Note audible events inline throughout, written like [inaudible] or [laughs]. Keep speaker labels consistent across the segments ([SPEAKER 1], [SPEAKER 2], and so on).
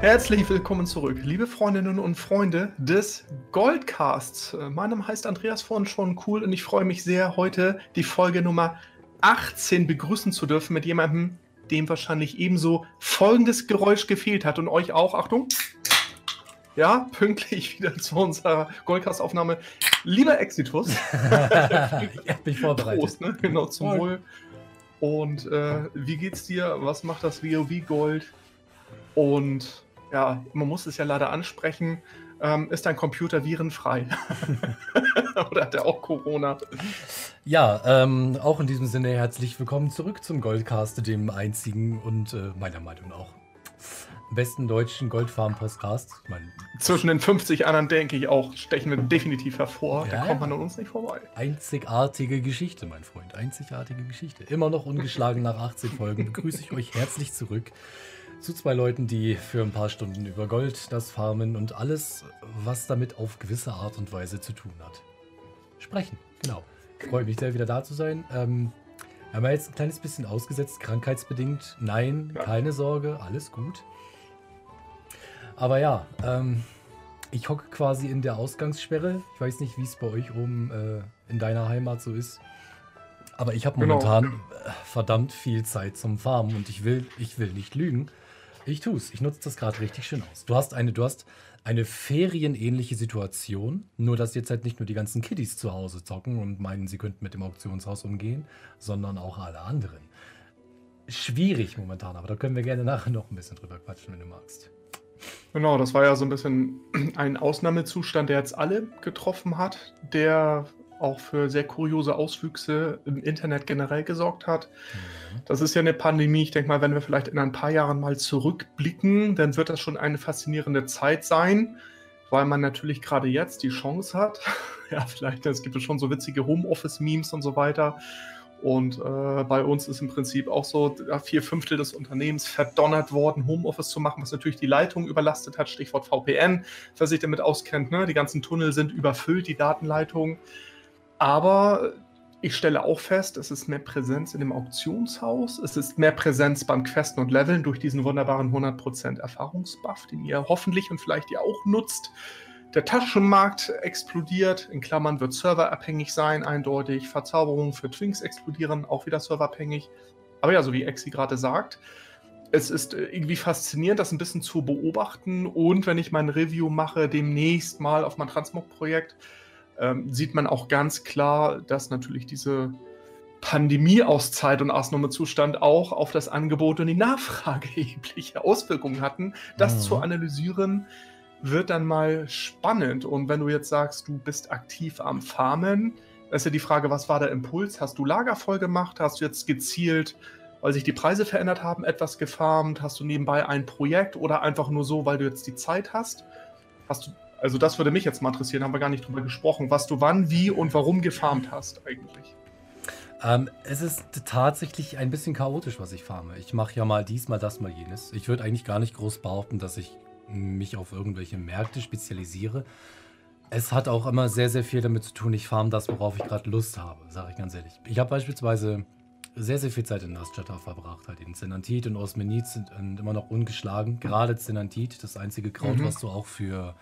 [SPEAKER 1] Herzlich willkommen zurück, liebe Freundinnen und Freunde des Goldcasts. Äh, mein Name heißt Andreas von schon cool und ich freue mich sehr, heute die Folge Nummer 18 begrüßen zu dürfen mit jemandem, dem wahrscheinlich ebenso folgendes Geräusch gefehlt hat und euch auch. Achtung! Ja, pünktlich [laughs] wieder zu unserer Goldcast-Aufnahme. Lieber Exitus. [laughs] ich
[SPEAKER 2] habe mich vorbereitet. Prost,
[SPEAKER 1] ne? Genau, zum Wohl. Und äh, wie geht's dir? Was macht das WoW Gold? Und ja, man muss es ja leider ansprechen, ähm, ist dein Computer virenfrei? [laughs] [laughs] Oder hat er auch Corona?
[SPEAKER 2] Ja, ähm, auch in diesem Sinne herzlich willkommen zurück zum Goldcast, dem einzigen und äh, meiner Meinung nach auch besten deutschen Goldfarm-Podcast.
[SPEAKER 1] Zwischen den 50 anderen, denke ich auch, stechen wir definitiv hervor. Ja, da kommt man an uns nicht vorbei.
[SPEAKER 2] Einzigartige Geschichte, mein Freund. Einzigartige Geschichte. Immer noch ungeschlagen nach 18 Folgen. Begrüße ich euch herzlich zurück zu zwei Leuten, die für ein paar Stunden über Gold, das Farmen und alles, was damit auf gewisse Art und Weise zu tun hat, sprechen. Genau. Freue mich sehr, wieder da zu sein. Ähm, haben wir jetzt ein kleines bisschen ausgesetzt, krankheitsbedingt. Nein, ja. keine Sorge, alles gut. Aber ja, ähm, ich hocke quasi in der Ausgangssperre. Ich weiß nicht, wie es bei euch oben äh, in deiner Heimat so ist. Aber ich habe genau. momentan genau. verdammt viel Zeit zum Farmen und ich will, ich will nicht lügen. Ich tue es. Ich nutze das gerade richtig schön aus. Du hast eine, du hast eine ferienähnliche Situation, nur dass jetzt halt nicht nur die ganzen Kiddies zu Hause zocken und meinen, sie könnten mit dem Auktionshaus umgehen, sondern auch alle anderen. Schwierig momentan, aber da können wir gerne nachher noch ein bisschen drüber quatschen, wenn du magst.
[SPEAKER 1] Genau, das war ja so ein bisschen ein Ausnahmezustand, der jetzt alle getroffen hat, der auch für sehr kuriose Auswüchse im Internet generell gesorgt hat. Mhm. Das ist ja eine Pandemie. Ich denke mal, wenn wir vielleicht in ein paar Jahren mal zurückblicken, dann wird das schon eine faszinierende Zeit sein, weil man natürlich gerade jetzt die Chance hat. [laughs] ja, vielleicht, es gibt schon so witzige Homeoffice-Memes und so weiter. Und äh, bei uns ist im Prinzip auch so vier Fünftel des Unternehmens verdonnert worden, Homeoffice zu machen, was natürlich die Leitung überlastet hat. Stichwort VPN, wer sich damit auskennt. Ne? Die ganzen Tunnel sind überfüllt, die Datenleitungen. Aber ich stelle auch fest, es ist mehr Präsenz in dem Auktionshaus, es ist mehr Präsenz beim Questen und Leveln durch diesen wunderbaren 100% Erfahrungsbuff, den ihr hoffentlich und vielleicht ihr auch nutzt. Der Taschenmarkt explodiert, in Klammern wird serverabhängig sein, eindeutig. Verzauberungen für Twinks explodieren, auch wieder serverabhängig. Aber ja, so wie Exi gerade sagt, es ist äh, irgendwie faszinierend, das ein bisschen zu beobachten. Und wenn ich mein Review mache, demnächst mal auf mein Transmog-Projekt, ähm, sieht man auch ganz klar, dass natürlich diese Pandemie aus Zeit und Ausnahmezustand auch auf das Angebot und die Nachfrage [laughs] erhebliche Auswirkungen hatten. Das mhm. zu analysieren wird dann mal spannend. Und wenn du jetzt sagst, du bist aktiv am Farmen, ist ja die Frage, was war der Impuls? Hast du Lager voll gemacht? Hast du jetzt gezielt, weil sich die Preise verändert haben, etwas gefarmt? Hast du nebenbei ein Projekt oder einfach nur so, weil du jetzt die Zeit hast? Hast du also das würde mich jetzt mal interessieren, haben wir gar nicht drüber gesprochen, was du wann, wie und warum gefarmt hast eigentlich.
[SPEAKER 2] Ähm, es ist tatsächlich ein bisschen chaotisch, was ich farme. Ich mache ja mal dies, mal das, mal jenes. Ich würde eigentlich gar nicht groß behaupten, dass ich mich auf irgendwelche Märkte spezialisiere. Es hat auch immer sehr, sehr viel damit zu tun, ich farm das, worauf ich gerade Lust habe, sage ich ganz ehrlich. Ich habe beispielsweise sehr, sehr viel Zeit in Nasjata verbracht. Halt in Zenantit und Osmenit sind immer noch ungeschlagen. Gerade Zenantit, das einzige Kraut, mhm. was du auch für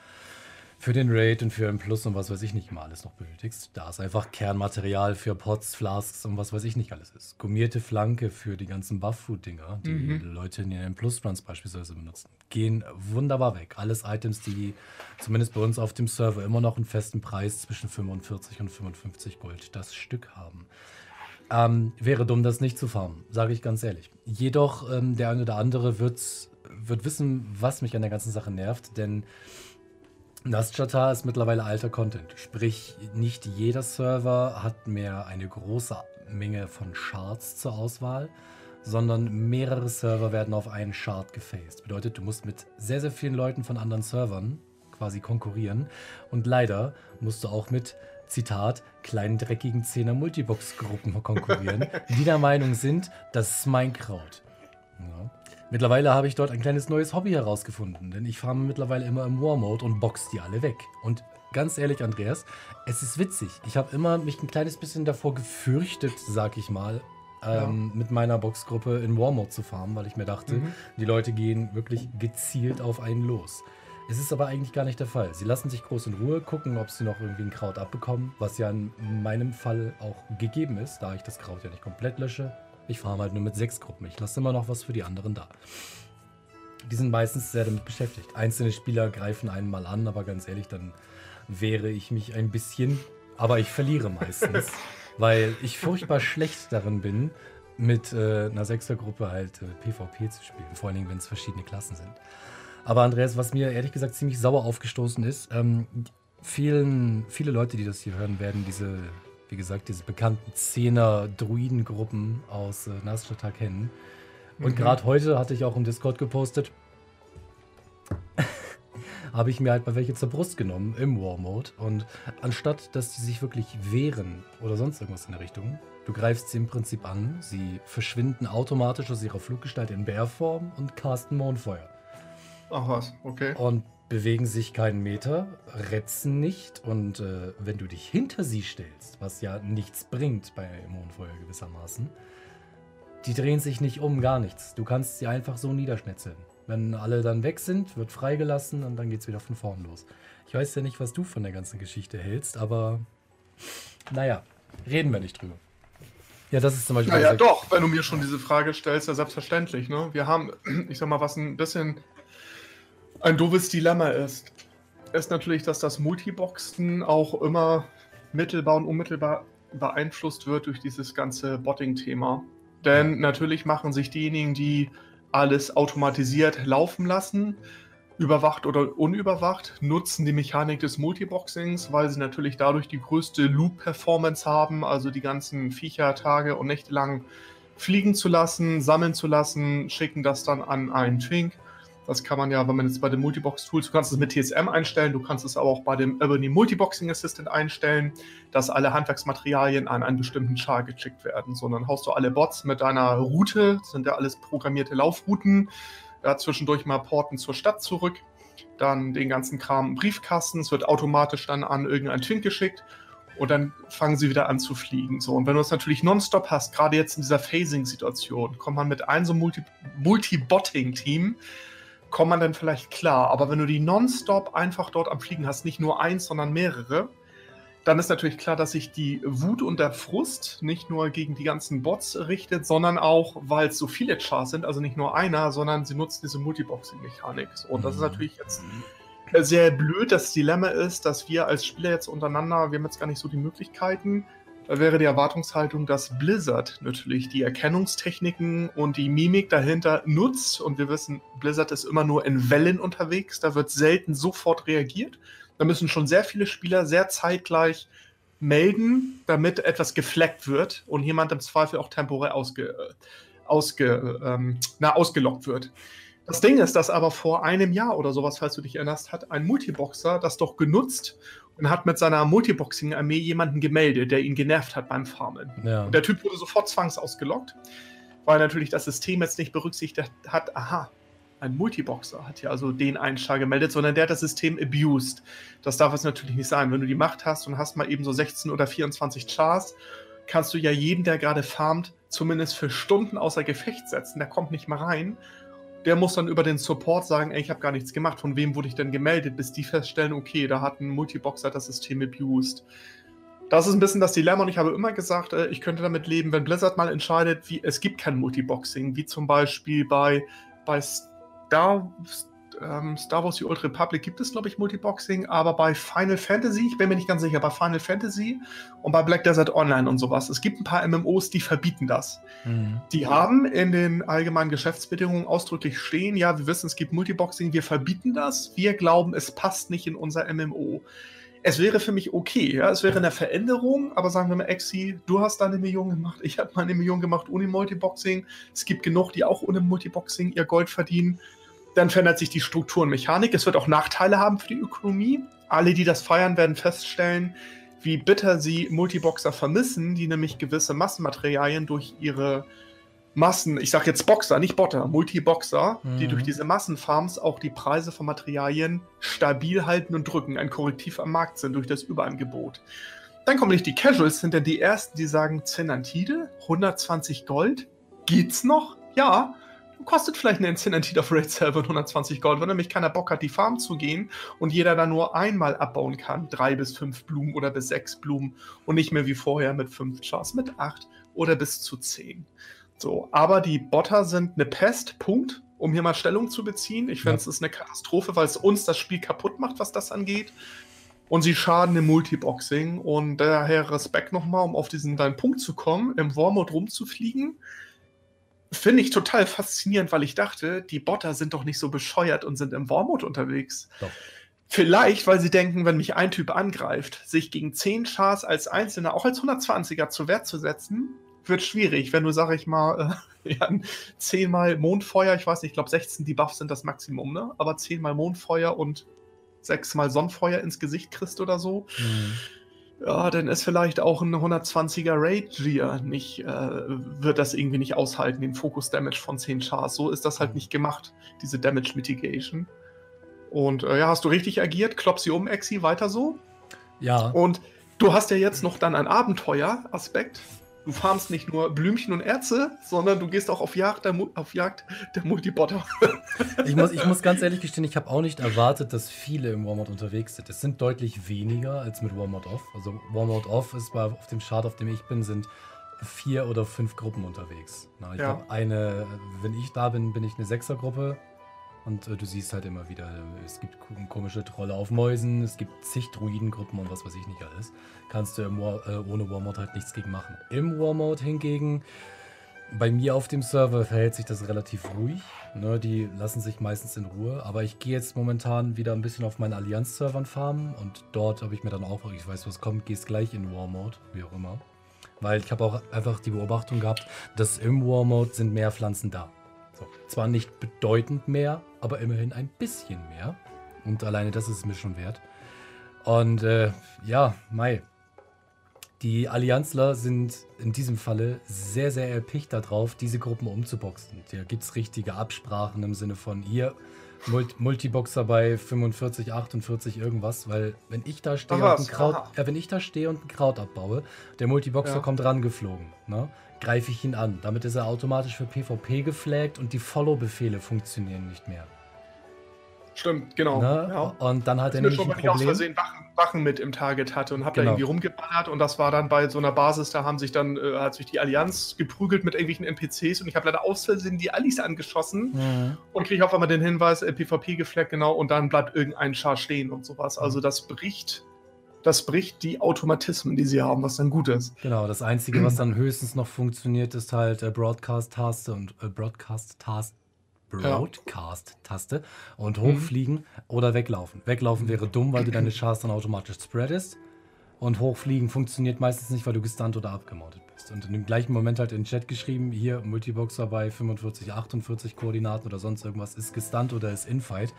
[SPEAKER 2] für den Raid und für ein Plus und was weiß ich nicht mal alles noch benötigst. Da ist einfach Kernmaterial für Pots, Flasks und was weiß ich nicht alles ist. Gummierte Flanke für die ganzen Buff-Food-Dinger, die mhm. Leute in den Plus-Runs beispielsweise benutzen. Gehen wunderbar weg. Alles Items, die zumindest bei uns auf dem Server immer noch einen festen Preis zwischen 45 und 55 Gold das Stück haben. Ähm, wäre dumm, das nicht zu farmen, sage ich ganz ehrlich. Jedoch, ähm, der eine oder andere wird, wird wissen, was mich an der ganzen Sache nervt, denn Nastjata ist mittlerweile alter Content. Sprich, nicht jeder Server hat mehr eine große Menge von Shards zur Auswahl, sondern mehrere Server werden auf einen Shard gefaced. Bedeutet, du musst mit sehr, sehr vielen Leuten von anderen Servern quasi konkurrieren. Und leider musst du auch mit, Zitat, kleinen dreckigen Zehner Multibox-Gruppen konkurrieren, die der [laughs] Meinung sind, das ist mein Kraut. Ja. Mittlerweile habe ich dort ein kleines neues Hobby herausgefunden, denn ich farme mittlerweile immer im War-Mode und box die alle weg. Und ganz ehrlich, Andreas, es ist witzig. Ich habe immer mich ein kleines bisschen davor gefürchtet, sag ich mal, ähm, ja. mit meiner Boxgruppe in Warmode zu farmen, weil ich mir dachte, mhm. die Leute gehen wirklich gezielt auf einen los. Es ist aber eigentlich gar nicht der Fall. Sie lassen sich groß in Ruhe, gucken, ob sie noch irgendwie ein Kraut abbekommen, was ja in meinem Fall auch gegeben ist, da ich das Kraut ja nicht komplett lösche. Ich farme halt nur mit sechs Gruppen. Ich lasse immer noch was für die anderen da. Die sind meistens sehr damit beschäftigt. Einzelne Spieler greifen einen mal an, aber ganz ehrlich, dann wehre ich mich ein bisschen. Aber ich verliere meistens, [laughs] weil ich furchtbar schlecht darin bin, mit äh, einer Sechsergruppe halt äh, PvP zu spielen. Vor allen Dingen, wenn es verschiedene Klassen sind. Aber Andreas, was mir ehrlich gesagt ziemlich sauer aufgestoßen ist, ähm, vielen, viele Leute, die das hier hören, werden diese, wie gesagt, diese bekannten Zehner-Druidengruppen aus äh, Nasrata kennen. Und mhm. gerade heute hatte ich auch im Discord gepostet, [laughs] habe ich mir halt mal welche zur Brust genommen im War-Mode. Und anstatt, dass sie sich wirklich wehren oder sonst irgendwas in der Richtung, du greifst sie im Prinzip an, sie verschwinden automatisch aus ihrer Fluggestalt in Bärform und casten Mondfeuer.
[SPEAKER 1] Ach was, okay.
[SPEAKER 2] Und bewegen sich keinen Meter, retzen nicht und äh, wenn du dich hinter sie stellst, was ja nichts bringt bei Mondfeuer gewissermaßen, die drehen sich nicht um, gar nichts. Du kannst sie einfach so niederschnetzeln. Wenn alle dann weg sind, wird freigelassen und dann geht's wieder von vorn los. Ich weiß ja nicht, was du von der ganzen Geschichte hältst, aber naja, reden wir nicht drüber.
[SPEAKER 1] Ja, das ist zum Beispiel. Naja, doch, wenn du mir schon diese Frage stellst, ja selbstverständlich. Ne? Wir haben, [clears throat] ich sag mal, was ein bisschen ein doofes Dilemma ist, ist natürlich, dass das Multiboxen auch immer mittelbar und unmittelbar beeinflusst wird durch dieses ganze Botting-Thema. Denn natürlich machen sich diejenigen, die alles automatisiert laufen lassen, überwacht oder unüberwacht, nutzen die Mechanik des Multiboxings, weil sie natürlich dadurch die größte Loop-Performance haben, also die ganzen Viecher Tage und Nächte lang fliegen zu lassen, sammeln zu lassen, schicken das dann an einen Twink das kann man ja, wenn man jetzt bei den Multibox-Tools, du kannst es mit TSM einstellen, du kannst es aber auch bei dem Ebony Multiboxing Assistant einstellen, dass alle Handwerksmaterialien an einen bestimmten Char geschickt werden. So, dann haust du alle Bots mit deiner Route, das sind ja alles programmierte Laufrouten, ja, zwischendurch mal Porten zur Stadt zurück, dann den ganzen Kram im Briefkasten, es wird automatisch dann an irgendein Twink geschickt und dann fangen sie wieder an zu fliegen. So, und wenn du es natürlich nonstop hast, gerade jetzt in dieser Phasing-Situation, kommt man mit einem so Multi-Botting-Team, Multi kommt man dann vielleicht klar. Aber wenn du die nonstop einfach dort am Fliegen hast, nicht nur eins, sondern mehrere, dann ist natürlich klar, dass sich die Wut und der Frust nicht nur gegen die ganzen Bots richtet, sondern auch, weil es so viele Chars sind, also nicht nur einer, sondern sie nutzen diese Multiboxing-Mechanik. Und das ist mhm. natürlich jetzt sehr blöd. Das Dilemma ist, dass wir als Spieler jetzt untereinander, wir haben jetzt gar nicht so die Möglichkeiten, wäre die Erwartungshaltung, dass Blizzard natürlich die Erkennungstechniken und die Mimik dahinter nutzt. Und wir wissen, Blizzard ist immer nur in Wellen unterwegs. Da wird selten sofort reagiert. Da müssen schon sehr viele Spieler sehr zeitgleich melden, damit etwas gefleckt wird und jemand im Zweifel auch temporär ausge, ausge, ähm, na, ausgelockt wird. Das Ding ist, dass aber vor einem Jahr oder sowas, falls du dich erinnerst, hat ein Multiboxer das doch genutzt und hat mit seiner Multiboxing-Armee jemanden gemeldet, der ihn genervt hat beim Farmen. Ja. Und der Typ wurde sofort zwangsausgelockt, weil natürlich das System jetzt nicht berücksichtigt hat, aha, ein Multiboxer hat ja also den einen Char gemeldet, sondern der hat das System abused. Das darf es natürlich nicht sein. Wenn du die Macht hast und hast mal eben so 16 oder 24 Chars, kannst du ja jeden, der gerade farmt, zumindest für Stunden außer Gefecht setzen. Der kommt nicht mal rein der muss dann über den Support sagen, ey, ich habe gar nichts gemacht, von wem wurde ich denn gemeldet, bis die feststellen, okay, da hat ein Multiboxer das System abused. Das ist ein bisschen das Dilemma und ich habe immer gesagt, äh, ich könnte damit leben, wenn Blizzard mal entscheidet, wie es gibt kein Multiboxing, wie zum Beispiel bei, bei Star, ähm, Star Wars The Old Republic gibt es, glaube ich, Multiboxing, aber bei Final Fantasy, ich bin mir nicht ganz sicher, bei Final Fantasy und bei Black Desert Online und sowas, es gibt ein paar MMOs, die verbieten das. Mhm. Die haben in den allgemeinen Geschäftsbedingungen ausdrücklich stehen, ja, wir wissen, es gibt Multiboxing, wir verbieten das, wir glauben, es passt nicht in unser MMO. Es wäre für mich okay, ja, es wäre eine Veränderung, aber sagen wir mal, Exi, du hast deine Million gemacht, ich habe meine Million gemacht ohne Multiboxing. Es gibt genug, die auch ohne Multiboxing ihr Gold verdienen dann verändert sich die Struktur und Mechanik. Es wird auch Nachteile haben für die Ökonomie. Alle, die das feiern, werden feststellen, wie bitter sie Multiboxer vermissen, die nämlich gewisse Massenmaterialien durch ihre Massen, ich sage jetzt Boxer, nicht Botter, Multiboxer, mhm. die durch diese Massenfarms auch die Preise von Materialien stabil halten und drücken, ein Korrektiv am Markt sind durch das Überangebot. Dann kommen nicht die Casuals, sind dann die ersten, die sagen, Zenantide, 120 Gold, geht's noch? Ja, kostet vielleicht eine Zenantide auf Raid Server 120 Gold, wenn nämlich keiner Bock hat, die Farm zu gehen und jeder da nur einmal abbauen kann, drei bis fünf Blumen oder bis sechs Blumen und nicht mehr wie vorher mit fünf Chars, mit acht oder bis zu zehn. So, aber die Botter sind eine Pest, Punkt, um hier mal Stellung zu beziehen. Ich finde, es ist eine Katastrophe, weil es uns das Spiel kaputt macht, was das angeht. Und sie schaden im Multiboxing. Und daher Respekt nochmal, um auf diesen deinen Punkt zu kommen, im Warmode rumzufliegen. Finde ich total faszinierend, weil ich dachte, die Botter sind doch nicht so bescheuert und sind im Warmode unterwegs. Doch. Vielleicht, weil sie denken, wenn mich ein Typ angreift, sich gegen 10 Chars als Einzelner, auch als 120er zur Wehr zu setzen, wird schwierig, wenn du, sag ich mal, äh, [laughs] ja, zehnmal Mondfeuer, ich weiß nicht, ich glaube 16 Debuffs sind das Maximum, ne? Aber zehnmal Mondfeuer und sechsmal Sonnenfeuer ins Gesicht kriegst oder so. Mhm. Ja, dann ist vielleicht auch ein 120er Raid-Gear nicht, äh, wird das irgendwie nicht aushalten, den Fokus-Damage von 10 Chars. So ist das halt mhm. nicht gemacht, diese Damage Mitigation. Und äh, ja, hast du richtig agiert, klopp sie um, Exi, weiter so.
[SPEAKER 2] Ja.
[SPEAKER 1] Und du hast ja jetzt noch dann einen Abenteuer-Aspekt du farmst nicht nur Blümchen und Erze, sondern du gehst auch auf Jagd der, auf Jagd der Multibotter.
[SPEAKER 2] ich, muss, ich muss ganz ehrlich gestehen, ich habe auch nicht erwartet, dass viele im Warmod unterwegs sind. Es sind deutlich weniger als mit Warmod Off. Also Warmod Off ist bei, auf dem Chart, auf dem ich bin, sind vier oder fünf Gruppen unterwegs. Na, ich ja. glaube, eine, wenn ich da bin, bin ich eine Sechsergruppe. Und äh, du siehst halt immer wieder, es gibt komische Trolle auf Mäusen, es gibt zig Druidengruppen und was weiß ich nicht alles. Kannst du War, äh, ohne Warmode halt nichts gegen machen. Im Warmode hingegen, bei mir auf dem Server verhält sich das relativ ruhig. Ne, die lassen sich meistens in Ruhe. Aber ich gehe jetzt momentan wieder ein bisschen auf meinen Allianz-Servern farmen und dort habe ich mir dann auch, ich weiß, was kommt, gehst gleich in Warmode, wie auch immer. Weil ich habe auch einfach die Beobachtung gehabt, dass im Warmode sind mehr Pflanzen da. So, zwar nicht bedeutend mehr, aber immerhin ein bisschen mehr. Und alleine das ist es mir schon wert. Und äh, ja, Mai. Die Allianzler sind in diesem Falle sehr, sehr erpicht darauf, diese Gruppen umzuboxen. Da gibt es richtige Absprachen im Sinne von hier Multiboxer bei 45, 48 irgendwas, weil wenn ich da stehe und ein Kraut, äh, wenn ich da stehe und ein Kraut abbaue, der Multiboxer ja. kommt rangeflogen. Ne? greife ich ihn an. Damit ist er automatisch für PvP geflaggt und die Follow-Befehle funktionieren nicht mehr.
[SPEAKER 1] Stimmt, genau.
[SPEAKER 2] Ne? Ja. Und dann hat er nämlich schon, ein Problem. Ich aus Versehen
[SPEAKER 1] Wachen, Wachen, mit im Target hatte und habe genau. da irgendwie rumgeballert und das war dann bei so einer Basis, da haben sich dann, äh, hat sich die Allianz geprügelt mit irgendwelchen NPCs und ich habe leider aus Versehen die Allis angeschossen mhm. und kriege auf einmal den Hinweis, äh, PvP gefleckt, genau, und dann bleibt irgendein Char stehen und sowas. Also das bricht das bricht die Automatismen, die sie haben, was dann gut ist.
[SPEAKER 2] Genau, das Einzige, was [clears throat] dann höchstens noch funktioniert, ist halt äh, Broadcast-Taste und äh, Broadcast-Taste. Broadcast-Taste und hochfliegen mhm. oder weglaufen. Weglaufen wäre dumm, weil du deine [clears throat] Chars dann automatisch spreadest. Und hochfliegen funktioniert meistens nicht, weil du gestunt oder abgemordet bist. Und in dem gleichen Moment halt in den Chat geschrieben, hier Multiboxer bei 45, 48 Koordinaten oder sonst irgendwas ist gestunt oder ist Infight.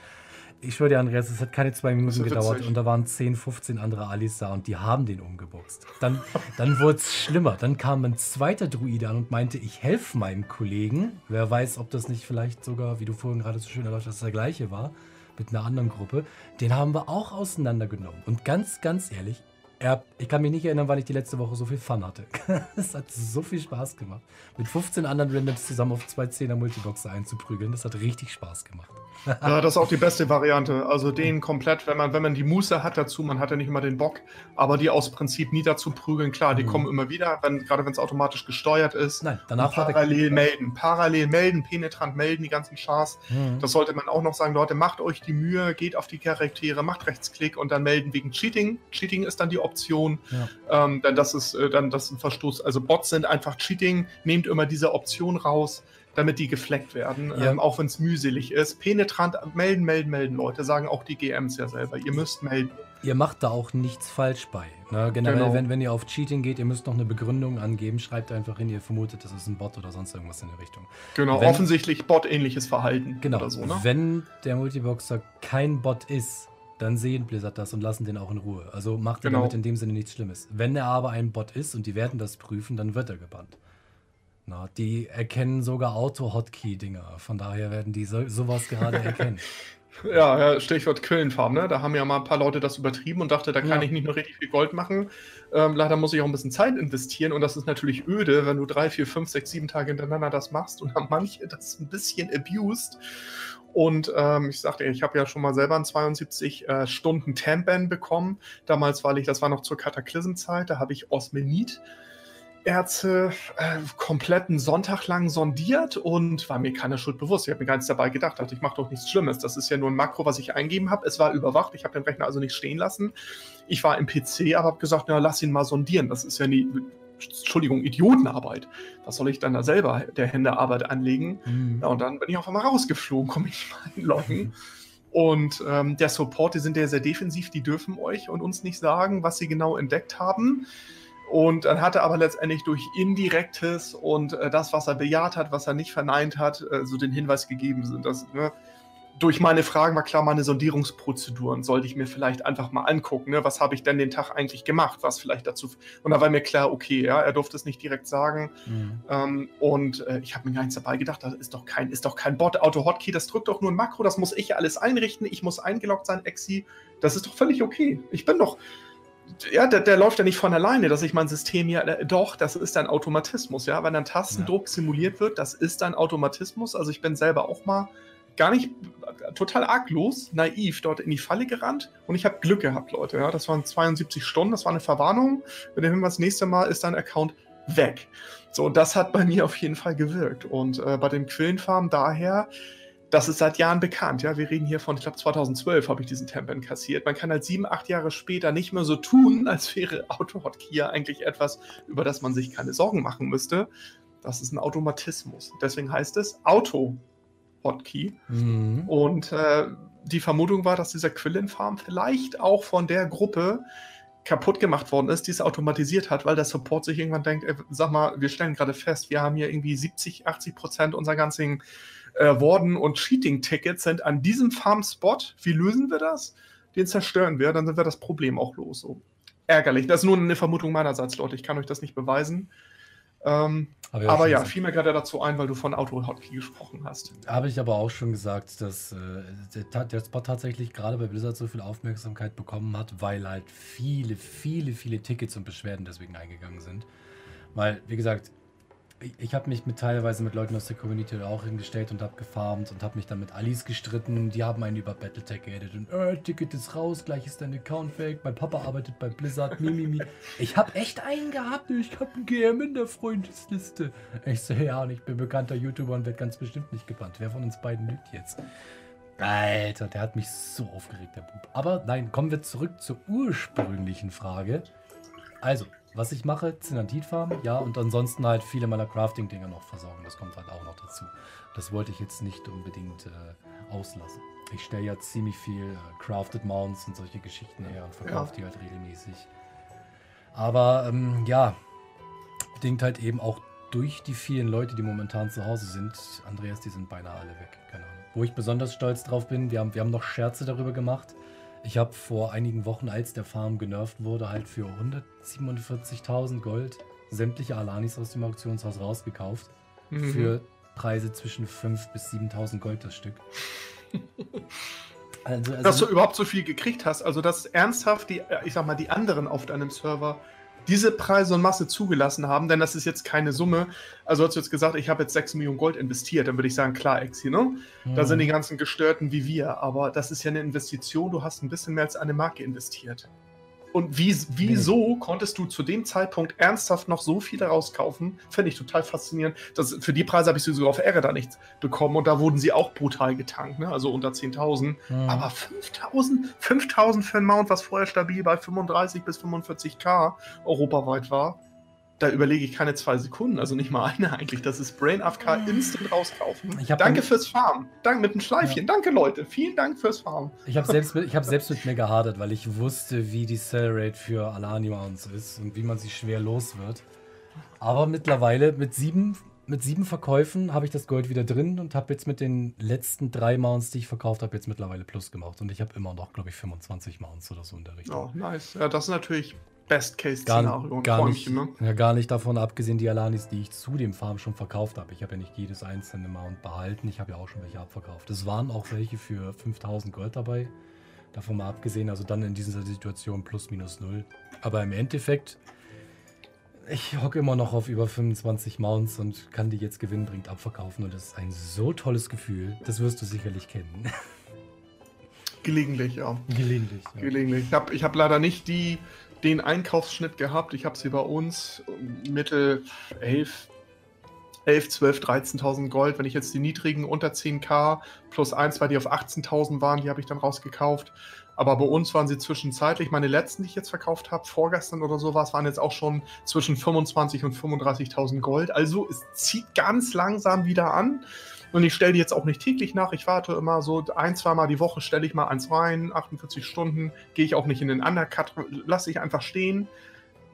[SPEAKER 2] Ich schwöre dir, Andreas, es hat keine zwei Minuten gedauert und da waren 10, 15 andere Alis da und die haben den umgeboxt. Dann, dann wurde es schlimmer. Dann kam ein zweiter Druide an und meinte, ich helfe meinem Kollegen. Wer weiß, ob das nicht vielleicht sogar, wie du vorhin gerade so schön erläutert hast, der gleiche war, mit einer anderen Gruppe. Den haben wir auch auseinandergenommen. Und ganz, ganz ehrlich, er, ich kann mich nicht erinnern, weil ich die letzte Woche so viel Fun hatte. [laughs] Es hat so viel Spaß gemacht. Mit 15 anderen Randoms zusammen auf zwei Zehner Multiboxer einzuprügeln, das hat richtig Spaß gemacht.
[SPEAKER 1] Ja, das ist auch die beste Variante. Also den komplett, wenn man, wenn man die Muße hat dazu, man hat ja nicht immer den Bock, aber die aus Prinzip niederzuprügeln, klar, die mhm. kommen immer wieder, wenn, gerade wenn es automatisch gesteuert ist.
[SPEAKER 2] Nein, danach
[SPEAKER 1] parallel melden. Parallel melden, penetrant melden, die ganzen Chars. Mhm. Das sollte man auch noch sagen, Leute, macht euch die Mühe, geht auf die Charaktere, macht Rechtsklick und dann melden wegen Cheating. Cheating ist dann die Option. Ja. Ähm, denn das ist äh, dann das ist ein Verstoß. Also Bots sind einfach Cheating, nehmt immer diese Option raus damit die gefleckt werden, ja. ähm, auch wenn es mühselig ist. Penetrant melden, melden, melden, Leute, sagen auch die GMs ja selber. Ihr müsst melden.
[SPEAKER 2] Ihr macht da auch nichts falsch bei. Ne? Generell, genau. wenn, wenn ihr auf Cheating geht, ihr müsst noch eine Begründung angeben. Schreibt einfach hin, ihr vermutet, das ist ein Bot oder sonst irgendwas in der Richtung.
[SPEAKER 1] Genau, wenn, offensichtlich Bot-ähnliches Verhalten.
[SPEAKER 2] Genau, so, ne? wenn der Multiboxer kein Bot ist, dann sehen Blizzard das und lassen den auch in Ruhe. Also macht genau. damit in dem Sinne nichts Schlimmes. Wenn er aber ein Bot ist und die werden das prüfen, dann wird er gebannt. Na, die erkennen sogar Auto-Hotkey-Dinger. Von daher werden die so, sowas gerade [laughs] erkennen.
[SPEAKER 1] Ja, ja, Stichwort Quellenfarm, ne? Da haben ja mal ein paar Leute das übertrieben und dachte, da kann
[SPEAKER 2] Ja.
[SPEAKER 1] ich nicht nur richtig viel Gold machen. Ähm, leider muss ich auch ein bisschen Zeit investieren und das ist natürlich öde, wenn du drei, vier, fünf, sechs, sieben Tage hintereinander das machst und haben manche das ein bisschen abused. Und ähm, ich sagte, ich habe ja schon mal selber einen 72 äh, Stunden Tamban bekommen. Damals, weil ich, das war noch zur Kataklysmzeit, da habe ich Osmenit Ärzte äh, kompletten Sonntag lang sondiert und war mir keine Schuld bewusst. Ich habe mir gar nichts dabei gedacht. Dachte, ich mache doch nichts Schlimmes. Das ist ja nur ein Makro, was ich eingeben habe. Es war überwacht. Ich habe den Rechner also nicht stehen lassen. Ich war im PC, aber habe gesagt, na, lass ihn mal sondieren. Das ist ja nie, Entschuldigung, Idiotenarbeit. Was soll ich dann da selber der Hände Arbeit anlegen?
[SPEAKER 2] Mhm.
[SPEAKER 1] Ja, und dann bin ich auf einmal rausgeflogen, komme ich mal einloggen. Und ähm, der Support, die sind ja sehr defensiv, die dürfen euch und uns nicht sagen, was sie genau entdeckt haben. Und dann hat er aber letztendlich durch Indirektes und äh, das, was er bejaht hat, was er nicht verneint hat, äh, so den Hinweis gegeben sind, dass ne, durch meine Fragen war klar, meine Sondierungsprozeduren sollte ich mir vielleicht einfach mal angucken. Ne? Was habe ich denn den Tag eigentlich gemacht? Was vielleicht dazu. Und da war mir klar, okay, ja, er durfte es nicht direkt sagen.
[SPEAKER 2] Mhm.
[SPEAKER 1] Ähm, und äh, ich habe mir gar nichts dabei gedacht, das ist doch kein, ist doch kein Bot. Auto-Hotkey, das drückt doch nur ein Makro, das muss ich ja alles einrichten. Ich muss eingeloggt sein, Exi. Das ist doch völlig okay. Ich bin doch. Ja, der, der läuft ja nicht von alleine, dass ich mein System ja. Äh, doch, das ist ein Automatismus, ja. Wenn ein Tastendruck simuliert wird, das ist ein Automatismus. Also ich bin selber auch mal gar nicht äh, total arglos, naiv dort in die Falle gerannt und ich habe Glück gehabt, Leute. Ja, das waren 72 Stunden, das war eine Verwarnung. Wenn ihr das nächste Mal ist dein Account weg. So, das hat bei mir auf jeden Fall gewirkt. Und äh, bei dem Quillenfarm daher, das ist seit Jahren bekannt. Ja, wir reden hier von, ich glaube, 2012 habe ich diesen Tempen kassiert. Man kann halt sieben, acht Jahre später nicht mehr so tun, [laughs] als wäre Auto-Hotkey eigentlich etwas, über das man sich keine Sorgen machen müsste. Das ist ein Automatismus. Deswegen heißt es Auto-Hotkey.
[SPEAKER 2] Mhm.
[SPEAKER 1] Und äh, die Vermutung war, dass dieser Quillen-Farm vielleicht auch von der Gruppe kaputt gemacht worden ist, die es automatisiert hat, weil der Support sich irgendwann denkt, ey, sag mal, wir stellen gerade fest, wir haben hier irgendwie 70, 80 Prozent unserer ganzen Warden- und Cheating-Tickets sind an diesem Farm-Spot. Wie lösen wir das? Den zerstören wir, dann sind wir das Problem auch los. So. Ärgerlich. Das ist nur eine Vermutung meinerseits, Leute. Ich kann euch das nicht beweisen. Ähm,
[SPEAKER 2] ich auch
[SPEAKER 1] aber ja, fiel mir gerade dazu ein, weil du von Auto-Hotkey gesprochen hast.
[SPEAKER 2] Habe ich aber auch schon gesagt, dass äh, der, der Spot tatsächlich gerade bei Blizzard so viel Aufmerksamkeit bekommen hat, weil halt viele, viele, viele Tickets und Beschwerden deswegen eingegangen sind. Weil, wie gesagt, ich, habe mich mit teilweise mit Leuten aus der Community auch hingestellt und habe gefarmt und habe mich dann mit Alice gestritten. Die haben einen über Battletech geredet und äh, Ticket ist raus, gleich ist dein Account weg. Mein Papa arbeitet bei Blizzard, mi, mi, mi. Ich habe echt einen gehabt, ich habe einen GM in der Freundesliste. Ich so, ja, und ich bin bekannter YouTuber und werde ganz bestimmt nicht gebannt. Wer von uns beiden lügt jetzt? Alter, der hat mich so aufgeregt, der Bub. Aber nein, kommen wir zurück zur ursprünglichen Frage. Also, was ich mache, Zinantit-Farm, ja, und ansonsten halt viele meiner Crafting-Dinger noch versorgen. Das kommt halt auch noch dazu. Das wollte ich jetzt nicht unbedingt äh, auslassen. Ich stelle ja ziemlich viel äh, Crafted Mounts und solche Geschichten her und verkaufe
[SPEAKER 1] Ja.
[SPEAKER 2] die halt regelmäßig. Aber ähm, ja, bedingt halt eben auch durch die vielen Leute, die momentan zu Hause sind. Andreas, die sind beinahe alle weg. Keine Ahnung. Wo ich besonders stolz drauf bin, wir haben, wir haben noch Scherze darüber gemacht. Ich habe vor einigen Wochen, als der Farm genervt wurde, halt für 147.000 Gold sämtliche Alanis aus dem Auktionshaus rausgekauft.
[SPEAKER 1] Mhm.
[SPEAKER 2] Für Preise zwischen 5.000 bis 7.000 Gold das Stück. [laughs] Also,
[SPEAKER 1] dass du
[SPEAKER 2] also,
[SPEAKER 1] überhaupt so viel gekriegt hast. Also, dass ernsthaft die, äh, ich sag mal, die anderen auf deinem Server diese Preise und Masse zugelassen haben, denn das ist jetzt keine Summe. Also, hast du jetzt gesagt, ich habe jetzt 6 Millionen Gold investiert, dann würde ich sagen, klar, Exi, ne? Da sind die
[SPEAKER 2] Mhm.
[SPEAKER 1] ganzen Gestörten wie wir, aber das ist ja eine Investition, du hast ein bisschen mehr als eine Marke investiert. Und wie, wieso konntest du zu dem Zeitpunkt ernsthaft noch so viel daraus kaufen? Finde ich total faszinierend. Das, für die Preise habe ich sie sogar auf Ehre da nichts bekommen und da wurden sie auch brutal getankt, ne? also unter 10.000.
[SPEAKER 2] Mhm.
[SPEAKER 1] Aber 5000, 5000 für ein Mount, was vorher stabil bei 35 bis 45k europaweit war, da überlege ich keine zwei Sekunden, also nicht mal eine eigentlich. Das ist Brain AFK instant rauskaufen. Danke fürs Farm. Danke mit dem Schleifchen. Danke Leute. Vielen Dank fürs Farm.
[SPEAKER 2] Ich habe selbst, mit- ich hab selbst mit mir gehadert, weil ich wusste, wie die Sellrate für Alani Mounts ist und wie man sie schwer los wird. Aber mittlerweile mit sieben, mit sieben Verkäufen habe ich das Gold wieder drin und habe jetzt mit den letzten drei Mounts, die ich verkauft habe, jetzt mittlerweile Plus gemacht. Und ich habe immer noch, glaube ich, 25 Mounts oder so in der Richtung.
[SPEAKER 1] Oh, nice. Ja, das ist natürlich Best-Case-Szenario.
[SPEAKER 2] Gar, gar, nicht, ne? ja, gar nicht davon abgesehen, die Alanis, die ich zu dem Farm schon verkauft habe. Ich habe ja nicht jedes einzelne Mount behalten. Ich habe ja auch schon welche abverkauft. Es waren auch welche für 5000 Gold dabei. Davon mal abgesehen, also dann in dieser Situation plus minus null. Aber im Endeffekt, ich hocke immer noch auf über 25 Mounts und kann die jetzt gewinnbringend abverkaufen. Und das ist ein so tolles Gefühl. Das wirst du sicherlich kennen. [laughs]
[SPEAKER 1] Gelegentlich, ja.
[SPEAKER 2] Gelegentlich.
[SPEAKER 1] Ja. Gelegentlich. Ich habe ich hab leider nicht die, den Einkaufsschnitt gehabt. Ich habe sie bei uns Mittel 11, 11, 12, 13.000 Gold. Wenn ich jetzt die niedrigen unter 10k plus 1, weil die auf 18.000 waren, die habe ich dann rausgekauft. Aber bei uns waren sie zwischenzeitlich, meine letzten, die ich jetzt verkauft habe, vorgestern oder sowas, waren jetzt auch schon zwischen 25 und 35.000 Gold. Also es zieht ganz langsam wieder an. Und ich stelle die jetzt auch nicht täglich nach. Ich warte immer so ein, zweimal die Woche, stelle ich mal eins rein, 48 Stunden, gehe ich auch nicht in den Undercut, lasse ich einfach stehen.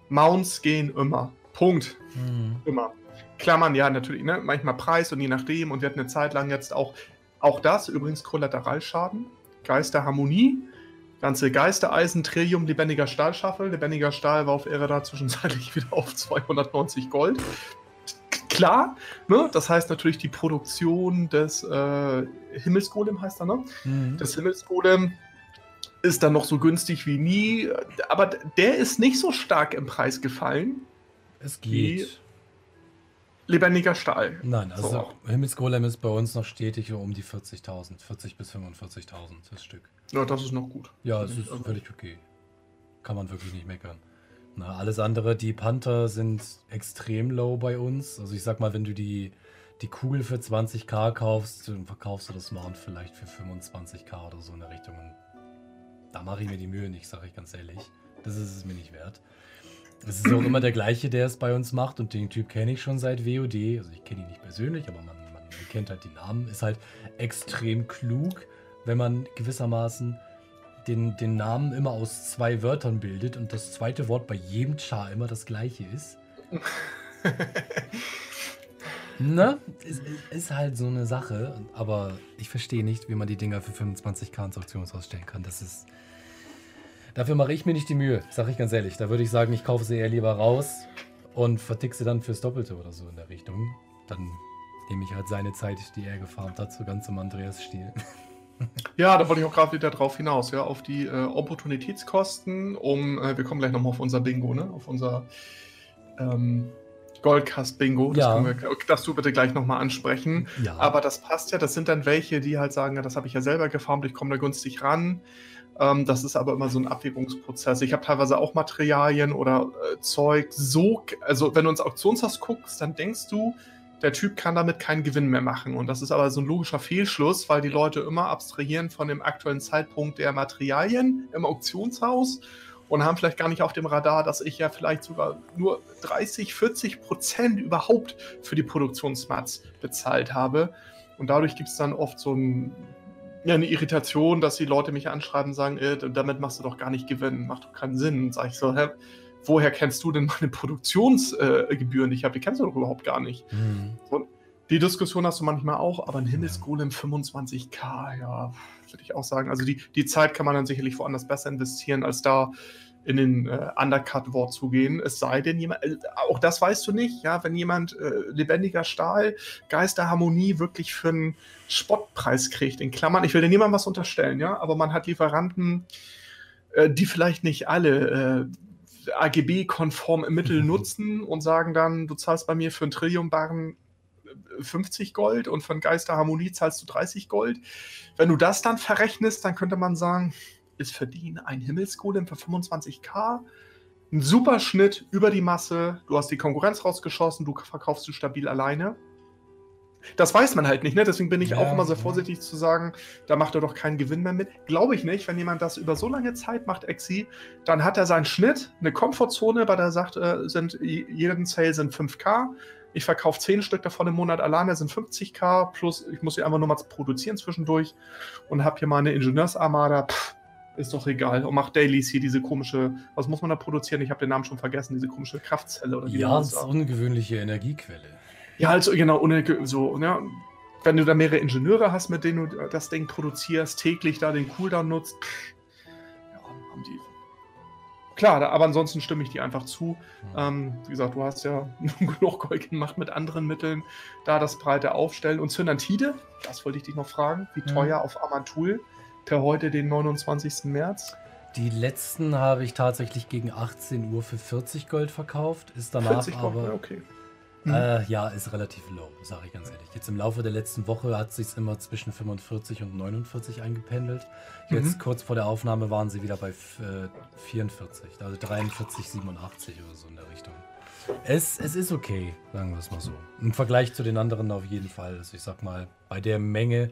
[SPEAKER 1] Mounts gehen immer. Punkt. Mhm. Immer. Klammern, ja, natürlich, ne? manchmal Preis und je nachdem. Und wir hatten eine Zeit lang jetzt auch, auch das, übrigens Kollateralschaden, Geisterharmonie ganze Geistereisen, Trillium, lebendiger Stahlschaffel. Lebendiger Stahl war auf Ereda zwischenzeitlich [laughs] wieder auf 290 Gold. Klar, ne? das heißt natürlich die Produktion des äh, Himmelsgolem heißt er, ne? Mhm. Das Himmelsgolem ist dann noch so günstig wie nie, aber der ist nicht so stark im Preis gefallen.
[SPEAKER 2] Es geht.
[SPEAKER 1] Lebendiger Stahl.
[SPEAKER 2] Nein, also so. Himmelsgolem ist bei uns noch stetig um die 40.000, 40 bis 45.000 das Stück.
[SPEAKER 1] Ja, das ist noch gut.
[SPEAKER 2] Ja, es ist völlig okay. Kann man wirklich nicht meckern. Na, alles andere, die Panther sind extrem low bei uns. Also ich sag mal, wenn du die, die Kugel für 20k kaufst, dann verkaufst du das Mount vielleicht für 25k oder so in der Richtung. Da mache ich mir die Mühe nicht, sage ich ganz ehrlich. Das ist es mir nicht wert. Es ist auch immer der gleiche, der es bei uns macht und den Typ kenne ich schon seit WOD. Also ich kenne ihn nicht persönlich, aber man, man kennt halt die Namen. Ist halt extrem klug wenn man gewissermaßen den, den Namen immer aus zwei Wörtern bildet und das zweite Wort bei jedem Char immer das gleiche ist. [laughs] ne? Ist, ist, halt so eine Sache, aber ich verstehe nicht, wie man die Dinger für 25k ins Auktionshaus stellen kann. Das ist. Dafür mache ich mir nicht die Mühe, sag ich ganz ehrlich. Da würde ich sagen, ich kaufe sie eher lieber raus und vertick sie dann fürs Doppelte oder so in der Richtung. Dann nehme ich halt seine Zeit, die er gefarmt hat, so ganz im Andreas-Stil. [laughs] [laughs]
[SPEAKER 1] Ja, da wollte ich auch gerade wieder drauf hinaus, ja, auf die äh, Opportunitätskosten, um, äh, wir kommen gleich nochmal auf unser Bingo, ne, auf unser ähm, Goldcast-Bingo, das,
[SPEAKER 2] ja.
[SPEAKER 1] das du bitte gleich nochmal ansprechen.
[SPEAKER 2] Ja.
[SPEAKER 1] Aber das passt ja, das sind dann welche, die halt sagen, ja, das habe ich ja selber gefarmt, ich komme da günstig ran. Ähm, das ist aber immer so ein Abwägungsprozess. Ich habe teilweise auch Materialien oder äh, Zeug so, also wenn du ins Auktionshaus guckst, dann denkst du, der Typ kann damit keinen Gewinn mehr machen. Und das ist aber so ein logischer Fehlschluss, weil die Leute immer abstrahieren von dem aktuellen Zeitpunkt der Materialien im Auktionshaus und haben vielleicht gar nicht auf dem Radar, dass ich ja vielleicht sogar nur 30, 40 Prozent überhaupt für die Produktionsmats bezahlt habe. Und dadurch gibt es dann oft so ein, ja, eine Irritation, dass die Leute mich anschreiben und sagen, äh, damit machst du doch gar nicht Gewinn, macht doch keinen Sinn. Und sage ich so, hä, woher kennst du denn meine Produktionsgebühren, äh, die ich habe? Die kennst du doch überhaupt gar nicht. Mhm. Und die Diskussion hast du manchmal auch, aber ein Himmelsgolem 25k, ja, würde ich auch sagen. Also die, die Zeit kann man dann sicherlich woanders besser investieren, als da in den äh, Undercut-Wort zu gehen. Es sei denn, jemand, äh, auch das weißt du nicht, ja, wenn jemand äh, lebendiger Stahl, Geisterharmonie wirklich für einen Spottpreis kriegt, in Klammern, ich will dir niemandem was unterstellen, ja, aber man hat Lieferanten, äh, die vielleicht nicht alle äh, AGB-konform Mittel mhm. nutzen und sagen dann, du zahlst bei mir für einen Trillium-Barren 50 Gold und für einen Geisterharmonie zahlst du 30 Gold. Wenn du das dann verrechnest, dann könnte man sagen, ist verdient ein Himmelsgolem für 25k. Ein super Schnitt über die Masse. Du hast die Konkurrenz rausgeschossen, du verkaufst du stabil alleine. Das weiß man halt nicht, ne? Deswegen bin ich ja, auch immer sehr vorsichtig ja. zu sagen, da macht er doch keinen Gewinn mehr mit. Glaube ich nicht, wenn jemand das über so lange Zeit macht, Exi, dann hat er seinen Schnitt, eine Komfortzone, bei der sagt, äh, sind jeden Sale sind 5K. Ich verkaufe 10 Stück davon im Monat alleine, sind 50k, plus ich muss sie einfach nur mal produzieren zwischendurch und habe hier mal eine Ingenieursarmada. Pff, ist doch egal. Und macht Dailies hier diese komische, was muss man da produzieren? Ich habe den Namen schon vergessen, diese komische Kraftzelle oder wie
[SPEAKER 2] Ja, das ist ungewöhnliche Energiequelle.
[SPEAKER 1] Ja, also genau, ohne so, ja. Wenn du da mehrere Ingenieure hast, mit denen du das Ding produzierst, täglich da den Cooldown nutzt, ja, haben die. klar, da, aber ansonsten stimme ich dir einfach zu.
[SPEAKER 2] Hm.
[SPEAKER 1] Ähm, wie gesagt, du hast ja [laughs] genug Gold gemacht mit anderen Mitteln, da das breite Aufstellen. Und Zynantide, das wollte ich dich noch fragen, wie
[SPEAKER 2] Mhm.
[SPEAKER 1] teuer auf Amantul per heute, den 29. März?
[SPEAKER 2] Die letzten habe ich tatsächlich gegen 18 Uhr für 40 Gold verkauft. Ist danach
[SPEAKER 1] 40 Gold,
[SPEAKER 2] aber.
[SPEAKER 1] okay. Mhm.
[SPEAKER 2] Äh, ja, ist relativ low, sage ich ganz ehrlich. Jetzt im Laufe der letzten Woche hat sich immer zwischen 45 und 49 eingependelt. Jetzt
[SPEAKER 1] Mhm.
[SPEAKER 2] kurz vor der Aufnahme waren sie wieder bei äh, 44, also 43, 87 oder so in der Richtung. Es, es ist okay, sagen wir es mal so. Im Vergleich zu den anderen auf jeden Fall. Also ich sag mal, bei der Menge,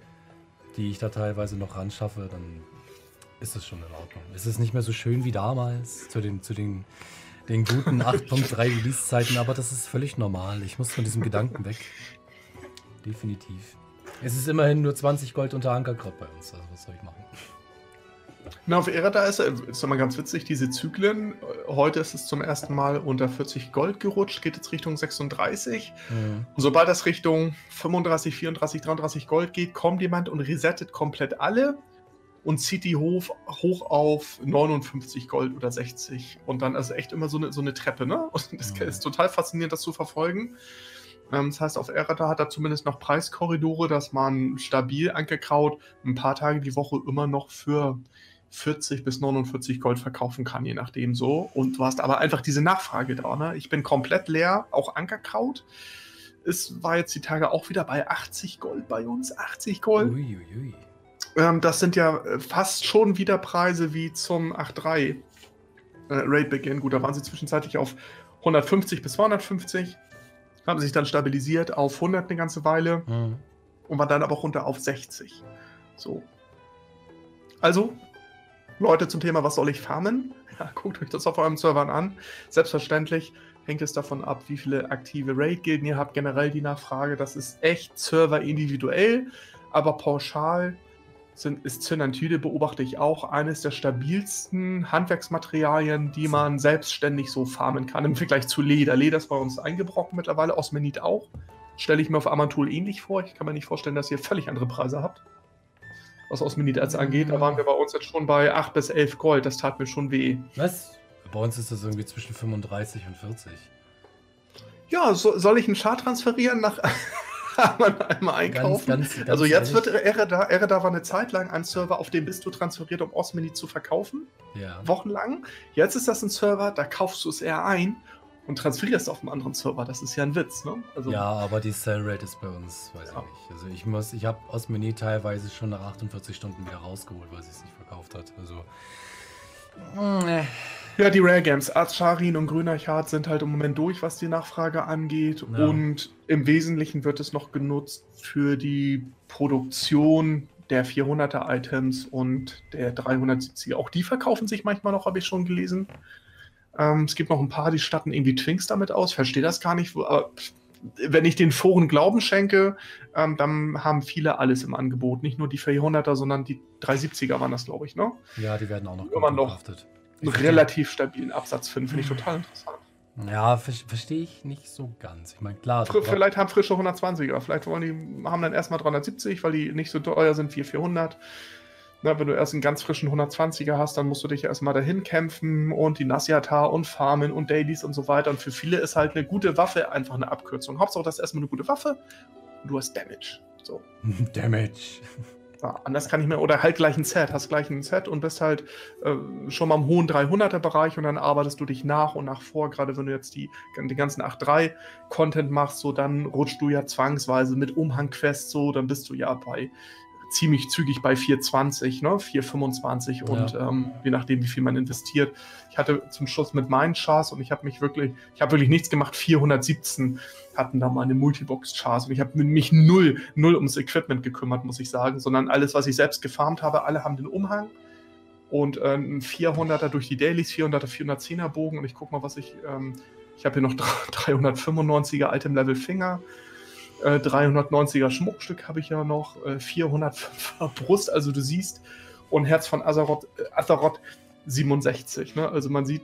[SPEAKER 2] die ich da teilweise noch ran schaffe, dann ist es schon in Ordnung. Es ist nicht mehr so schön wie damals, zu den, zu den, den guten 8.3 Release-Zeiten, aber das ist völlig normal. Ich muss von diesem Gedanken weg. Definitiv. Es ist immerhin nur 20 Gold unter Ankergrad bei uns, also was soll ich machen?
[SPEAKER 1] Na, auf Erda ist, ist mal ganz witzig, diese Zyklen. Heute ist es zum ersten Mal unter 40 Gold gerutscht, geht jetzt Richtung 36.
[SPEAKER 2] Mhm.
[SPEAKER 1] Und sobald das Richtung 35, 34, 33 Gold geht, kommt jemand und resettet komplett alle und zieht die hoch, hoch auf 59 Gold oder 60. Und dann ist echt immer so eine, so eine Treppe, ne? Und das
[SPEAKER 2] Mhm.
[SPEAKER 1] ist total faszinierend, das zu verfolgen. Ähm, Das heißt, auf Errata hat er zumindest noch Preiskorridore, dass man stabil angekraut ein paar Tage die Woche immer noch für 40 bis 49 Gold verkaufen kann, je nachdem so. Und du hast aber einfach diese Nachfrage da. Ne? Ich bin komplett leer, auch Ankerkraut. Es war jetzt die Tage auch wieder bei 80 Gold bei uns. 80 Gold.
[SPEAKER 2] Uiuiui.
[SPEAKER 1] Ähm, das sind ja äh, fast schon wieder Preise wie zum 8.3 äh, Raid Beginn. Gut, da waren sie zwischenzeitlich auf 150 bis 250. Haben sich dann stabilisiert auf 100 eine ganze Weile
[SPEAKER 2] Mhm.
[SPEAKER 1] und war dann aber runter auf 60. So. Also, Leute, zum Thema, was soll ich farmen? [laughs] Ja, guckt euch das auf euren Servern an. Selbstverständlich hängt es davon ab, wie viele aktive Raid-Gilden ihr habt. Generell die Nachfrage, das ist echt server-individuell, aber pauschal sind, ist Zynantide, beobachte ich auch, eines der stabilsten Handwerksmaterialien, die man selbstständig so farmen kann im Vergleich zu Leder. Leder ist bei uns eingebrochen mittlerweile, Osmenit auch. Stelle ich mir auf Amantul ähnlich vor. Ich kann mir nicht vorstellen, dass ihr völlig andere Preise habt. Was Osmenit als angeht, da waren wir bei uns jetzt schon bei 8 bis 11 Gold. Das tat mir schon weh.
[SPEAKER 2] Was? Bei uns ist das irgendwie zwischen 35 und 40.
[SPEAKER 1] Ja, so, soll ich einen Char transferieren nach [laughs] [laughs] einmal, einmal einkaufen?
[SPEAKER 2] Ganz, ganz, ganz
[SPEAKER 1] also jetzt
[SPEAKER 2] ehrlich,
[SPEAKER 1] wird Ereda, Ereda war eine Zeit lang ein Server, auf dem bist du transferiert, um Osmenit zu verkaufen.
[SPEAKER 2] Ja.
[SPEAKER 1] wochenlang. Jetzt ist das ein Server, da kaufst du es eher ein und transferierst auf einen anderen Server. Das ist ja ein Witz, ne? Also,
[SPEAKER 2] Ja, aber die Sell Rate ist bei uns, weiß
[SPEAKER 1] Ja.
[SPEAKER 2] ich nicht. Also ich muss, ich habe Osmeni teilweise schon nach 48 Stunden wieder rausgeholt, weil sie es nicht verkauft hat. Also. Mm, äh.
[SPEAKER 1] Ja, die Rare Games, Azarin und Grüner Chart sind halt im Moment durch, was die Nachfrage angeht.
[SPEAKER 2] Ja.
[SPEAKER 1] Und im Wesentlichen wird es noch genutzt für die Produktion der 400er Items und der 370er. Auch die verkaufen sich manchmal noch, habe ich schon gelesen. Ähm, es gibt noch ein paar, die statten irgendwie Twinks damit aus. Verstehe das gar nicht. Aber pff, wenn ich den Foren Glauben schenke, ähm, dann haben viele alles im Angebot. Nicht nur die 400er, sondern die 370er waren das, glaube ich, ne?
[SPEAKER 2] Ja, die werden auch noch gecraftet.
[SPEAKER 1] Einen relativ stabilen Absatz finden. Finde ich total interessant.
[SPEAKER 2] Ja, ver verstehe ich nicht so ganz. Ich meine, klar.
[SPEAKER 1] Fr vielleicht haben frische 120er. Vielleicht wollen die, haben dann erstmal 370, weil die nicht so teuer sind wie 400. Na, wenn du erst einen ganz frischen 120er hast, dann musst du dich erstmal dahin kämpfen und die Nasiata und Farmen und Dailies und so weiter. Und für viele ist halt eine gute Waffe einfach eine Abkürzung. Hauptsache, das ist erstmal eine gute Waffe und du hast Damage. So. [laughs]
[SPEAKER 2] Damage.
[SPEAKER 1] Anders kann ich mir, oder halt gleich ein Set, hast gleich ein Set und bist halt äh, schon mal im hohen 300er Bereich und dann arbeitest du dich nach und nach vor, gerade wenn du jetzt die, die ganzen 8.3 Content machst, so dann rutschst du ja zwangsweise mit Umhang-Quest so, dann bist du ja bei ziemlich zügig bei 420, ne, 425 und ähm, je nachdem, wie viel man investiert. Ich hatte zum Schluss mit meinen Chars und ich habe mich wirklich, ich habe wirklich nichts gemacht, 417 hatten da meine Multibox-Chars und ich habe mich null, null ums Equipment gekümmert, muss ich sagen, sondern alles, was ich selbst gefarmt habe, alle haben den Umhang und äh, ein 400er durch die Dailies, 400er, 410er Bogen und ich guck mal, was ich, ähm, ich habe hier noch 395er Item Level Finger, äh, 390er Schmuckstück habe ich ja noch, äh, 405er [laughs] Brust, also du siehst, und Herz von Azeroth, äh, Azeroth 67, ne? also man sieht,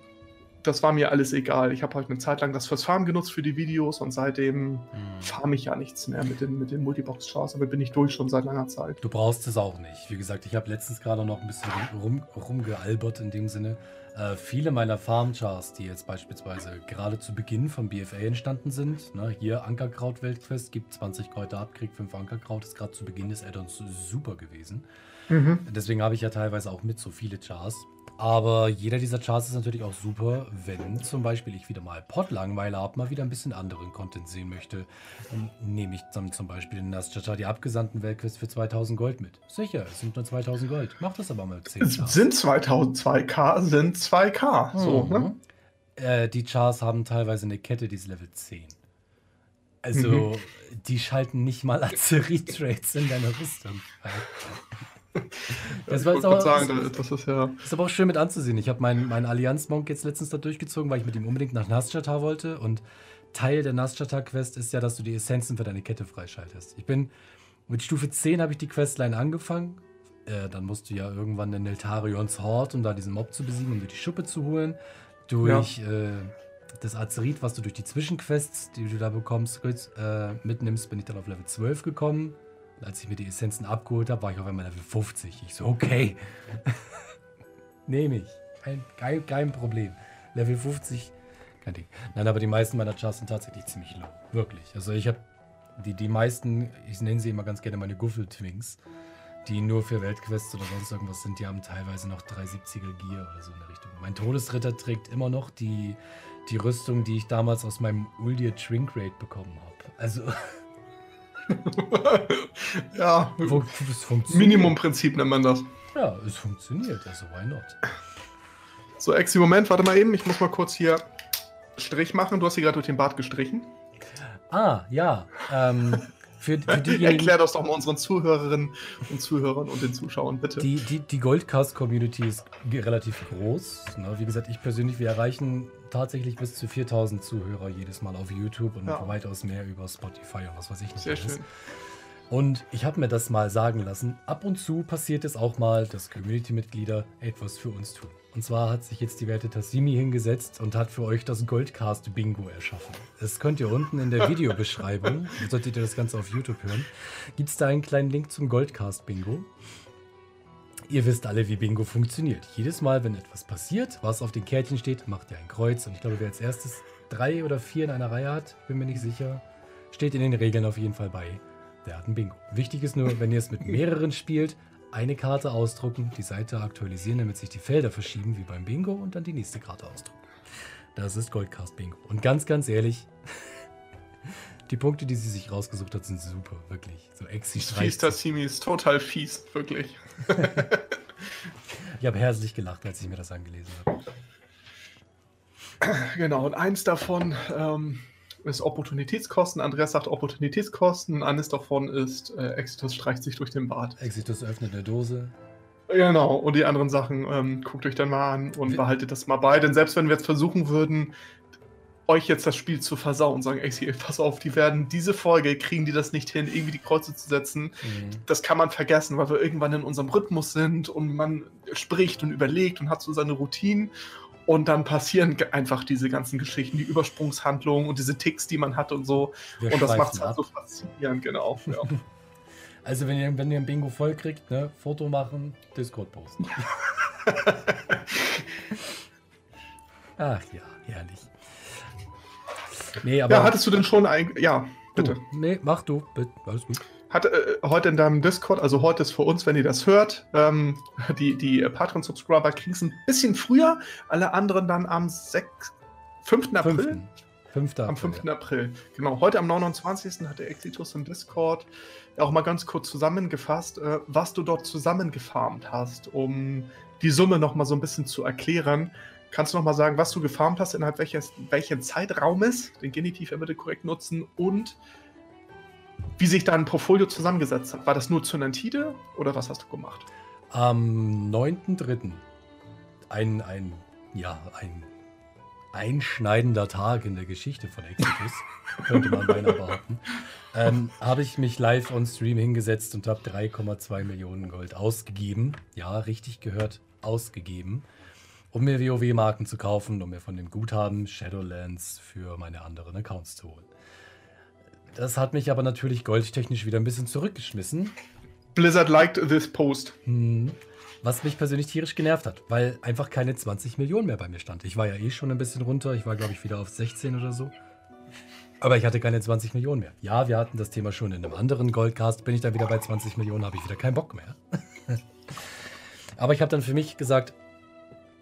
[SPEAKER 1] das war mir alles egal. Ich habe halt eine Zeit lang das fürs Farm genutzt für die Videos und seitdem
[SPEAKER 2] Hm.
[SPEAKER 1] farm ich ja nichts mehr mit den, mit den Multibox-Chars, aber bin ich durch schon seit langer Zeit.
[SPEAKER 2] Du brauchst es auch nicht. Wie gesagt, ich habe letztens gerade noch ein bisschen rum, rumgealbert in dem Sinne. Äh, viele meiner Farm-Chars, die jetzt beispielsweise gerade zu Beginn von BFA entstanden sind, ne, hier Ankerkraut-Weltquest, gibt 20 Kräuter ab, kriegt 5 Ankerkraut, ist gerade zu Beginn des Addons super gewesen.
[SPEAKER 1] Mhm.
[SPEAKER 2] Deswegen habe ich ja teilweise auch mit so viele Chars. Aber jeder dieser Chars ist natürlich auch super, wenn zum Beispiel ich wieder mal Pot-Langweiler habe, mal wieder ein bisschen anderen Content sehen möchte. Dann nehme ich dann zum Beispiel in Nasjacha die abgesandten Weltquest für 2000 Gold mit. Sicher, es sind nur 2000 Gold. Mach das aber mal 10
[SPEAKER 1] Es sind 2002K, sind 2K. So,
[SPEAKER 2] Mhm.
[SPEAKER 1] ne?
[SPEAKER 2] äh, die Chars haben teilweise eine Kette, die ist Level 10. Also, die schalten nicht mal Azerie-Trades [laughs] in deiner Rüstung. Das
[SPEAKER 1] ich
[SPEAKER 2] war
[SPEAKER 1] wollte gerade sagen, das ist ja.
[SPEAKER 2] Ist aber auch schön mit anzusehen. Ich habe meinen, meinen Allianz-Monk jetzt letztens da durchgezogen, weil ich mit ihm unbedingt nach Nasjata wollte. Und Teil der Nasjata-Quest ist ja, dass du die Essenzen für deine Kette freischaltest. Ich bin mit Stufe 10 habe ich die Questline angefangen. Äh, dann musst du ja irgendwann in Neltarions Hort, um da diesen Mob zu besiegen, um dir die Schuppe zu holen. Durch äh, das Azerit, was du durch die Zwischenquests, die du da bekommst, äh, mitnimmst, bin ich dann auf Level 12 gekommen. Als ich mir die Essenzen abgeholt habe, war ich auf einmal Level 50. Ich so, okay. [laughs] Nehme ich. Kein, kein, kein Problem. Level 50, kein Ding. Nein, aber die meisten meiner Chars sind tatsächlich ziemlich low. Wirklich. Also ich habe die, die meisten, ich nenne sie immer ganz gerne meine Guffel-Twinks, die nur für Weltquests oder sonst irgendwas sind, die haben teilweise noch 370er Gear oder so in der Richtung. Mein Todesritter trägt immer noch die, die Rüstung, die ich damals aus meinem Uldir Shrink Raid bekommen habe. Also, [laughs] [laughs]
[SPEAKER 1] ja,
[SPEAKER 2] wo- es funktioniert.
[SPEAKER 1] Minimumprinzip nennt man das.
[SPEAKER 2] Ja, es funktioniert. Also, why not?
[SPEAKER 1] So, Exi, Moment, warte mal eben. Ich muss mal kurz hier Strich machen. Du hast hier gerade durch den Bart gestrichen.
[SPEAKER 2] Ah, ja. Ähm, für, für [laughs] diejenigen,
[SPEAKER 1] Erklär das doch mal unseren Zuhörerinnen und Zuhörern und den Zuschauern, bitte.
[SPEAKER 2] Die, die, die Goldcast-Community ist relativ groß. Ne? Wie gesagt, ich persönlich, wir erreichen tatsächlich bis zu 4000 Zuhörer jedes Mal auf YouTube und
[SPEAKER 1] Ja.
[SPEAKER 2] weitaus mehr über Spotify und was weiß ich nicht.
[SPEAKER 1] Sehr
[SPEAKER 2] alles.
[SPEAKER 1] schön.
[SPEAKER 2] Und ich habe mir das mal sagen lassen. Ab und zu passiert es auch mal, dass Community-Mitglieder etwas für uns tun. Und zwar hat sich jetzt die werte Tassimi hingesetzt und hat für euch das Goldcast-Bingo erschaffen. Das könnt ihr unten in der [laughs] Videobeschreibung, solltet ihr das Ganze auf YouTube hören, gibt es da einen kleinen Link zum Goldcast-Bingo. Ihr wisst alle, wie Bingo funktioniert. Jedes Mal, wenn etwas passiert, was auf den Kärtchen steht, macht ihr ein Kreuz. Und ich glaube, wer als erstes drei oder vier in einer Reihe hat, bin mir nicht sicher, steht in den Regeln auf jeden Fall bei. Der hat ein Bingo. Wichtig ist nur, wenn ihr es mit mehreren spielt, eine Karte ausdrucken, die Seite aktualisieren, damit sich die Felder verschieben, wie beim Bingo, und dann die nächste Karte ausdrucken. Das ist Goldcast Bingo. Und ganz, ganz ehrlich, [laughs] die Punkte, die sie sich rausgesucht hat, sind super, wirklich. So Exi
[SPEAKER 1] Fies. Tassimi ist total fies, wirklich. [laughs]
[SPEAKER 2] Ich habe herzlich gelacht, als ich mir das angelesen habe.
[SPEAKER 1] Genau, und eins davon ähm, ist Opportunitätskosten. Andreas sagt Opportunitätskosten. Eines davon ist äh, Exitus streicht sich durch den Bart.
[SPEAKER 2] Exitus öffnet eine Dose.
[SPEAKER 1] Genau, und die anderen Sachen ähm, guckt euch dann mal an und
[SPEAKER 2] Wir-
[SPEAKER 1] behaltet das mal bei. Denn selbst wenn wir jetzt versuchen würden, euch jetzt das Spiel zu versauen und sagen, ey, pass auf, die werden diese Folge, kriegen die das nicht hin, irgendwie die Kreuze zu setzen. Das kann man vergessen, weil wir irgendwann in unserem Rhythmus sind und man spricht und überlegt und hat so seine Routinen. Und dann passieren einfach diese ganzen Geschichten, die Übersprungshandlungen und diese Ticks, die man hat und so.
[SPEAKER 2] Wir
[SPEAKER 1] und das macht es halt so faszinierend, genau. [laughs] Ja.
[SPEAKER 2] Also, wenn ihr, wenn ihr ein Bingo voll kriegt, ne, Foto machen, Discord posten. [laughs] Ach ja, herrlich. Nee, aber.
[SPEAKER 1] ja, hattest du denn schon ein. Ja, bitte.
[SPEAKER 2] Du, nee, mach du, bitte. Alles gut.
[SPEAKER 1] Hat äh, heute in deinem Discord, also heute ist für uns, wenn ihr das hört, ähm, die, die Patreon-Subscriber kriegen es ein bisschen früher, alle anderen dann am 6, 5. April.
[SPEAKER 2] Fünften. Fünfter
[SPEAKER 1] Am
[SPEAKER 2] April,
[SPEAKER 1] 5. April. Genau, heute am 29. hat der Exitus im Discord auch mal ganz kurz zusammengefasst, äh, was du dort zusammengefarmt hast, um die Summe noch mal so ein bisschen zu erklären. Kannst du noch mal sagen, was du gefarmt hast, innerhalb welches, welchen Zeitraumes, den Genitiv bitte korrekt nutzen und wie sich dein Portfolio zusammengesetzt hat? War das nur Zynantide oder was hast du gemacht?
[SPEAKER 2] Am 9.3. Ein, ein, ja, ein einschneidender Tag in der Geschichte von Exitus, [laughs] könnte man beinahe behaupten, ähm, habe ich mich live on Stream hingesetzt und habe 3,2 Millionen Gold ausgegeben. Ja, richtig gehört, ausgegeben. Um mir WoW-Marken zu kaufen, um mir von dem Guthaben Shadowlands für meine anderen Accounts zu holen. Das hat mich aber natürlich goldtechnisch wieder ein bisschen zurückgeschmissen.
[SPEAKER 1] Blizzard liked this post.
[SPEAKER 2] Hm, was mich persönlich tierisch genervt hat, weil einfach keine 20 Millionen mehr bei mir stand. Ich war ja eh schon ein bisschen runter. Ich war, glaube ich, wieder auf 16 oder so. Aber ich hatte keine 20 Millionen mehr. Ja, wir hatten das Thema schon in einem anderen Goldcast. Bin ich dann wieder bei 20 Millionen, habe ich wieder keinen Bock mehr. [laughs] Aber ich habe dann für mich gesagt,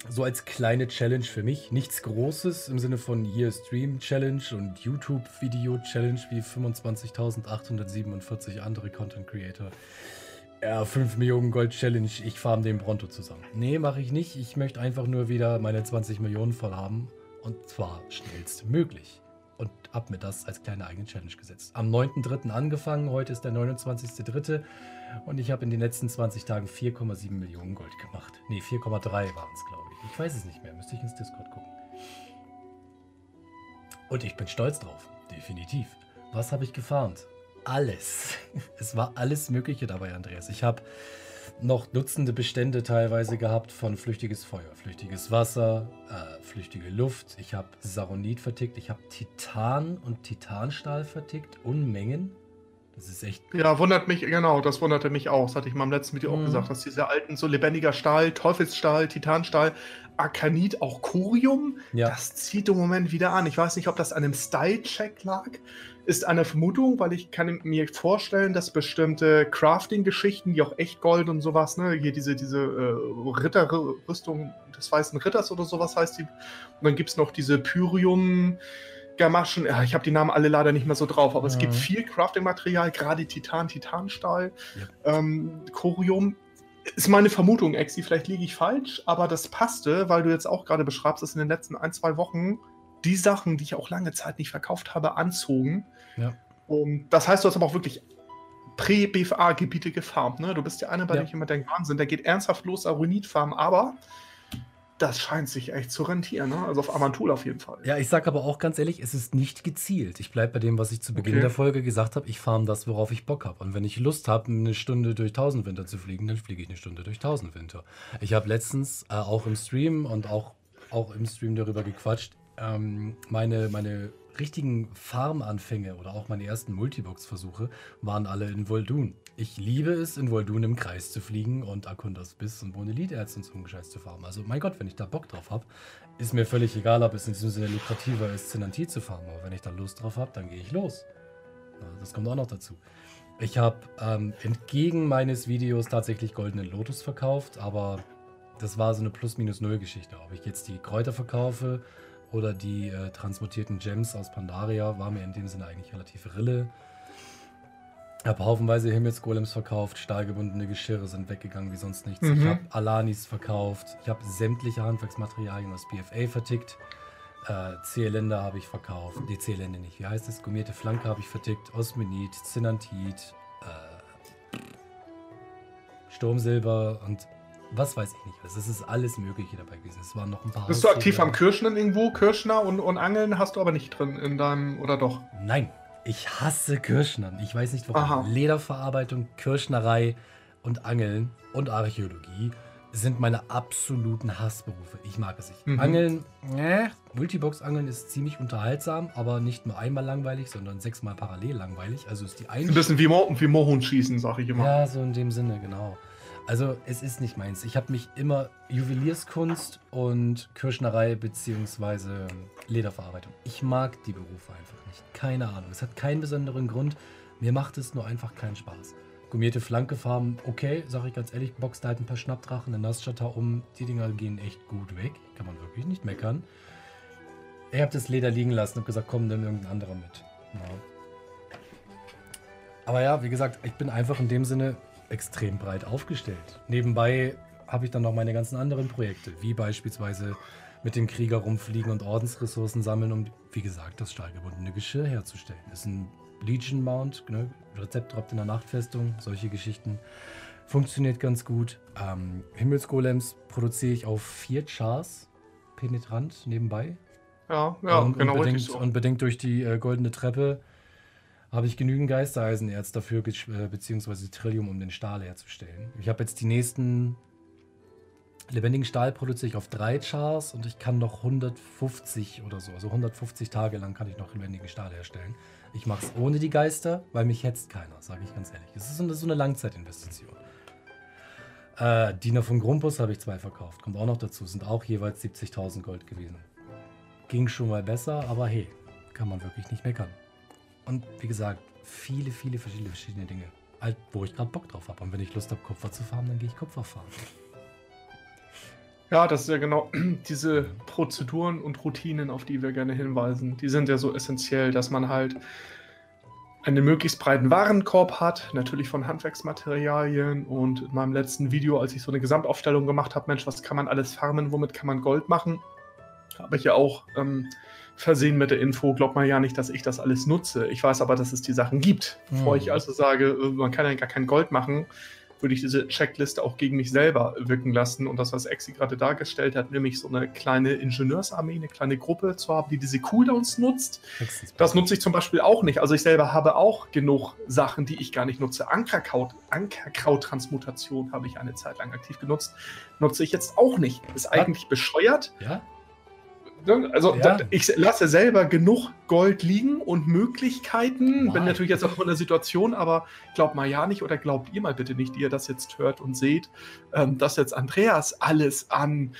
[SPEAKER 2] so als kleine Challenge für mich, nichts Großes im Sinne von hier Stream Challenge und YouTube Video Challenge wie 25.847 andere Content Creator. Ja, 5 Millionen Gold Challenge, ich farm den Bronto zusammen. Nee, mache ich nicht. Ich möchte einfach nur wieder meine 20 Millionen voll haben. Und zwar schnellstmöglich und habe mir das als kleine eigene Challenge gesetzt. Am 9.3. angefangen, heute ist der 29.3. und ich habe in den letzten 20 Tagen 4,7 Millionen Gold gemacht. Ne, 4,3 waren es, glaube ich. Ich weiß es nicht mehr, müsste ich ins Discord gucken. Und ich bin stolz drauf, definitiv. Was habe ich gefarmt? Alles. [laughs] Es war alles Mögliche dabei, Andreas. Ich habe noch Dutzende Bestände teilweise gehabt von flüchtiges Feuer, flüchtiges Wasser, äh, flüchtige Luft. Ich habe Saronit vertickt, ich habe Titan und Titanstahl vertickt, Unmengen. Das ist echt.
[SPEAKER 1] Ja, wundert mich, genau, das wunderte mich auch. Das hatte ich mal im letzten Video mhm. auch gesagt, dass diese alten, so lebendiger Stahl, Teufelsstahl, Titanstahl, Arkanit, auch Kurium, ja. das zieht im Moment wieder an. Ich weiß nicht, ob das an einem Style-Check lag ist eine Vermutung, weil ich kann mir vorstellen, dass bestimmte Crafting-Geschichten, die auch echt Gold und sowas, ne, hier diese, diese äh, Ritterrüstung des Weißen Ritters oder sowas heißt die. Und dann gibt es noch diese Pyrium. Gamaschen, ja, ich habe die Namen alle leider nicht mehr so drauf, aber mhm. es gibt mhm. viel Crafting-Material, gerade Titan, Titanstahl, ja. ähm, Chorium. Ist meine Vermutung, Exi, vielleicht liege ich falsch, aber das passte, weil du jetzt auch gerade beschreibst, dass in den letzten ein, zwei Wochen die Sachen, die ich auch lange Zeit nicht verkauft habe, anzogen. Ja. Und das heißt, du hast aber auch wirklich Prä-BFA-Gebiete gefarmt. Ne? Du bist ja einer, bei ja. dem ich immer denke, Wahnsinn, der geht ernsthaft los, Aronit-Farm, aber das scheint sich echt zu rentieren. Ne? Also auf Amantul auf jeden Fall.
[SPEAKER 2] Ja, ich sage aber auch ganz ehrlich, es ist nicht gezielt. Ich bleibe bei dem, was ich zu Beginn okay. der Folge gesagt habe. Ich farm das, worauf ich Bock habe. Und wenn ich Lust habe, eine Stunde durch Tausendwinter zu fliegen, dann fliege ich eine Stunde durch Tausendwinter. Ich habe letztens äh, auch im Stream und auch, auch im Stream darüber gequatscht ähm, meine, meine richtigen Farmanfänge oder auch meine ersten Multibox-Versuche waren alle in Voldun. Ich liebe es, in Voldun im Kreis zu fliegen und Akundas Biss und Boneliterz und so einen Scheiß zu farmen. Also, mein Gott, wenn ich da Bock drauf habe, ist mir völlig egal, ob es in diesem Sinne lukrativer ist, Zenantit zu farmen. Aber wenn ich da Lust drauf habe, dann gehe ich los. Das kommt auch noch dazu. Ich habe ähm, entgegen meines Videos tatsächlich goldenen Lotus verkauft, aber das war so eine Plus-Minus-Null-Geschichte. Ob ich jetzt die Kräuter verkaufe oder die äh, transmutierten Gems aus Pandaria war mir in dem Sinne eigentlich relativ rille. Ich habe haufenweise Himmelsgolems verkauft, stahlgebundene Geschirre sind weggegangen wie sonst nichts. Mhm. Ich habe Alanis verkauft, ich habe sämtliche Handwerksmaterialien aus BFA vertickt. Äh, C-Länder habe ich verkauft, die C-Länder nicht, wie heißt es? Gummierte Flanke habe ich vertickt, Osminit, Zinantit, äh, Sturmsilber und was weiß ich nicht. Es ist alles Mögliche dabei gewesen. Es waren noch ein paar.
[SPEAKER 1] Bist du aktiv am Kirschnen irgendwo? Kirschner und, und Angeln hast du aber nicht drin in deinem, oder doch?
[SPEAKER 2] Nein, ich hasse Kirschnern. Ich weiß nicht warum. Aha. Lederverarbeitung, Kirschnerei und Angeln und Archäologie sind meine absoluten Hassberufe. Ich mag es nicht. Mhm. Angeln, äh, Multibox-Angeln ist ziemlich unterhaltsam, aber nicht nur einmal langweilig, sondern sechsmal parallel langweilig. Also ist die
[SPEAKER 1] eine. Ein bisschen wie, Mo wie Mohun schießen, sag ich immer.
[SPEAKER 2] Ja, so in dem Sinne, genau. Also es ist nicht meins. Ich habe mich immer Juwelierskunst und Kirschnerei bzw. Lederverarbeitung. Ich mag die Berufe einfach nicht. Keine Ahnung. Es hat keinen besonderen Grund. Mir macht es nur einfach keinen Spaß. Gummierte Flankefarben, okay, sage ich ganz ehrlich, boxt halt ein paar Schnappdrachen in Naschatter um. Die Dinger gehen echt gut weg. Kann man wirklich nicht meckern. Ich habe das Leder liegen lassen und gesagt, komm, nimm irgendein anderer mit. Ja. Aber ja, wie gesagt, ich bin einfach in dem Sinne extrem breit aufgestellt. Nebenbei habe ich dann noch meine ganzen anderen Projekte, wie beispielsweise mit dem Krieger rumfliegen und Ordensressourcen sammeln, um, wie gesagt, das stahlgebundene Geschirr herzustellen. Das ist ein Legion Mount, ne? Rezept droppt in der Nachtfestung, solche Geschichten. Funktioniert ganz gut. Ähm, Himmelsgolems produziere ich auf vier Chars penetrant nebenbei.
[SPEAKER 1] Ja, ja,
[SPEAKER 2] und, genau. Bedingt, so. und bedingt durch die äh, goldene Treppe habe ich genügend Geistereisenerz dafür, äh, beziehungsweise Trillium, um den Stahl herzustellen. Ich habe jetzt die nächsten Lebendigen Stahl produziere ich auf drei Chars und ich kann noch 150 oder so, also 150 Tage lang kann ich noch lebendigen Stahl herstellen. Ich mache es ohne die Geister, weil mich hetzt keiner, sage ich ganz ehrlich. Es ist so eine, Langzeitinvestition. Äh, Diener von Grumpus habe ich zwei verkauft, kommt auch noch dazu, sind auch jeweils 70.000 Gold gewesen. Ging schon mal besser, aber hey, kann man wirklich nicht meckern. Und wie gesagt, viele, viele verschiedene, verschiedene Dinge. Halt, wo ich gerade Bock drauf habe. Und wenn ich Lust habe, Kupfer zu farmen, dann gehe ich Kupfer farmen.
[SPEAKER 1] Ja, das ist ja genau [clears throat] diese Prozeduren und Routinen, auf die wir gerne hinweisen. Die sind ja so essentiell, dass man halt einen möglichst breiten Warenkorb hat, natürlich von Handwerksmaterialien. Und in meinem letzten Video, als ich so eine Gesamtaufstellung gemacht habe, Mensch, was kann man alles farmen, womit kann man Gold machen, habe ich ja auch ähm, versehen mit der Info, glaubt man ja nicht, dass ich das alles nutze. Ich weiß aber, dass es die Sachen gibt. Bevor mhm. ich also sage, äh, man kann ja gar kein Gold machen, würde ich diese Checkliste auch gegen mich selber wirken lassen. Und das, was Exi gerade dargestellt hat, nämlich so eine kleine Ingenieursarmee, eine kleine Gruppe zu haben, die diese Cooldowns nutzt, das nutze ich zum Beispiel auch nicht. Also ich selber habe auch genug Sachen, die ich gar nicht nutze. Ankerkraut, Ankerkraut-Transmutation habe ich eine Zeit lang aktiv genutzt, nutze ich jetzt auch nicht. Ist eigentlich bescheuert.
[SPEAKER 2] Ja?
[SPEAKER 1] Ne? Also ja. ich lasse selber genug Gold liegen und Möglichkeiten. Nein. Bin natürlich jetzt auch in der Situation, aber glaubt mal ja nicht oder glaubt ihr mal bitte nicht, die ihr das jetzt hört und seht, ähm, dass jetzt Andreas alles an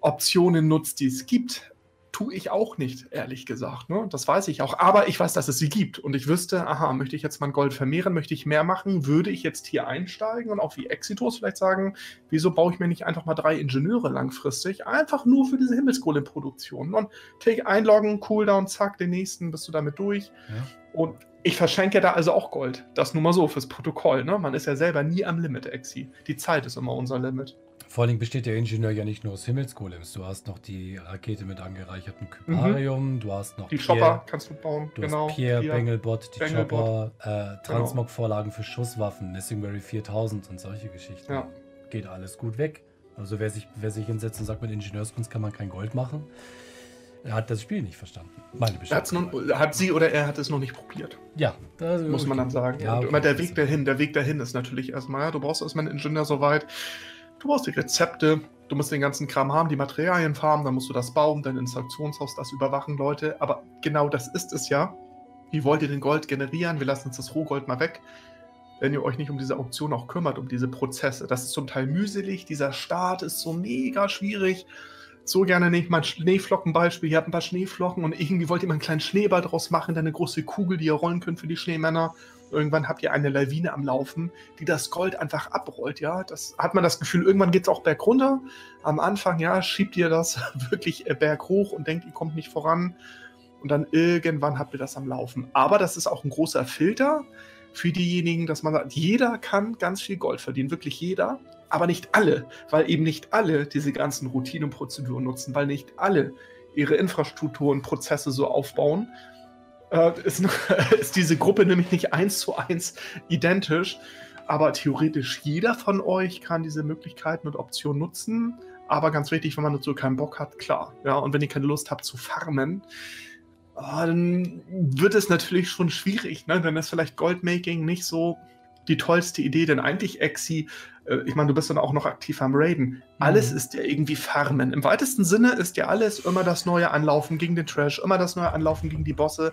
[SPEAKER 1] Optionen nutzt, die es gibt tue ich auch nicht, ehrlich gesagt. Ne? Das weiß ich auch. Aber ich weiß, dass es sie gibt. Und ich wüsste, aha, möchte ich jetzt mein Gold vermehren, möchte ich mehr machen, würde ich jetzt hier einsteigen und auch wie Exitos vielleicht sagen, wieso baue ich mir nicht einfach mal drei Ingenieure langfristig? Einfach nur für diese Himmelskohlenproduktion. Und take einloggen, Cooldown, zack, den nächsten, bist du damit durch. Ja. Und ich verschenke da also auch Gold. Das nur mal so fürs Protokoll. Ne? Man ist ja selber nie am Limit, Exi. Die Zeit ist immer unser Limit.
[SPEAKER 2] Vor allem besteht der Ingenieur ja nicht nur aus Himmelsgolems. Du hast noch die Rakete mit angereichertem Kyparium, mhm. du hast noch
[SPEAKER 1] die Pierre, Chopper kannst du bauen.
[SPEAKER 2] Du genau, hast Pierre, Pierre Bengelbot, die Bengelbot. Chopper, äh, Transmog-Vorlagen für Schusswaffen, Nissingberry 4000 und solche Geschichten. Ja. Geht alles gut weg. Also wer sich, wer sich hinsetzt und sagt, mit Ingenieurskunst kann man kein Gold machen, er hat das Spiel nicht verstanden.
[SPEAKER 1] Meine noch, hat sie oder er hat es noch nicht probiert.
[SPEAKER 2] Ja,
[SPEAKER 1] muss man dann sagen. Ja, okay, der Weg dahin, der Weg dahin ist natürlich erstmal, ja, du brauchst erstmal einen Ingenieur soweit. Du brauchst die Rezepte, du musst den ganzen Kram haben, die Materialien farmen, dann musst du das bauen, dein Installationshaus, das überwachen, Leute. Aber genau das ist es ja. Wie wollt ihr den Gold generieren? Wir lassen uns das Rohgold mal weg. Wenn ihr euch nicht um diese Auktion auch kümmert, um diese Prozesse. Das ist zum Teil mühselig, dieser Start ist so mega schwierig. So gerne nehme ich mal ein Schneeflockenbeispiel. Ihr habt ein paar Schneeflocken und irgendwie wollt ihr mal einen kleinen Schneeball draus machen, dann eine große Kugel, die ihr rollen könnt für die Schneemänner. Irgendwann habt ihr eine Lawine am Laufen, die das Gold einfach abrollt, ja. Das hat man das Gefühl, irgendwann geht es auch bergunter. Am Anfang, ja, schiebt ihr das [laughs] wirklich äh, berghoch und denkt, ihr kommt nicht voran. Und dann irgendwann habt ihr das am Laufen. Aber das ist auch ein großer Filter für diejenigen, dass man sagt, jeder kann ganz viel Gold verdienen, wirklich jeder, aber nicht alle, weil eben nicht alle diese ganzen Routineprozeduren nutzen, weil nicht alle ihre Infrastruktur und Prozesse so aufbauen, äh, ist, [laughs] ist, diese Gruppe nämlich nicht eins zu eins identisch. Aber theoretisch jeder von euch kann diese Möglichkeiten und Optionen nutzen. Aber ganz wichtig, wenn man dazu keinen Bock hat, klar. Ja, und wenn ihr keine Lust habt zu farmen, oh, dann wird es natürlich schon schwierig. Ne? Dann ist vielleicht Goldmaking nicht so die tollste Idee, denn eigentlich Exi, äh, ich meine, du bist dann auch noch aktiv am Raiden. Alles mhm. ist ja irgendwie Farmen. Im weitesten Sinne ist ja alles immer das neue Anlaufen gegen den Trash, immer das neue Anlaufen gegen die Bosse.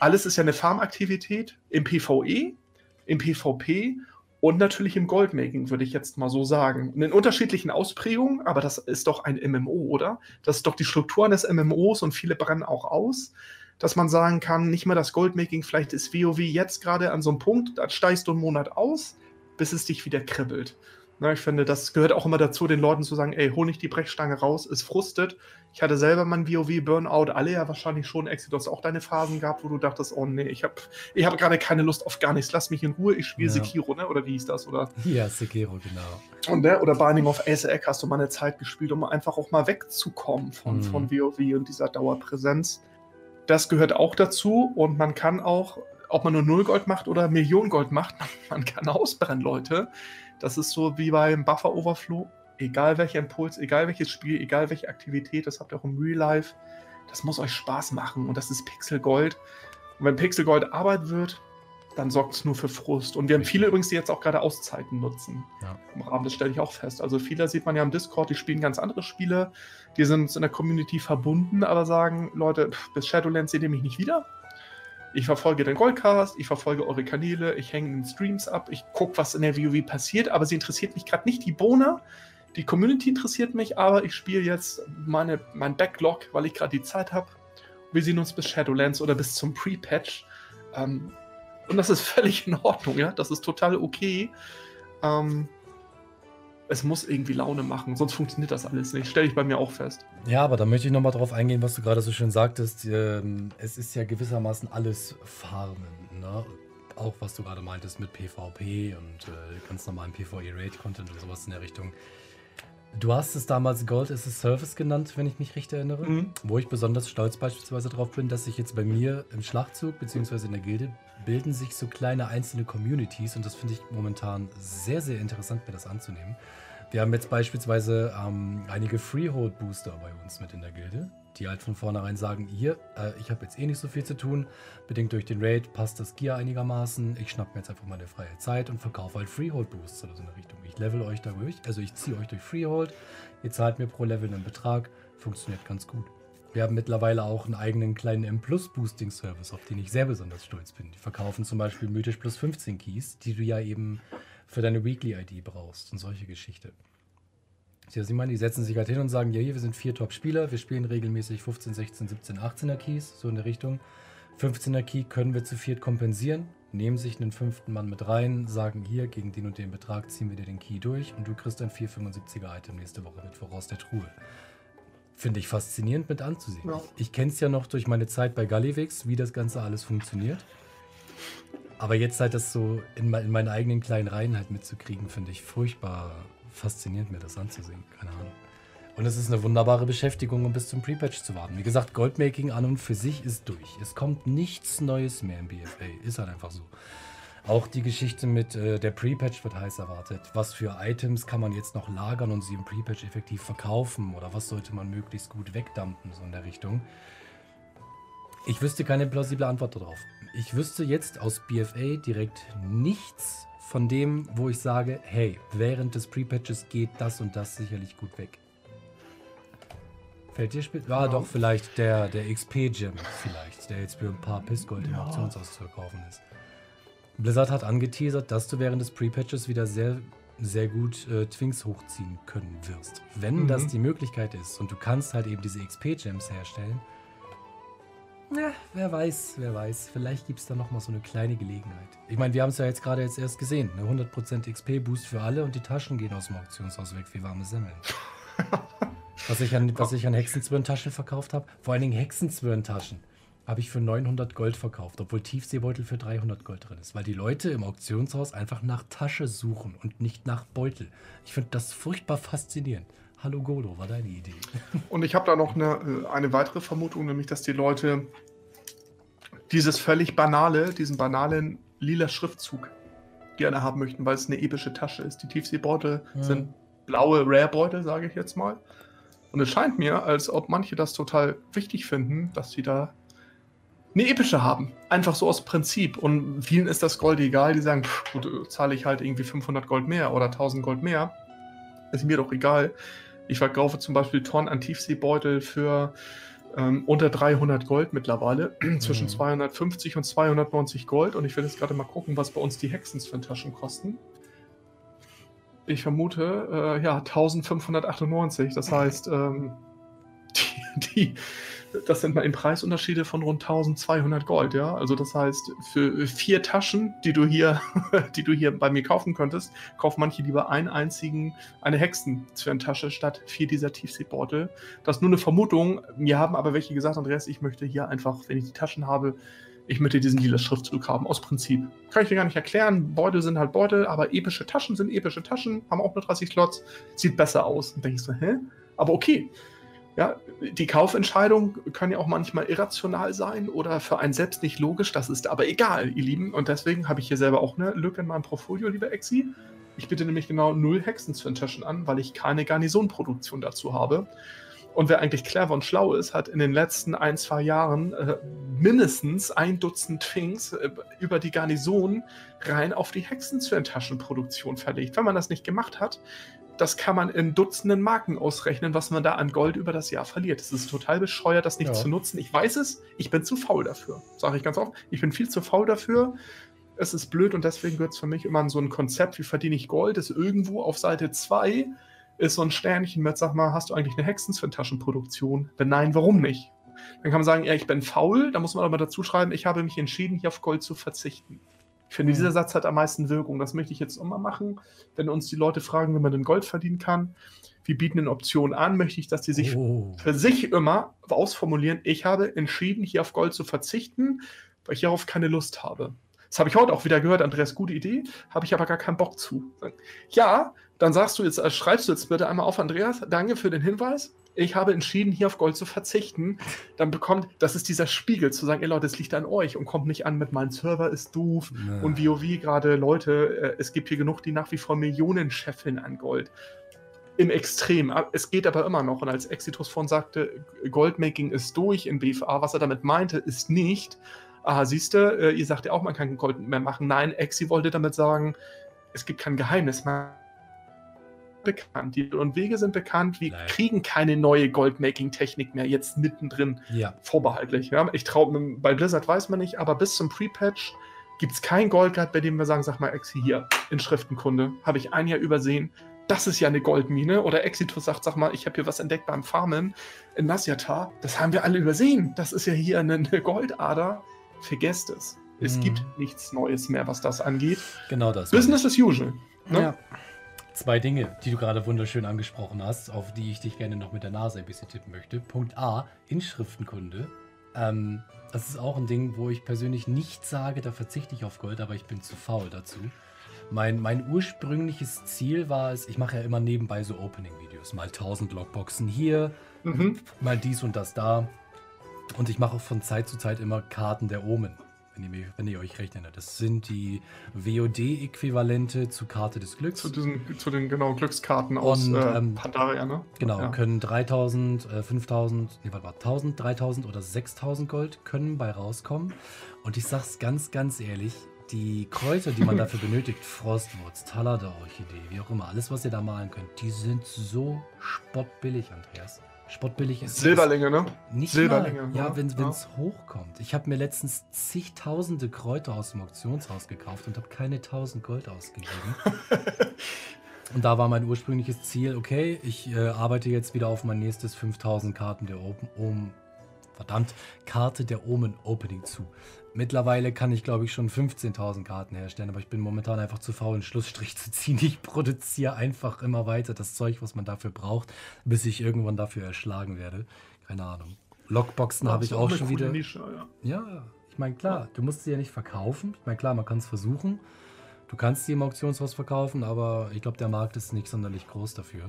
[SPEAKER 1] Alles ist ja eine Farmaktivität im PvE, im PvP und natürlich im Goldmaking, würde ich jetzt mal so sagen. In unterschiedlichen Ausprägungen, aber das ist doch ein MMO, oder? Das ist doch die Struktur eines MMOs und viele brennen auch aus dass man sagen kann, nicht mehr das Goldmaking, vielleicht ist WoW jetzt gerade an so einem Punkt, da steigst du einen Monat aus, bis es dich wieder kribbelt. Na, ich finde, das gehört auch immer dazu, den Leuten zu sagen, ey, hol nicht die Brechstange raus, es frustet. Ich hatte selber mein WoW-Burnout, alle ja wahrscheinlich schon, Exit, du hast auch deine Phasen gehabt, wo du dachtest, oh nee, ich habe ich hab gerade keine Lust auf gar nichts, lass mich in Ruhe, ich spiele ja. Sekiro, ne? oder wie hieß das? Oder?
[SPEAKER 2] Ja, Sekiro, genau.
[SPEAKER 1] Und, ne? Oder Binding of Aesek hast du mal eine Zeit gespielt, um einfach auch mal wegzukommen von, mhm. von WoW und dieser Dauerpräsenz. Das gehört auch dazu und man kann auch, ob man nur Null Gold macht oder Millionen Gold macht, [laughs] man kann ausbrennen, Leute. Das ist so wie beim Buffer Overflow. Egal welcher Impuls, egal welches Spiel, egal welche Aktivität, das habt ihr auch im Real Life. Das muss euch Spaß machen und das ist Pixel Gold. Und wenn Pixel Gold Arbeit wird, dann sorgt es nur für Frust. Und wir haben viele übrigens, die jetzt auch gerade Auszeiten nutzen.
[SPEAKER 2] Ja.
[SPEAKER 1] Im Rahmen, das stelle ich auch fest. Also viele sieht man ja im Discord, die spielen ganz andere Spiele, die sind uns in der Community verbunden, aber sagen, Leute, bis Shadowlands seht ihr mich nicht wieder. Ich verfolge den Goldcast, ich verfolge eure Kanäle, ich hänge in den Streams ab, ich gucke, was in der WoW passiert, aber sie interessiert mich gerade nicht die Bohne. Die Community interessiert mich, aber ich spiele jetzt meine, mein Backlog, weil ich gerade die Zeit habe. Wir sehen uns bis Shadowlands oder bis zum Pre-Patch. Ähm, und das ist völlig in Ordnung, ja. Das ist total okay. Ähm, es muss irgendwie Laune machen, sonst funktioniert das alles nicht. Stelle ich bei mir auch fest.
[SPEAKER 2] Ja, aber da möchte ich nochmal drauf eingehen, was du gerade so schön sagtest. Ähm, es ist ja gewissermaßen alles Farmen. Ne? Auch was du gerade meintest mit PvP und äh, ganz normalen PvE-Raid-Content und sowas in der Richtung. Du hast es damals Gold as a Service genannt, wenn ich mich recht erinnere.
[SPEAKER 1] Mhm.
[SPEAKER 2] Wo ich besonders stolz beispielsweise drauf bin, dass sich jetzt bei mir im Schlachtzug bzw. in der Gilde bilden sich so kleine einzelne Communities und das finde ich momentan sehr, sehr interessant, mir das anzunehmen. Wir haben jetzt beispielsweise ähm, einige Freehold-Booster bei uns mit in der Gilde, die halt von vornherein sagen, hier, äh, ich habe jetzt eh nicht so viel zu tun, bedingt durch den Raid passt das Gear einigermaßen, ich schnapp mir jetzt einfach meine freie Zeit und verkaufe halt Freehold-Booster oder so in der Richtung. Ich level euch da durch, also ich ziehe euch durch Freehold, ihr zahlt mir pro Level einen Betrag, funktioniert ganz gut. Wir haben mittlerweile auch einen eigenen kleinen M-Plus-Boosting-Service, auf den ich sehr besonders stolz bin. Die verkaufen zum Beispiel Mythisch plus 15 Keys, die du ja eben für deine Weekly-ID brauchst und solche Geschichte. Ja, Sie meinen, die setzen sich halt hin und sagen, ja, hier, wir sind vier Top-Spieler, wir spielen regelmäßig 15, 16, 17, 18er Keys, so in der Richtung. 15er Key können wir zu viert kompensieren, nehmen sich einen fünften Mann mit rein, sagen hier, gegen den und den Betrag ziehen wir dir den Key durch und du kriegst ein 475er Item nächste Woche mit voraus der Truhe. Finde ich faszinierend mit anzusehen.
[SPEAKER 1] Ja.
[SPEAKER 2] Ich, ich kenne es ja noch durch meine Zeit bei Gallivix, wie das Ganze alles funktioniert. Aber jetzt halt das so in, in meinen eigenen kleinen Reihen halt mitzukriegen, finde ich furchtbar faszinierend, mir das anzusehen. Keine Ahnung. Und es ist eine wunderbare Beschäftigung, um bis zum Pre-Patch zu warten. Wie gesagt, Goldmaking an und für sich ist durch. Es kommt nichts Neues mehr im BFA. Ist halt einfach so. Auch die Geschichte mit äh, der Pre-Patch wird heiß erwartet. Was für Items kann man jetzt noch lagern und sie im Pre-Patch effektiv verkaufen? Oder was sollte man möglichst gut wegdumpen, so in der Richtung? Ich wüsste keine plausible Antwort darauf. Ich wüsste jetzt aus BFA direkt nichts von dem, wo ich sage, hey, während des Pre-Patches geht das und das sicherlich gut weg. Fällt dir spät? Ja,
[SPEAKER 1] Ja.
[SPEAKER 2] doch, vielleicht der, der XP-Gem, vielleicht, der jetzt für ein paar Pissgold im. Auktionshaus zu verkaufen ist. Blizzard hat angeteasert, dass du während des Pre-Patches wieder sehr, sehr gut äh, Twinks hochziehen können wirst. Wenn
[SPEAKER 1] Mhm.
[SPEAKER 2] das die Möglichkeit ist und du kannst halt eben diese XP-Gems herstellen, na, wer weiß, wer weiß. Vielleicht gibt es da nochmal so eine kleine Gelegenheit. Ich meine, wir haben es ja jetzt gerade jetzt erst gesehen. Eine 100% XP-Boost für alle und die Taschen gehen aus dem Auktionshaus weg wie warme Semmeln. [laughs] was, ich an, was ich an Hexenzwirntaschen verkauft habe, vor allen Dingen Hexenzwirntaschen, habe ich für 900 Gold verkauft, obwohl Tiefseebeutel für 300 Gold drin ist. Weil die Leute im Auktionshaus einfach nach Tasche suchen und nicht nach Beutel. Ich finde das furchtbar faszinierend. Hallo Golo, war deine Idee? [laughs]
[SPEAKER 1] Und ich habe da noch eine, äh, eine weitere Vermutung, nämlich dass die Leute dieses völlig banale, diesen banalen lila Schriftzug gerne haben möchten, weil es eine epische Tasche ist. Die Tiefseebeutel
[SPEAKER 2] Ja.
[SPEAKER 1] sind blaue Rare-Beutel, sage ich jetzt mal. Und es scheint mir, als ob manche das total wichtig finden, dass sie da eine epische haben. Einfach so aus Prinzip. Und vielen ist das Gold egal. Die sagen, pff, gut, äh, zahle ich halt irgendwie 500 Gold mehr oder 1000 Gold mehr. Ist mir doch egal. Ich verkaufe zum Beispiel Tonnen an Tiefseebeutel für ähm, unter 300 Gold mittlerweile. [clears throat] Zwischen
[SPEAKER 2] Mhm.
[SPEAKER 1] 250 und 290 Gold. Und ich will jetzt gerade mal gucken, was bei uns die Hexensfin-Taschen kosten. Ich vermute, äh, ja, 1598. Das heißt, ähm, [laughs] die, die, das sind mal in Preisunterschiede von rund 1200 Gold, ja. Also das heißt, für vier Taschen, die du hier, [laughs] die du hier bei mir kaufen könntest, kaufen manche lieber einen einzigen, eine Hexenzwirntasche statt vier dieser Tiefseebeutel. Das ist nur eine Vermutung. Mir haben aber welche gesagt, Andreas, ich möchte hier einfach, wenn ich die Taschen habe, ich möchte diesen lila Schriftzug haben, aus Prinzip. Kann ich dir gar nicht erklären. Beutel sind halt Beutel, aber epische Taschen sind epische Taschen, haben auch nur 30 Slots, sieht besser aus. Und denke ich so, hä? Aber okay. Ja, die Kaufentscheidung kann ja auch manchmal irrational sein oder für einen selbst nicht logisch. Das ist aber egal, ihr Lieben. Und deswegen habe ich hier selber auch eine Lücke in meinem Portfolio, lieber Exi. Ich bitte nämlich genau null Hexenzwirntaschen an, weil ich keine Garnisonproduktion dazu habe. Und wer eigentlich clever und schlau ist, hat in den letzten ein, zwei Jahren äh, mindestens ein Dutzend Things äh, über die Garnison rein auf die Hexenzwirntaschenproduktion verlegt. Wenn man das nicht gemacht hat, das kann man in Dutzenden Marken ausrechnen, was man da an Gold über das Jahr verliert. Es ist total bescheuert, das nicht ja. zu nutzen. Ich weiß es, ich bin zu faul dafür. Sage ich ganz oft. Ich bin viel zu faul dafür. Es ist blöd und deswegen gehört es für mich immer an so ein Konzept, wie verdiene ich Gold, ist irgendwo auf Seite 2 ist so ein Sternchen mit, sag mal, hast du eigentlich eine Hexenzwin-Taschenproduktion? Wenn nein, warum nicht? Dann kann man sagen, ja, ich bin faul, da muss man aber dazu schreiben, ich habe mich entschieden, hier auf Gold zu verzichten. Ich finde, mhm. dieser Satz hat am meisten Wirkung. Das möchte ich jetzt mal machen. Wenn uns die Leute fragen, wie man denn Gold verdienen kann, wir bieten eine Option an, möchte ich, dass die sich oh. für sich immer ausformulieren, ich habe entschieden, hier auf Gold zu verzichten, weil ich darauf keine Lust habe. Das habe ich heute auch wieder gehört, Andreas, gute Idee, habe ich aber gar keinen Bock zu. Ja, dann sagst du jetzt, äh, schreibst du jetzt bitte einmal auf, Andreas, danke für den Hinweis. Ich habe entschieden, hier auf Gold zu verzichten. Dann bekommt, das ist dieser Spiegel, zu sagen, ey Leute, es liegt an euch und kommt nicht an mit, mein Server ist doof nee. und WoW gerade, Leute, äh, es gibt hier genug, die nach wie vor Millionen scheffeln an Gold. Im Extrem. Es geht aber immer noch. Und als Exitus von sagte, Goldmaking ist durch in BFA, was er damit meinte, ist nicht. Aha, siehst du, äh, ihr sagt ja auch, man kann Gold mehr machen. Nein, Exi wollte damit sagen, es gibt kein Geheimnis mehr bekannt. Die und Wege sind bekannt. Wir Nein. kriegen keine neue Goldmaking-Technik mehr jetzt mittendrin ja. vorbehaltlich. Ja? Ich traue, bei Blizzard weiß man nicht, aber bis zum Pre-Patch gibt es kein Goldguard, bei dem wir sagen, sag mal, Exi hier in Schriftenkunde. Habe ich ein Jahr übersehen. Das ist ja eine Goldmine. Oder Exitus sagt, sag mal, ich habe hier was entdeckt beim Farmen in Nasyatar. Das haben wir alle übersehen. Das ist ja hier eine, eine Goldader. Vergesst es. Es hm. gibt nichts Neues mehr, was das angeht.
[SPEAKER 2] Genau das.
[SPEAKER 1] Business as usual.
[SPEAKER 2] Ne? Ja. Zwei Dinge, die du gerade wunderschön angesprochen hast, auf die ich dich gerne noch mit der Nase ein bisschen tippen möchte. Punkt A, Inschriftenkunde. Ähm, das ist auch ein Ding, wo ich persönlich nicht sage, da verzichte ich auf Gold, aber ich bin zu faul dazu. Mein, mein ursprüngliches Ziel war es, ich mache ja immer nebenbei so Opening-Videos. Mal 1000 Logboxen hier, mhm. mal dies und das da. Und ich mache auch von Zeit zu Zeit immer Karten der Omen wenn ihr, wenn ihr euch recht erinnert. Das sind die WOD-Äquivalente zu Karte des Glücks.
[SPEAKER 1] Zu, diesen, zu den genau Glückskarten aus Und, äh, ähm, Pandaria, ne?
[SPEAKER 2] Genau, ja. können 3000, äh, 5000, nee, warte mal, 1000, 3000 oder 6000 Gold können bei rauskommen. Und ich sag's ganz, ganz ehrlich, die Kräuter, die man [laughs] dafür benötigt, Frostwurz, Talada-Orchidee, wie auch immer, alles, was ihr da malen könnt, die sind so spottbillig, Andreas spottbillig ist.
[SPEAKER 1] Silberlinge, ne?
[SPEAKER 2] Nicht Silberlinge. Mal. Ja, wenn es ja. hochkommt. Ich habe mir letztens zigtausende Kräuter aus dem Auktionshaus gekauft und habe keine 1000 Gold ausgegeben. [laughs] und da war mein ursprüngliches Ziel, okay, ich äh, arbeite jetzt wieder auf mein nächstes 5000 Karten der Open, um, verdammt, Karte der Omen Opening zu. Mittlerweile kann ich, glaube ich, schon 15.000 Karten herstellen, aber ich bin momentan einfach zu faul, einen Schlussstrich [laughs] zu ziehen. Ich produziere einfach immer weiter das Zeug, was man dafür braucht, bis ich irgendwann dafür erschlagen werde. Keine Ahnung. Lockboxen habe ich auch schon wieder. Nische, ja. ja, ich meine, klar, du musst sie ja nicht verkaufen. Ich meine, klar, man kann es versuchen. Du kannst sie im Auktionshaus verkaufen, aber ich glaube, der Markt ist nicht sonderlich groß dafür.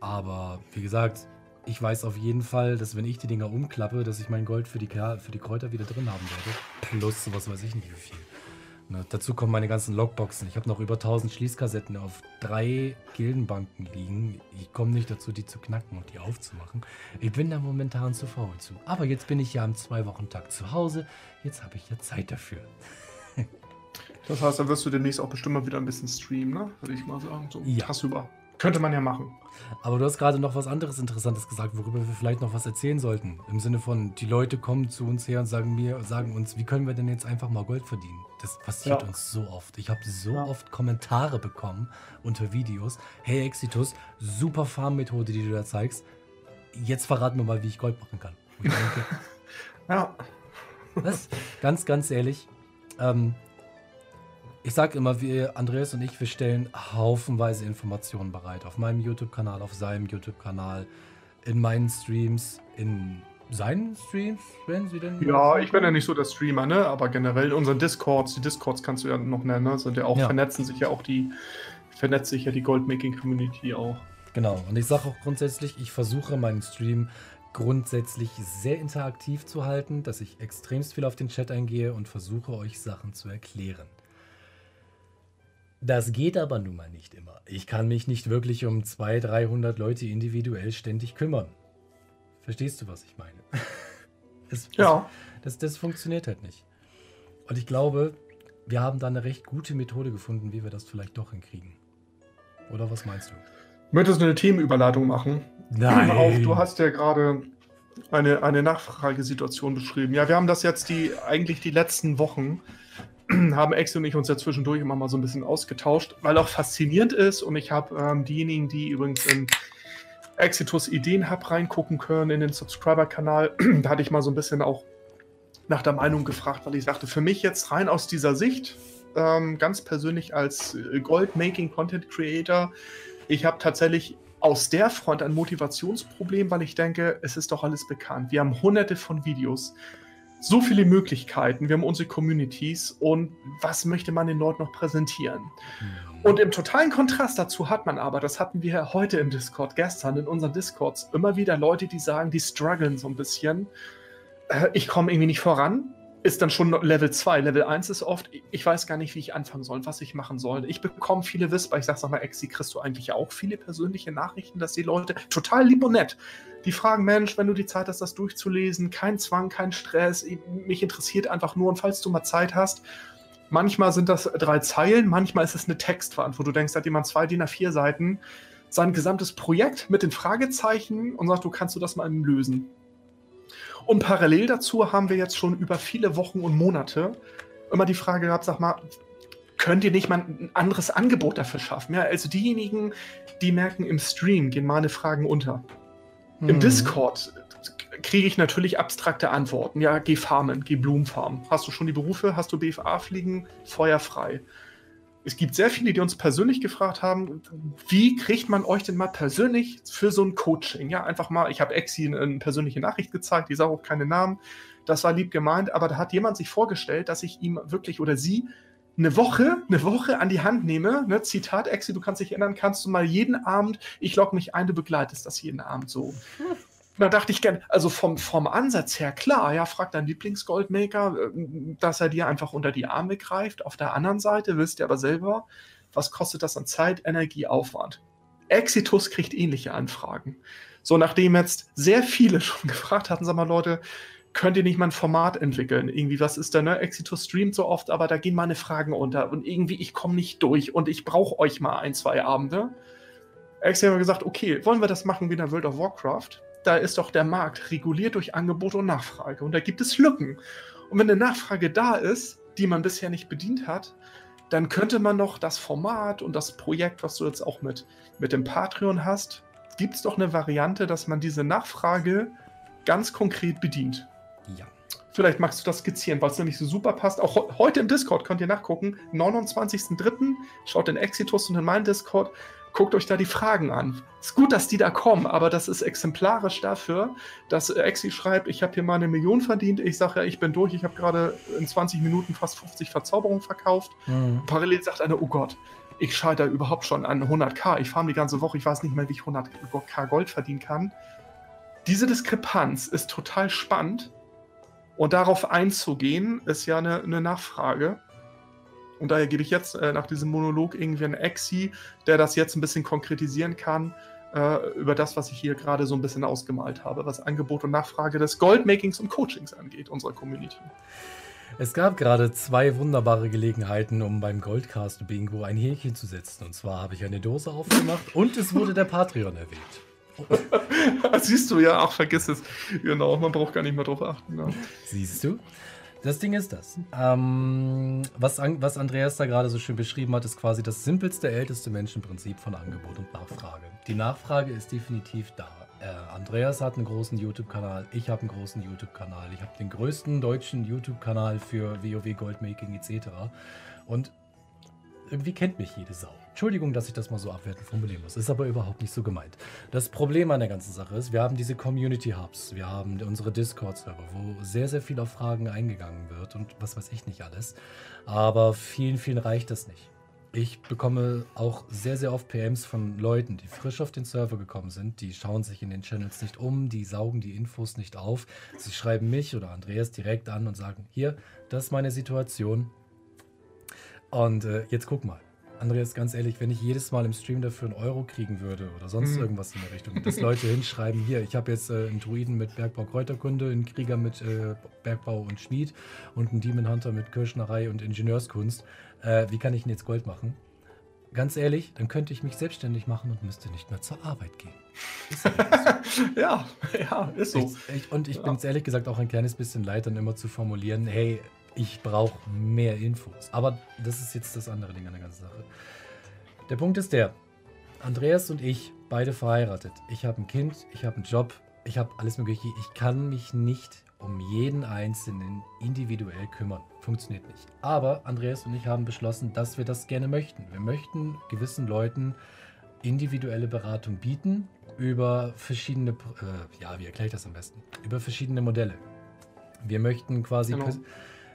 [SPEAKER 2] Aber wie gesagt, ich weiß auf jeden Fall, dass wenn ich die Dinger umklappe, dass ich mein Gold für die, für die Kräuter wieder drin haben werde. Plus, was weiß ich nicht wie viel. Ne, dazu kommen meine ganzen Logboxen. Ich habe noch über 1000 Schließkassetten auf drei Gildenbanken liegen. Ich komme nicht dazu, die zu knacken und die aufzumachen. Ich bin da momentan zu faul zu. Aber jetzt bin ich ja am Zwei-Wochen-Tag zu Hause. Jetzt habe ich ja Zeit dafür. [laughs]
[SPEAKER 1] das heißt, dann wirst du demnächst auch bestimmt mal wieder ein bisschen streamen, ne? Würde ich mal sagen. So ja. tagsüber. Könnte man ja machen.
[SPEAKER 2] Aber du hast gerade noch was anderes Interessantes gesagt, worüber wir vielleicht noch was erzählen sollten. Im Sinne von, die Leute kommen zu uns her und sagen mir, sagen uns, wie können wir denn jetzt einfach mal Gold verdienen? Das passiert ja. uns so oft. Ich habe so ja. oft Kommentare bekommen unter Videos. Hey Exitus, super Farmmethode, die du da zeigst. Jetzt verraten wir mal, wie ich Gold machen kann. Denke, [laughs] ja. Was? Ganz, ganz ehrlich. Ähm, ich sage immer, wir, Andreas und ich, wir stellen haufenweise Informationen bereit. Auf meinem YouTube-Kanal, auf seinem YouTube-Kanal, in meinen Streams, in seinen Streams, wenn sie denn.
[SPEAKER 1] Ja, ich bin ja nicht so der Streamer, ne? Aber generell in unseren Discords, die Discords kannst du ja noch nennen, ne? Sind ja auch, ja. vernetzen sich ja auch die, vernetzt sich ja die Goldmaking-Community auch.
[SPEAKER 2] Genau, und ich sage auch grundsätzlich, ich versuche meinen Stream grundsätzlich sehr interaktiv zu halten, dass ich extremst viel auf den Chat eingehe und versuche euch Sachen zu erklären. Das geht aber nun mal nicht immer. Ich kann mich nicht wirklich um 200, 300 Leute individuell ständig kümmern. Verstehst du, was ich meine? [laughs]
[SPEAKER 1] es, ja.
[SPEAKER 2] Das, das funktioniert halt nicht. Und ich glaube, wir haben da eine recht gute Methode gefunden, wie wir das vielleicht doch hinkriegen. Oder was meinst du?
[SPEAKER 1] Möchtest du eine Themenüberladung machen?
[SPEAKER 2] Nein.
[SPEAKER 1] Auch, du hast ja gerade eine, eine Nachfragesituation beschrieben. Ja, wir haben das jetzt die eigentlich die letzten Wochen [clears throat] haben Ex und ich uns ja zwischendurch immer mal so ein bisschen ausgetauscht, weil auch faszinierend ist und ich habe ähm, diejenigen, die übrigens in Exitus Ideen Hub reingucken können in den Subscriber-Kanal, [clears throat] da hatte ich mal so ein bisschen auch nach der Meinung gefragt, weil ich sagte, für mich jetzt rein aus dieser Sicht, ähm, ganz persönlich als äh, Gold-Making Content Creator, ich habe tatsächlich aus der Front ein Motivationsproblem, weil ich denke, es ist doch alles bekannt. Wir haben hunderte von Videos, so viele Möglichkeiten, wir haben unsere Communities und was möchte man den Leuten noch präsentieren? Mhm. Und im totalen Kontrast dazu hat man aber, das hatten wir heute im Discord, gestern in unseren Discords, immer wieder Leute, die sagen, die strugglen so ein bisschen. Äh, ich komme irgendwie nicht voran ist dann schon Level 2. Level 1 ist oft, ich weiß gar nicht, wie ich anfangen soll, was ich machen soll. Ich bekomme viele Whisper. Ich sage, sag mal, Exi, kriegst du eigentlich auch viele persönliche Nachrichten, dass die Leute total lieb und nett, die fragen, Mensch, wenn du die Zeit hast, das durchzulesen, kein Zwang, kein Stress, mich interessiert einfach nur und falls du mal Zeit hast, manchmal sind das drei Zeilen, manchmal ist es eine wo du denkst, hat jemand zwei DIN A4 Seiten, sein gesamtes Projekt mit den Fragezeichen und sagt, du kannst du das mal lösen. Und parallel dazu haben wir jetzt schon über viele Wochen und Monate immer die Frage gehabt, sag mal, könnt ihr nicht mal ein anderes Angebot dafür schaffen? Ja, also diejenigen, die merken, im Stream gehen meine Fragen unter. Mhm. Im Discord kriege ich natürlich abstrakte Antworten. Ja, geh farmen, geh Blumenfarmen. Hast du schon die Berufe? Hast du BFA fliegen? Feuerfrei es gibt sehr viele, die uns persönlich gefragt haben, wie kriegt man euch denn mal persönlich für so ein Coaching? Ja, einfach mal, ich habe Exi eine persönliche Nachricht gezeigt, die sah auch keine Namen. Das war lieb gemeint, aber da hat jemand sich vorgestellt, dass ich ihm wirklich oder sie eine Woche, eine Woche an die Hand nehme. Ne? Zitat, Exi, du kannst dich erinnern, kannst du mal jeden Abend, ich logge mich ein, du begleitest das jeden Abend so. Da dachte ich gerne, also vom, vom Ansatz her, klar, ja, frag deinen Lieblingsgoldmaker, äh, dass er dir einfach unter die Arme greift. Auf der anderen Seite wisst ihr aber selber, was kostet das an Zeit, Energie, Aufwand. Exitus kriegt ähnliche Anfragen. So, nachdem jetzt sehr viele [laughs] schon gefragt hatten, sag mal, Leute, könnt ihr nicht mal ein Format entwickeln? Irgendwie, was ist da, ne? Exitus streamt so oft, aber da gehen meine Fragen unter und irgendwie, ich komme nicht durch und ich brauche euch mal ein, zwei Abende. Exi haben gesagt, okay, wollen wir das machen wie in der World of Warcraft? Da ist doch der Markt reguliert durch Angebot und Nachfrage. Und da gibt es Lücken. Und wenn eine Nachfrage da ist, die man bisher nicht bedient hat, dann könnte man noch das Format und das Projekt, was du jetzt auch mit, mit dem Patreon hast, gibt es doch eine Variante, dass man diese Nachfrage ganz konkret bedient.
[SPEAKER 2] Ja.
[SPEAKER 1] Vielleicht magst du das skizzieren, weil es nämlich so super passt. Auch heute im Discord könnt ihr nachgucken. 29.03. Schaut in Exitus und in meinen Discord guckt euch da die Fragen an. Ist gut, dass die da kommen, aber das ist exemplarisch dafür, dass Exi schreibt, ich habe hier mal eine Million verdient. Ich sage ja, ich bin durch, ich habe gerade in 20 Minuten fast 50 Verzauberungen verkauft. Mhm. Parallel sagt einer, oh Gott, ich scheitere überhaupt schon an 100k. Ich fahre die ganze Woche, ich weiß nicht mehr, wie ich 100k Gold verdienen kann. Diese Diskrepanz ist total spannend und darauf einzugehen, ist ja eine, eine Nachfrage. Und daher gebe ich jetzt äh, nach diesem Monolog irgendwie einen Exi, der das jetzt ein bisschen konkretisieren kann äh, über das, was ich hier gerade so ein bisschen ausgemalt habe, was Angebot und Nachfrage des Goldmakings und Coachings angeht, unserer Community.
[SPEAKER 2] Es gab gerade zwei wunderbare Gelegenheiten, um beim Goldcast Bingo ein Häkchen zu setzen. Und zwar habe ich eine Dose aufgemacht und es wurde der Patreon erwähnt. [laughs]
[SPEAKER 1] Siehst du ja, ach, vergiss es. Genau, man braucht gar nicht mehr drauf achten. Ja.
[SPEAKER 2] Siehst du? Das Ding ist das. Ähm, was, was Andreas da gerade so schön beschrieben hat, ist quasi das simpelste, älteste Menschenprinzip von Angebot und Nachfrage. Die Nachfrage ist definitiv da. Äh, Andreas hat einen großen YouTube-Kanal, ich habe einen großen YouTube-Kanal, ich habe den größten deutschen YouTube-Kanal für WoW Goldmaking etc. Und irgendwie kennt mich jede Sau. Entschuldigung, dass ich das mal so abwertend formulieren muss. Ist aber überhaupt nicht so gemeint. Das Problem an der ganzen Sache ist, wir haben diese Community Hubs, wir haben unsere Discord-Server, wo sehr, sehr viel auf Fragen eingegangen wird und was weiß ich nicht alles. Aber vielen, vielen reicht das nicht. Ich bekomme auch sehr, sehr oft PMs von Leuten, die frisch auf den Server gekommen sind. Die schauen sich in den Channels nicht um, die saugen die Infos nicht auf. Sie schreiben mich oder Andreas direkt an und sagen, hier, das ist meine Situation. Und äh, jetzt guck mal Andreas, ganz ehrlich, wenn ich jedes Mal im Stream dafür einen Euro kriegen würde oder sonst mhm. irgendwas in der Richtung, dass Leute [laughs] hinschreiben, hier, ich habe jetzt äh, einen Druiden mit Bergbau Kräuterkunde, einen Krieger mit äh, Bergbau und Schmied und einen Demon Hunter mit Kirschnerei und Ingenieurskunst, äh, wie kann ich denn jetzt Gold machen? Ganz ehrlich, dann könnte ich mich selbstständig machen und müsste nicht mehr zur Arbeit gehen. [laughs]
[SPEAKER 1] ja, ja, ist so.
[SPEAKER 2] Ich, ich, und ich ja. bin es ehrlich gesagt auch ein kleines bisschen leid, dann immer zu formulieren, hey, ich brauche mehr Infos. Aber das ist jetzt das andere Ding an der ganzen Sache. Der Punkt ist der, Andreas und ich, beide verheiratet. Ich habe ein Kind, ich habe einen Job, ich habe alles mögliche. Ich kann mich nicht um jeden Einzelnen individuell kümmern. Funktioniert nicht. Aber Andreas und ich haben beschlossen, dass wir das gerne möchten. Wir möchten gewissen Leuten individuelle Beratung bieten über verschiedene, äh, ja, wie erkläre ich das am besten? Über verschiedene Modelle. Wir möchten quasi genau.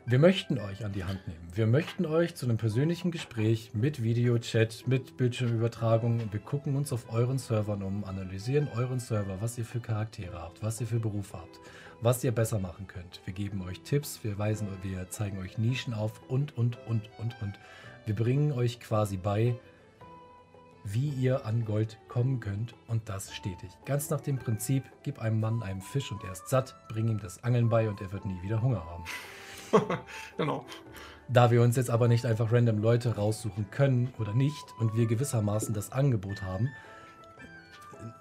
[SPEAKER 2] Wir möchten euch an die Hand nehmen. Wir möchten euch zu einem persönlichen Gespräch mit Videochat, mit Bildschirmübertragung. Wir gucken uns auf euren Servern um, analysieren euren Server, was ihr für Charaktere habt, was ihr für Berufe habt, was ihr besser machen könnt. Wir geben euch Tipps, wir weisen, wir zeigen euch Nischen auf und, und, und, und, und. Wir bringen euch quasi bei, wie ihr an Gold kommen könnt und das stetig. Ganz nach dem Prinzip, gib einem Mann einen Fisch und er ist satt, bring ihm das Angeln bei und er wird nie wieder Hunger haben. [laughs] genau. Da wir uns jetzt aber nicht einfach random Leute raussuchen können oder nicht und wir gewissermaßen das Angebot haben,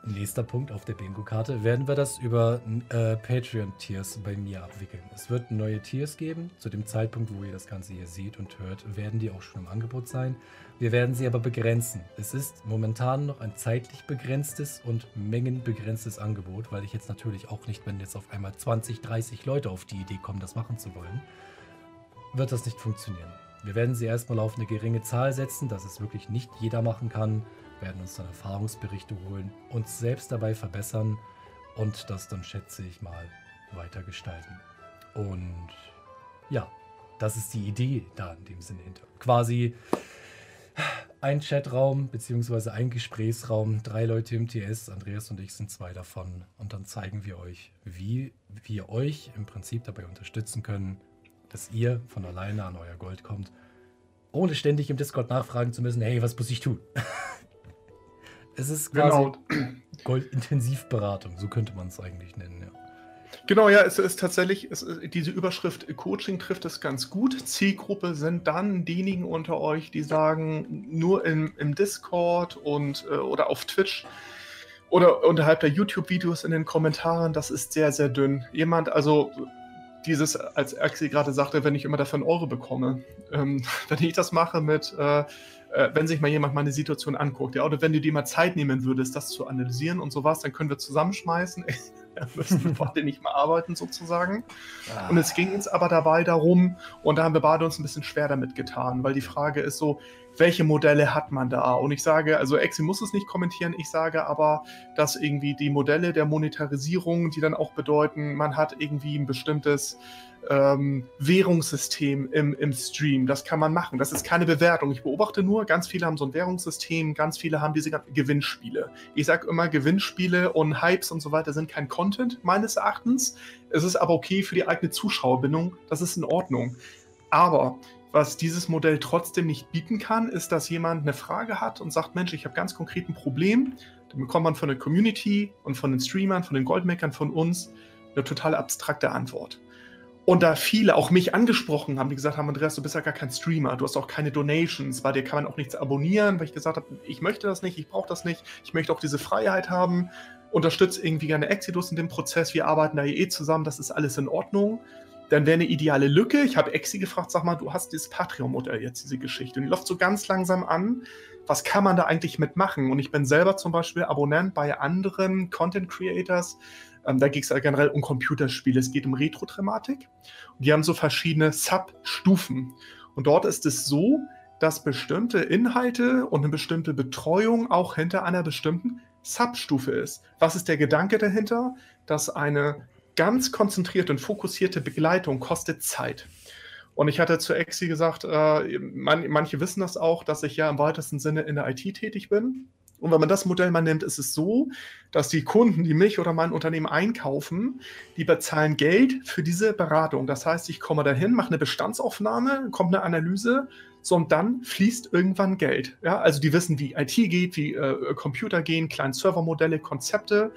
[SPEAKER 2] nächster Punkt auf der Bingo-Karte, werden wir das über äh, Patreon-Tiers bei mir abwickeln. Es wird neue Tiers geben. Zu dem Zeitpunkt, wo ihr das Ganze hier seht und hört, werden die auch schon im Angebot sein. Wir werden sie aber begrenzen. Es ist momentan noch ein zeitlich begrenztes und mengenbegrenztes Angebot, weil ich jetzt natürlich auch nicht, wenn jetzt auf einmal 20, 30 Leute auf die Idee kommen, das machen zu wollen, wird das nicht funktionieren. Wir werden sie erstmal auf eine geringe Zahl setzen, dass es wirklich nicht jeder machen kann, werden uns dann Erfahrungsberichte holen, uns selbst dabei verbessern und das dann, schätze ich mal, weiter gestalten. Und ja, das ist die Idee da in dem Sinne hinter. Quasi ein Chatraum bzw. ein Gesprächsraum, drei Leute im TS, Andreas und ich sind zwei davon. Und dann zeigen wir euch, wie wir euch im Prinzip dabei unterstützen können, dass ihr von alleine an euer Gold kommt, ohne ständig im Discord nachfragen zu müssen, hey, was muss ich tun? [laughs] es ist quasi genau. Goldintensivberatung, so könnte man es eigentlich nennen, ja.
[SPEAKER 1] Genau, ja, es ist tatsächlich, es ist, diese Überschrift Coaching trifft es ganz gut. Zielgruppe sind dann diejenigen unter euch, die sagen, nur im, im Discord und äh, oder auf Twitch oder unterhalb der YouTube-Videos in den Kommentaren, das ist sehr, sehr dünn. Jemand, also dieses, als Axel gerade sagte, wenn ich immer dafür einen Euro bekomme, ähm, [laughs] wenn ich das mache mit, äh, äh, wenn sich mal jemand meine Situation anguckt, ja, oder wenn du dir mal Zeit nehmen würdest, das zu analysieren und sowas, dann können wir zusammenschmeißen. da müssen wir beide nicht mehr arbeiten sozusagen. Ah. Und es ging uns aber dabei darum, und da haben wir beide uns ein bisschen schwer damit getan, weil die Frage ist so, welche Modelle hat man da? Und ich sage, also Exi muss es nicht kommentieren, ich sage aber, dass irgendwie die Modelle der Monetarisierung, die dann auch bedeuten, man hat irgendwie ein bestimmtes ähm, Währungssystem im, im Stream. Das kann man machen. Das ist keine Bewertung. Ich beobachte nur, ganz viele haben so ein Währungssystem, ganz viele haben diese Gewinnspiele. Ich sage immer, Gewinnspiele und Hypes und so weiter sind kein Content meines Erachtens. Es ist aber okay für die eigene Zuschauerbindung. Das ist in Ordnung. Aber was dieses Modell trotzdem nicht bieten kann, ist, dass jemand eine Frage hat und sagt, Mensch, ich habe ganz konkret ein Problem. Dann bekommt man von der Community und von den Streamern, von den Goldmakern, von uns eine total abstrakte Antwort. Und da viele auch mich angesprochen haben, die gesagt haben, Andreas, du bist ja gar kein Streamer, du hast auch keine Donations, bei dir kann man auch nichts abonnieren, weil ich gesagt habe, ich möchte das nicht, ich brauche das nicht, ich möchte auch diese Freiheit haben, unterstütze irgendwie gerne Exodus in dem Prozess, wir arbeiten da eh zusammen, das ist alles in Ordnung. Dann wäre eine ideale Lücke. Ich habe Exi gefragt, sag mal, du hast dieses Patreon-Modell jetzt, diese Geschichte. Und die läuft so ganz langsam an. Was kann man da eigentlich mitmachen? Und ich bin selber zum Beispiel Abonnent bei anderen Content Creators, ähm, da geht es ja generell um Computerspiele. Es geht um Retro-Thematik. Und die haben so verschiedene Sub-Stufen. Und dort ist es so, dass bestimmte Inhalte und eine bestimmte Betreuung auch hinter einer bestimmten Substufe ist. Was ist der Gedanke dahinter? Dass eine ganz konzentrierte und fokussierte Begleitung kostet Zeit. Und ich hatte zu Exi gesagt, äh, man, manche wissen das auch, dass ich ja im weitesten Sinne in der IT tätig bin Und wenn man das Modell mal nimmt, ist es so, dass die Kunden, die mich oder mein Unternehmen einkaufen, die bezahlen Geld für diese Beratung. Das heißt, ich komme dahin, mache eine Bestandsaufnahme, kommt eine Analyse, so und dann fließt irgendwann Geld. Ja, also die wissen, wie IT geht, wie äh, Computer gehen, kleine Servermodelle, Konzepte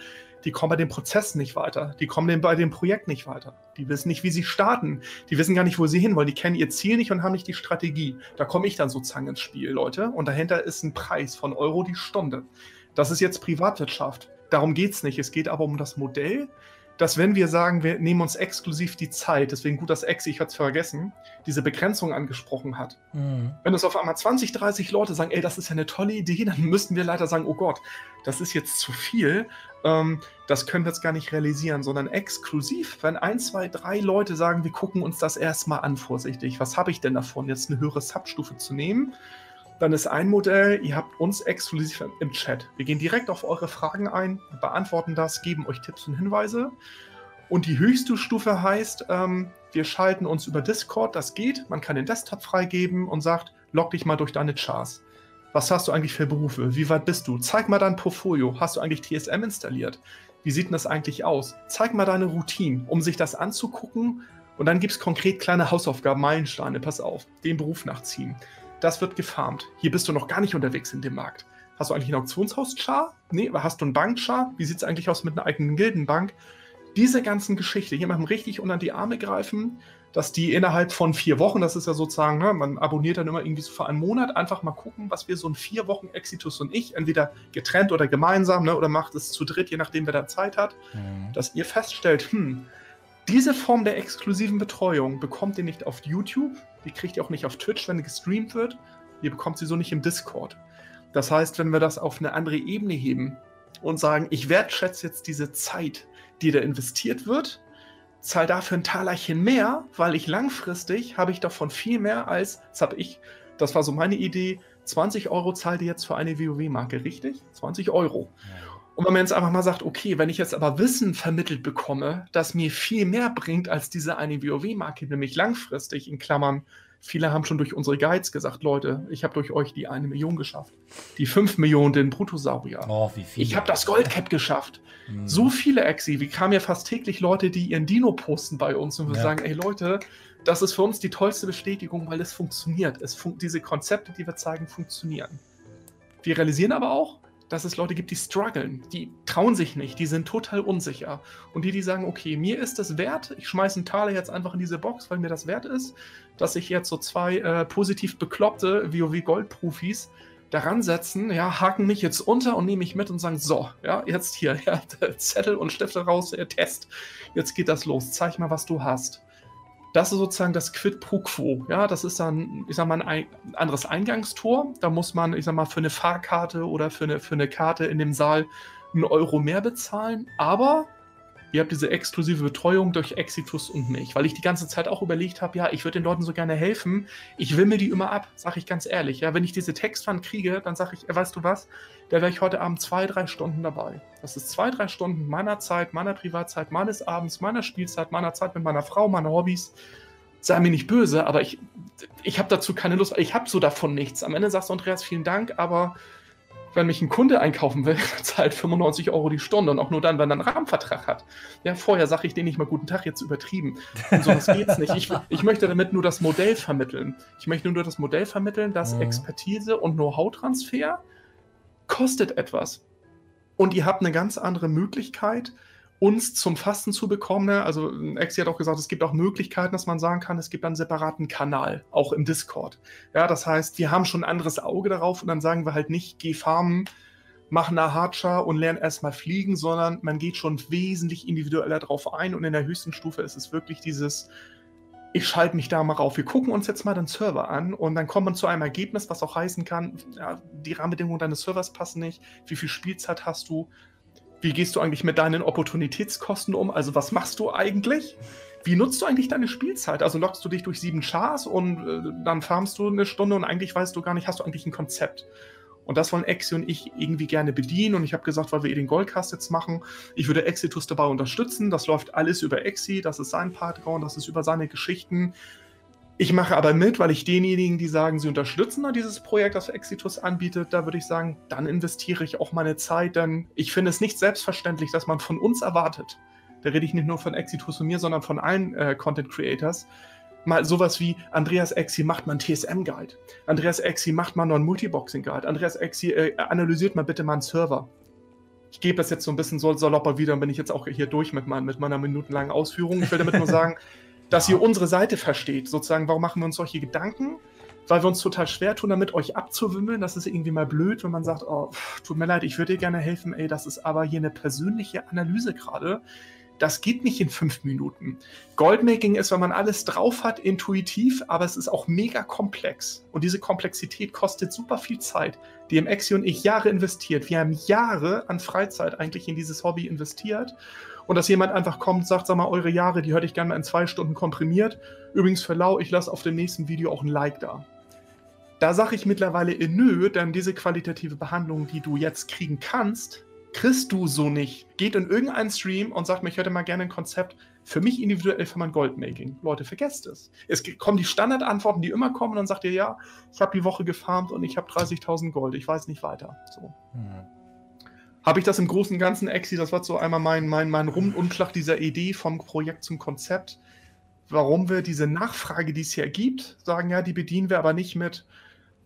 [SPEAKER 1] die kommen bei dem Prozess nicht weiter. Die kommen bei dem Projekt nicht weiter. Die wissen nicht, wie sie starten. Die wissen gar nicht, wo sie hinwollen. Die kennen ihr Ziel nicht und haben nicht die Strategie. Da komme ich dann sozusagen ins Spiel, Leute. Und dahinter ist ein Preis von Euro die Stunde. Das ist jetzt Privatwirtschaft. Darum geht es nicht. Es geht aber um das Modell, dass wenn wir sagen, wir nehmen uns exklusiv die Zeit, deswegen gut, dass Exi, ich hatte es vergessen, diese Begrenzung angesprochen hat. Mhm. Wenn es auf einmal 20, 30 Leute sagen, ey, das ist ja eine tolle Idee, dann müssten wir leider sagen, oh Gott, das ist jetzt zu viel, ähm, das können wir jetzt gar nicht realisieren, sondern exklusiv, wenn ein, zwei, drei Leute sagen, wir gucken uns das erstmal an, vorsichtig, was habe ich denn davon, jetzt eine höhere Substufe zu nehmen? Dann ist ein Modell, ihr habt uns exklusiv im Chat. Wir gehen direkt auf eure Fragen ein, beantworten das, geben euch Tipps und Hinweise. Und die höchste Stufe heißt, ähm, wir schalten uns über Discord, das geht. Man kann den Desktop freigeben und sagt, log dich mal durch deine Chars. Was hast du eigentlich für Berufe? Wie weit bist du? Zeig mal dein Portfolio. Hast du eigentlich TSM installiert? Wie sieht denn das eigentlich aus? Zeig mal deine Routine, um sich das anzugucken. Und dann gibt es konkret kleine Hausaufgaben, Meilensteine. Pass auf, den Beruf nachziehen das wird gefarmt. Hier bist du noch gar nicht unterwegs in dem Markt. Hast du eigentlich ein Auktionshaus-Char? Nee, hast du einen Bank-Char? Wie sieht es eigentlich aus mit einer eigenen Gildenbank? Diese ganzen Geschichte, jemandem richtig unter die Arme greifen, dass die innerhalb von vier Wochen, das ist ja sozusagen, ne, man abonniert dann immer irgendwie so für einen Monat, einfach mal gucken, was wir so in vier Wochen Exitus und ich, entweder getrennt oder gemeinsam, ne, oder macht es zu dritt, je nachdem, wer da Zeit hat, mhm. dass ihr feststellt, hm, diese Form der exklusiven Betreuung bekommt ihr nicht auf YouTube, die kriegt ihr auch nicht auf Twitch, wenn gestreamt wird. Ihr bekommt sie so nicht im Discord. Das heißt, wenn wir das auf eine andere Ebene heben und sagen, ich wertschätze jetzt diese Zeit, die da investiert wird, zahle dafür ein Talerchen mehr, weil ich langfristig habe ich davon viel mehr als, das habe ich, das war so meine Idee, 20 Euro zahlt ihr jetzt für eine WoW-Marke, richtig? 20 Euro. Ja. Und wenn man jetzt einfach mal sagt, okay, wenn ich jetzt aber Wissen vermittelt bekomme, das mir viel mehr bringt als diese eine WoW-Marke, nämlich langfristig, in Klammern, viele haben schon durch unsere Guides gesagt, Leute, ich habe durch euch die eine Million geschafft. Die fünf Millionen den Bruttosaurier. Oh, wie viel. Ich habe das Goldcap geschafft. Mhm. So viele Exi, wie kamen ja fast täglich Leute, die ihren Dino posten bei uns und wir ja. sagen, ey Leute, das ist für uns die tollste Bestätigung, weil es funktioniert. Es fun diese Konzepte, die wir zeigen, funktionieren. Wir realisieren aber auch, dass es Leute gibt, die strugglen, die trauen sich nicht, die sind total unsicher. Und die, die sagen, okay, mir ist das wert, ich schmeiße einen Taler jetzt einfach in diese Box, weil mir das wert ist, dass ich jetzt so zwei äh, positiv bekloppte WoW-Gold-Profis daran setzen, ja, haken mich jetzt unter und nehme mich mit und sagen, so, ja, jetzt hier, [laughs] ja, Zettel und Stifte raus, der Test, jetzt geht das los, zeig mal, was du hast. Das ist sozusagen das Quid pro quo. Ja, das ist dann, ich sag mal, ein anderes Eingangstor. Da muss man, ich sag mal, für eine Fahrkarte oder für eine, für eine Karte in dem Saal einen Euro mehr bezahlen. Aber ihr habt diese exklusive Betreuung durch Exitus und mich, weil ich die ganze Zeit auch überlegt habe, ja, ich würde den Leuten so gerne helfen, ich will mir die immer ab, sage ich ganz ehrlich. Ja, wenn ich diese Textwand kriege, dann sage ich, weißt du was, da wäre ich heute Abend zwei, drei Stunden dabei. Das ist zwei, drei Stunden meiner Zeit, meiner Privatzeit, meines Abends, meiner Spielzeit, meiner Zeit mit meiner Frau, meiner Hobbys. Sei mir nicht böse, aber ich, ich habe dazu keine Lust, ich habe so davon nichts. Am Ende sagst du, Andreas, vielen Dank, aber wenn mich ein Kunde einkaufen will, [laughs] zahlt 95 Euro die Stunde und auch nur dann, wenn er einen Rahmenvertrag hat. Ja, vorher sage ich denen nicht mal guten Tag, jetzt übertrieben. Und so das geht's nicht. Ich, ich möchte damit nur das Modell vermitteln. Ich möchte nur das Modell vermitteln, dass mhm. Expertise und Know-how-Transfer kostet etwas. Und ihr habt eine ganz andere Möglichkeit, uns zum Fasten zu bekommen. Ne? Also Exi hat auch gesagt, es gibt auch Möglichkeiten, dass man sagen kann, es gibt einen separaten Kanal, auch im Discord. Ja, das heißt, wir haben schon ein anderes Auge darauf und dann sagen wir halt nicht, geh farmen, mach Hardshare und lern erstmal fliegen, sondern man geht schon wesentlich individueller drauf ein und in der höchsten Stufe ist es wirklich dieses, ich schalte mich da mal rauf. Wir gucken uns jetzt mal den Server an und dann kommt man zu einem Ergebnis, was auch heißen kann, ja, die Rahmenbedingungen deines Servers passen nicht, wie viel Spielzeit hast du, wie gehst du eigentlich mit deinen Opportunitätskosten um? Also was machst du eigentlich? Wie nutzt du eigentlich deine Spielzeit? Also lockst du dich durch sieben Chars und äh, dann farmst du eine Stunde und eigentlich weißt du gar nicht, hast du eigentlich ein Konzept? Und das wollen Exi und ich irgendwie gerne bedienen. Und ich habe gesagt, weil wir eh den Goldcast jetzt machen, ich würde Exitus dabei unterstützen. Das läuft alles über Exi, das ist sein Patreon, das ist über seine Geschichten. Ich mache aber mit, weil ich denjenigen, die sagen, sie unterstützen dieses Projekt, das Exitus anbietet, da würde ich sagen, dann investiere ich auch meine Zeit, denn ich finde es nicht selbstverständlich, dass man von uns erwartet, da rede ich nicht nur von Exitus und mir, sondern von allen äh, Content Creators, mal sowas wie Andreas Exi macht mal einen TSM-Guide. Andreas Exi macht mal noch einen Multiboxing-Guide. Andreas Exi äh, analysiert mal bitte mal einen Server. Ich gebe das jetzt so ein bisschen so salopper wieder und bin ich jetzt auch hier durch mit, mein, mit meiner minutenlangen Ausführung. Ich will damit nur [laughs] sagen, dass ihr unsere Seite versteht. Sozusagen, warum machen wir uns solche Gedanken? Weil wir uns total schwer tun, damit euch abzuwimmeln. Das ist irgendwie mal blöd, wenn man sagt, oh, pff, tut mir leid, ich würde dir gerne helfen. Ey, das ist aber hier eine persönliche Analyse gerade das geht nicht in fünf Minuten. Goldmaking ist, wenn man alles drauf hat, intuitiv, aber es ist auch mega komplex. Und diese Komplexität kostet super viel Zeit. Die im Exi und ich Jahre investiert. Wir haben Jahre an Freizeit eigentlich in dieses Hobby investiert. Und dass jemand einfach kommt sagt, sag mal, eure Jahre, die hätte ich gerne mal in zwei Stunden komprimiert. Übrigens für lau, ich lasse auf dem nächsten Video auch ein Like da. Da sage ich mittlerweile in nö, denn diese qualitative Behandlung, die du jetzt kriegen kannst, kriegst du so nicht. Geht in irgendeinen Stream und sagt mir, ich hätte mal gerne ein Konzept für mich individuell für mein Goldmaking. Leute, vergesst es. Es kommen die Standardantworten, die immer kommen und dann sagt ihr, ja, ich habe die Woche gefarmt und ich habe 30.000 Gold. Ich weiß nicht weiter. So. Hm. Habe ich das im Großen und Ganzen, Exi, das war so einmal mein, mein, mein Rumundschlag dieser Idee vom Projekt zum Konzept, warum wir diese Nachfrage, die es hier gibt, sagen, ja, die bedienen wir aber nicht mit,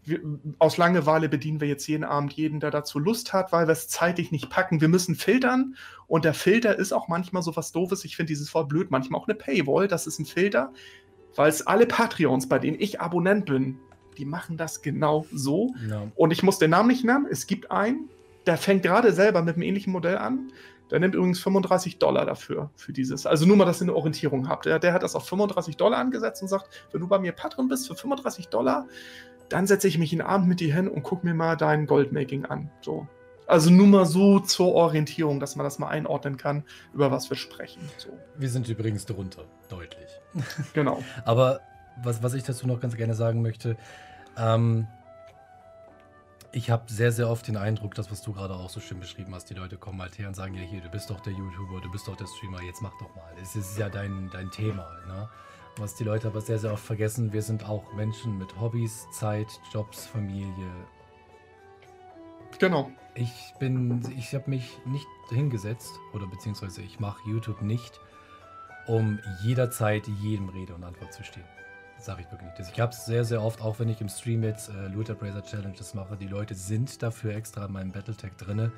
[SPEAKER 1] wir, aus Langeweile bedienen wir jetzt jeden Abend jeden, der dazu Lust hat, weil wir es zeitlich nicht packen. Wir müssen filtern und der Filter ist auch manchmal so was Doofes. Ich finde dieses Wort blöd, manchmal auch eine Paywall. Das ist ein Filter, weil es alle Patreons, bei denen ich Abonnent bin, die machen das genau so. Ja. Und ich muss den Namen nicht nennen. Es gibt einen, der fängt gerade selber mit einem ähnlichen Modell an. Der nimmt übrigens 35 Dollar dafür, für dieses. Also nur mal, dass ihr eine Orientierung habt. Der, der hat das auf 35 Dollar angesetzt und sagt, wenn du bei mir Patron bist für 35 Dollar, dann setze ich mich in den Abend mit dir hin und gucke mir mal dein Goldmaking an. So. Also nur mal so zur Orientierung, dass man das mal einordnen kann, über was wir sprechen. So.
[SPEAKER 2] Wir sind übrigens drunter, deutlich.
[SPEAKER 1] Genau. [laughs]
[SPEAKER 2] Aber was, was ich dazu noch ganz gerne sagen möchte, ähm, ich habe sehr, sehr oft den Eindruck, das, was du gerade auch so schön beschrieben hast, die Leute kommen halt her und sagen, ja hier, du bist doch der YouTuber, du bist doch der Streamer, jetzt mach doch mal. Es ist ja dein, dein Thema. Ne? Was die Leute aber sehr, sehr oft vergessen, wir sind auch Menschen mit Hobbys, Zeit, Jobs, Familie.
[SPEAKER 1] Genau.
[SPEAKER 2] Ich bin, ich habe mich nicht hingesetzt oder beziehungsweise ich mache YouTube nicht, um jederzeit jedem Rede und Antwort zu stehen. Sage ich wirklich nicht. Ich habe es sehr, sehr oft, auch wenn ich im Stream jetzt äh, Luther Brazer Challenges mache, die Leute sind dafür extra in meinem Battletech drinne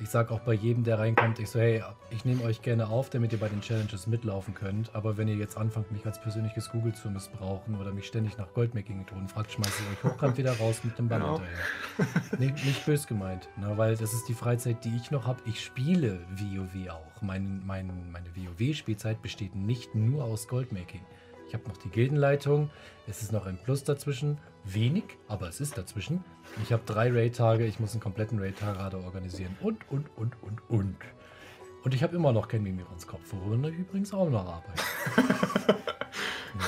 [SPEAKER 2] ich sage auch bei jedem, der reinkommt, ich so, hey, ich nehme euch gerne auf, damit ihr bei den Challenges mitlaufen könnt. Aber wenn ihr jetzt anfangt, mich als persönliches Google zu missbrauchen oder mich ständig nach Goldmaking-Methoden fragt, schmeiße ich euch hochkant wieder raus mit dem Ball genau. hinterher. nicht, nicht bös gemeint, ne? weil das ist die Freizeit, die ich noch habe. Ich spiele WoW auch. Mein, mein, meine WoW-Spielzeit besteht nicht nur aus Goldmaking. Ich habe noch die Gildenleitung. Es ist noch ein Plus dazwischen. Wenig, aber es ist dazwischen. Ich habe drei Raid-Tage. Ich muss einen kompletten Raid-Tag gerade organisieren. Und, und, und, und, und. Und ich habe immer noch kein Mimir ins Kopf, worüber ich übrigens auch noch arbeite. [laughs] ja.